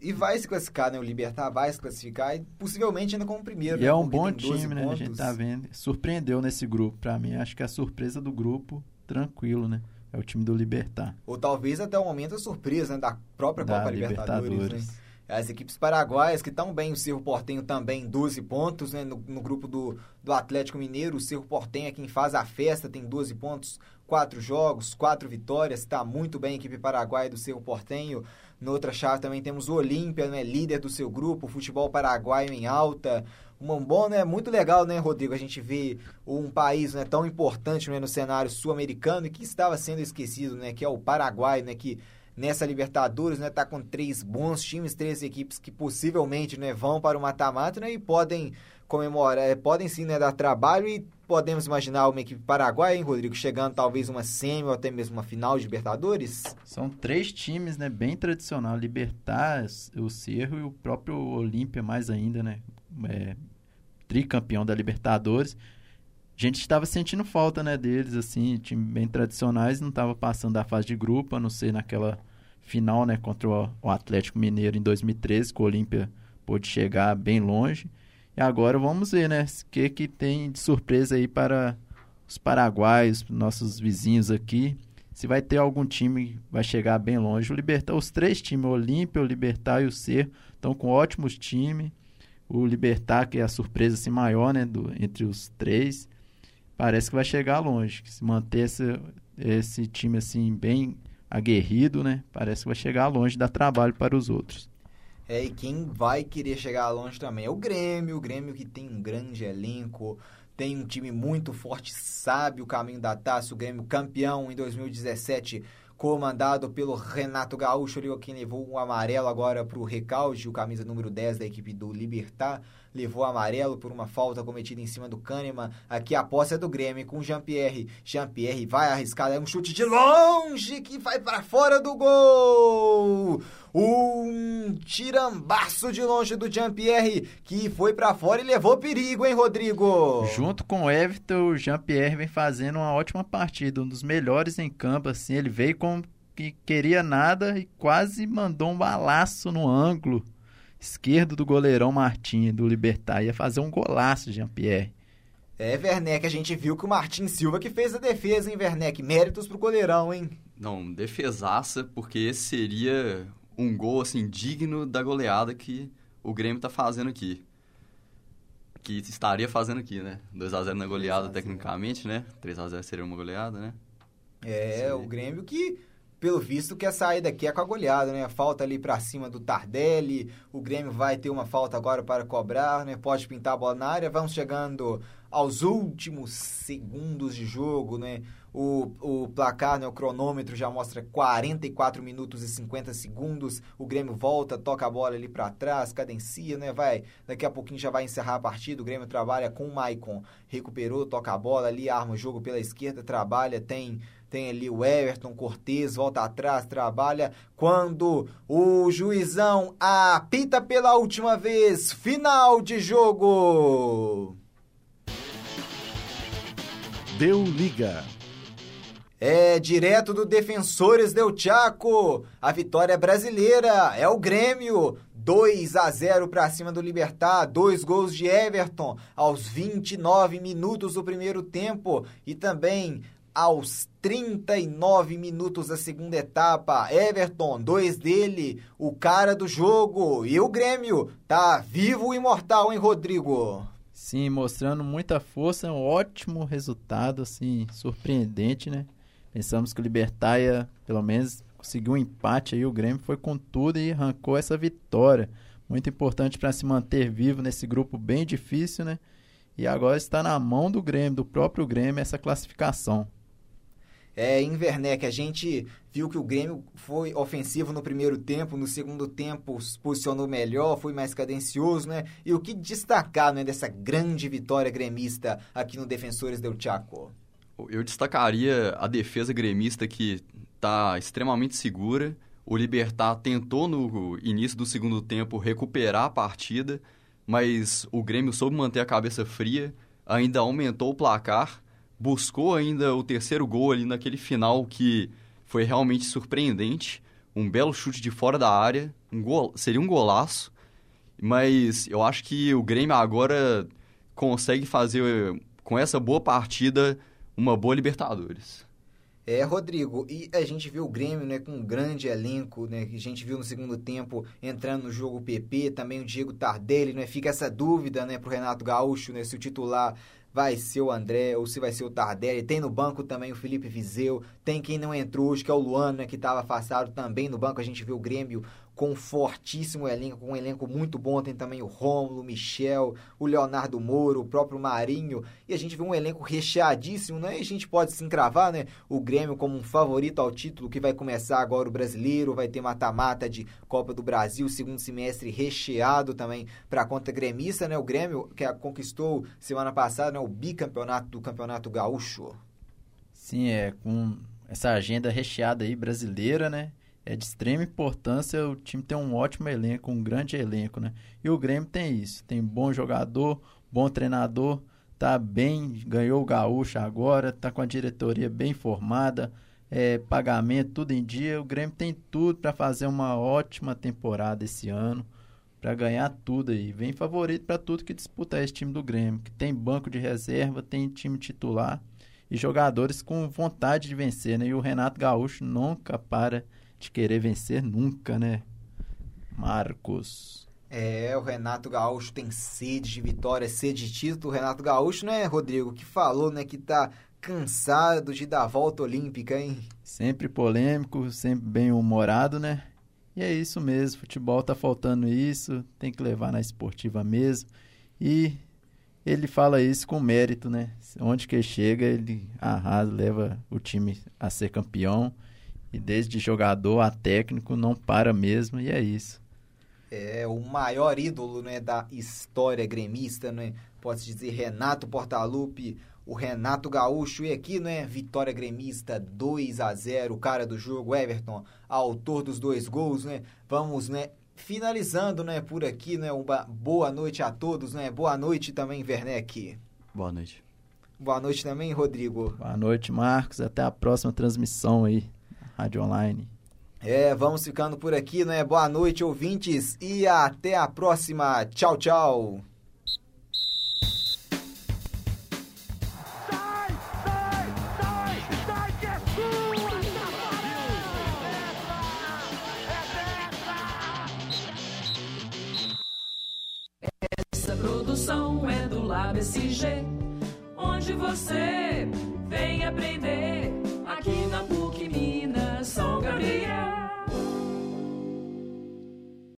E vai se classificar, né? O Libertar vai se classificar e possivelmente ainda como primeiro. E né? é um bom tem 12 time, né? A gente pontos. tá vendo. Surpreendeu nesse grupo. Pra mim, acho que a surpresa do grupo, tranquilo, né? É o time do Libertar. Ou talvez até o momento a surpresa né? da própria Da Copa Libertadores. Libertadores. Né? As equipes paraguaias que estão bem, o Cerro Portenho também, 12 pontos, né? No, no grupo do, do Atlético Mineiro, o Cerro Portenho é quem faz a festa, tem 12 pontos, 4 jogos, 4 vitórias, está muito bem a equipe paraguaia do Cerro Portenho. Na outra chave também temos o Olímpia, né? líder do seu grupo, o futebol paraguaio em alta. um bom, né? Muito legal, né, Rodrigo? A gente vê um país né, tão importante né, no cenário sul-americano e que estava sendo esquecido, né? Que é o Paraguai, né? Que nessa Libertadores, né, tá com três bons times, três equipes que possivelmente, né, vão para o mata-mata, né, e podem comemorar, eh, podem sim, né, dar trabalho e podemos imaginar uma equipe paraguaia, hein, Rodrigo, chegando talvez uma semi ou até mesmo uma final de Libertadores? São três times, né, bem tradicional, Libertar, o Cerro e o próprio Olímpia mais ainda, né, é, tricampeão da Libertadores. A gente estava sentindo falta, né, deles, assim, time bem tradicionais, não estava passando da fase de grupo, a não ser naquela final, né, contra o Atlético Mineiro em 2013, que o Olímpia pôde chegar bem longe. E agora vamos ver, né, o que que tem de surpresa aí para os paraguaios, nossos vizinhos aqui. Se vai ter algum time que vai chegar bem longe. O Libertar, os três times, o Olímpia, o Libertar e o Ser, estão com ótimos times. O Libertar, que é a surpresa assim, maior, né, do, entre os três, parece que vai chegar longe. Se manter esse, esse time assim bem aguerrido, né, parece que vai chegar longe, dar trabalho para os outros. É, e quem vai querer chegar longe também é o Grêmio, o Grêmio que tem um grande elenco, tem um time muito forte, sabe o caminho da taça, o Grêmio campeão em 2017, comandado pelo Renato Gaúcho, ali, quem levou o amarelo agora para o recalde, o camisa número 10 da equipe do Libertar, levou amarelo por uma falta cometida em cima do Kahneman. Aqui a posse é do Grêmio com o Jean-Pierre. Jean-Pierre vai arriscar, é um chute de longe que vai para fora do gol. Um tirambaço de longe do Jean-Pierre que foi para fora e levou perigo, hein, Rodrigo? Junto com o Everton, o Jean-Pierre vem fazendo uma ótima partida, um dos melhores em campo, assim, ele veio com que queria nada e quase mandou um balaço no ângulo esquerdo do goleirão Martim, do Libertar. Ia fazer um golaço, Jean-Pierre. É, Werneck, a gente viu que o Martin Silva que fez a defesa, hein, Werneck? Méritos pro goleirão, hein? Não, defesaça, porque esse seria um gol, assim, digno da goleada que o Grêmio tá fazendo aqui. Que estaria fazendo aqui, né? 2x0 na goleada, 2 a 0. tecnicamente, né? 3x0 seria uma goleada, né? É, Sim. o Grêmio que, pelo visto, quer sair daqui é com a goleada, né? Falta ali pra cima do Tardelli. O Grêmio vai ter uma falta agora para cobrar, né? Pode pintar a bola na área. Vamos chegando aos últimos segundos de jogo, né? O, o placar, né, o cronômetro já mostra 44 minutos e 50 segundos. O Grêmio volta, toca a bola ali pra trás, cadencia, né? Vai, daqui a pouquinho já vai encerrar a partida. O Grêmio trabalha com o Maicon. Recuperou, toca a bola ali, arma o jogo pela esquerda, trabalha, tem tem ali o Everton, Cortez, volta atrás, trabalha. Quando o juizão apita pela última vez, final de jogo. Deu liga. É direto do Defensores del Chaco. A vitória brasileira é o Grêmio. 2 a 0 para cima do Libertar, dois gols de Everton aos 29 minutos do primeiro tempo e também aos 39 minutos da segunda etapa. Everton, dois dele, o cara do jogo. E o Grêmio tá vivo e imortal, hein, Rodrigo? Sim, mostrando muita força, um ótimo resultado, assim, surpreendente, né? Pensamos que o Libertar ia, pelo menos, conseguir um empate aí, o Grêmio foi com tudo e arrancou essa vitória. Muito importante para se manter vivo nesse grupo bem difícil, né? E agora está na mão do Grêmio, do próprio Grêmio, essa classificação. É, em Werneck, a gente viu que o Grêmio foi ofensivo no primeiro tempo, no segundo tempo se posicionou melhor, foi mais cadencioso, né? E o que destacar né, dessa grande vitória gremista aqui no Defensores del Chaco? Eu destacaria a defesa gremista que está extremamente segura. O Libertar tentou no início do segundo tempo recuperar a partida, mas o Grêmio soube manter a cabeça fria, ainda aumentou o placar, buscou ainda o terceiro gol ali naquele final que foi realmente surpreendente. Um belo chute de fora da área, um gol, seria um golaço, mas eu acho que o Grêmio agora consegue fazer com essa boa partida uma boa Libertadores. É, Rodrigo, e a gente viu o Grêmio né, com um grande elenco, né? Que a gente viu no segundo tempo entrando no jogo o PP, também o Diego Tardelli, né? Fica essa dúvida, né, pro Renato Gaúcho, né, se o titular vai ser o André ou se vai ser o Tardelli. Tem no banco também o Felipe Vizeu, tem quem não entrou hoje, que é o Luan, né, que estava afastado também no banco. A gente viu o Grêmio com um fortíssimo elenco, com um elenco muito bom. Tem também o Rômulo, o Michel, o Leonardo Moro, o próprio Marinho. E a gente vê um elenco recheadíssimo, né? E a gente pode se encravar, né? O Grêmio como um favorito ao título que vai começar agora o brasileiro, vai ter mata-mata de Copa do Brasil, segundo semestre recheado também para a conta gremista, né? O Grêmio que conquistou semana passada né, o bicampeonato do Campeonato Gaúcho. Sim, é com essa agenda recheada aí brasileira, né? É de extrema importância o time ter um ótimo elenco, um grande elenco, né? E o Grêmio tem isso, tem bom jogador, bom treinador, tá bem, ganhou o Gaúcho agora, tá com a diretoria bem formada, é, pagamento tudo em dia. O Grêmio tem tudo para fazer uma ótima temporada esse ano, para ganhar tudo aí. Vem favorito para tudo que disputa esse time do Grêmio, que tem banco de reserva, tem time titular e jogadores com vontade de vencer, né? E o Renato Gaúcho nunca para querer vencer nunca, né? Marcos. É, o Renato Gaúcho tem sede de vitória, sede de título. O Renato Gaúcho, né, Rodrigo, que falou, né, que tá cansado de dar a volta olímpica, hein? Sempre polêmico, sempre bem humorado, né? E é isso mesmo, futebol tá faltando isso, tem que levar na esportiva mesmo. E ele fala isso com mérito, né? Onde que ele chega, ele arrasa, leva o time a ser campeão. E desde jogador a técnico não para mesmo, e é isso. É o maior ídolo né, da história gremista, né? Pode-se dizer Renato Portaluppi, o Renato Gaúcho. E aqui, né? Vitória gremista 2 a 0 o cara do jogo, Everton, autor dos dois gols, né? Vamos, né? Finalizando, né, por aqui, né, uma boa noite a todos, né, boa noite também, Werneck. Boa noite. Boa noite também, Rodrigo. Boa noite, Marcos. Até a próxima transmissão aí, Rádio Online. É, vamos ficando por aqui, né? Boa noite, ouvintes, e até a próxima. Tchau, tchau.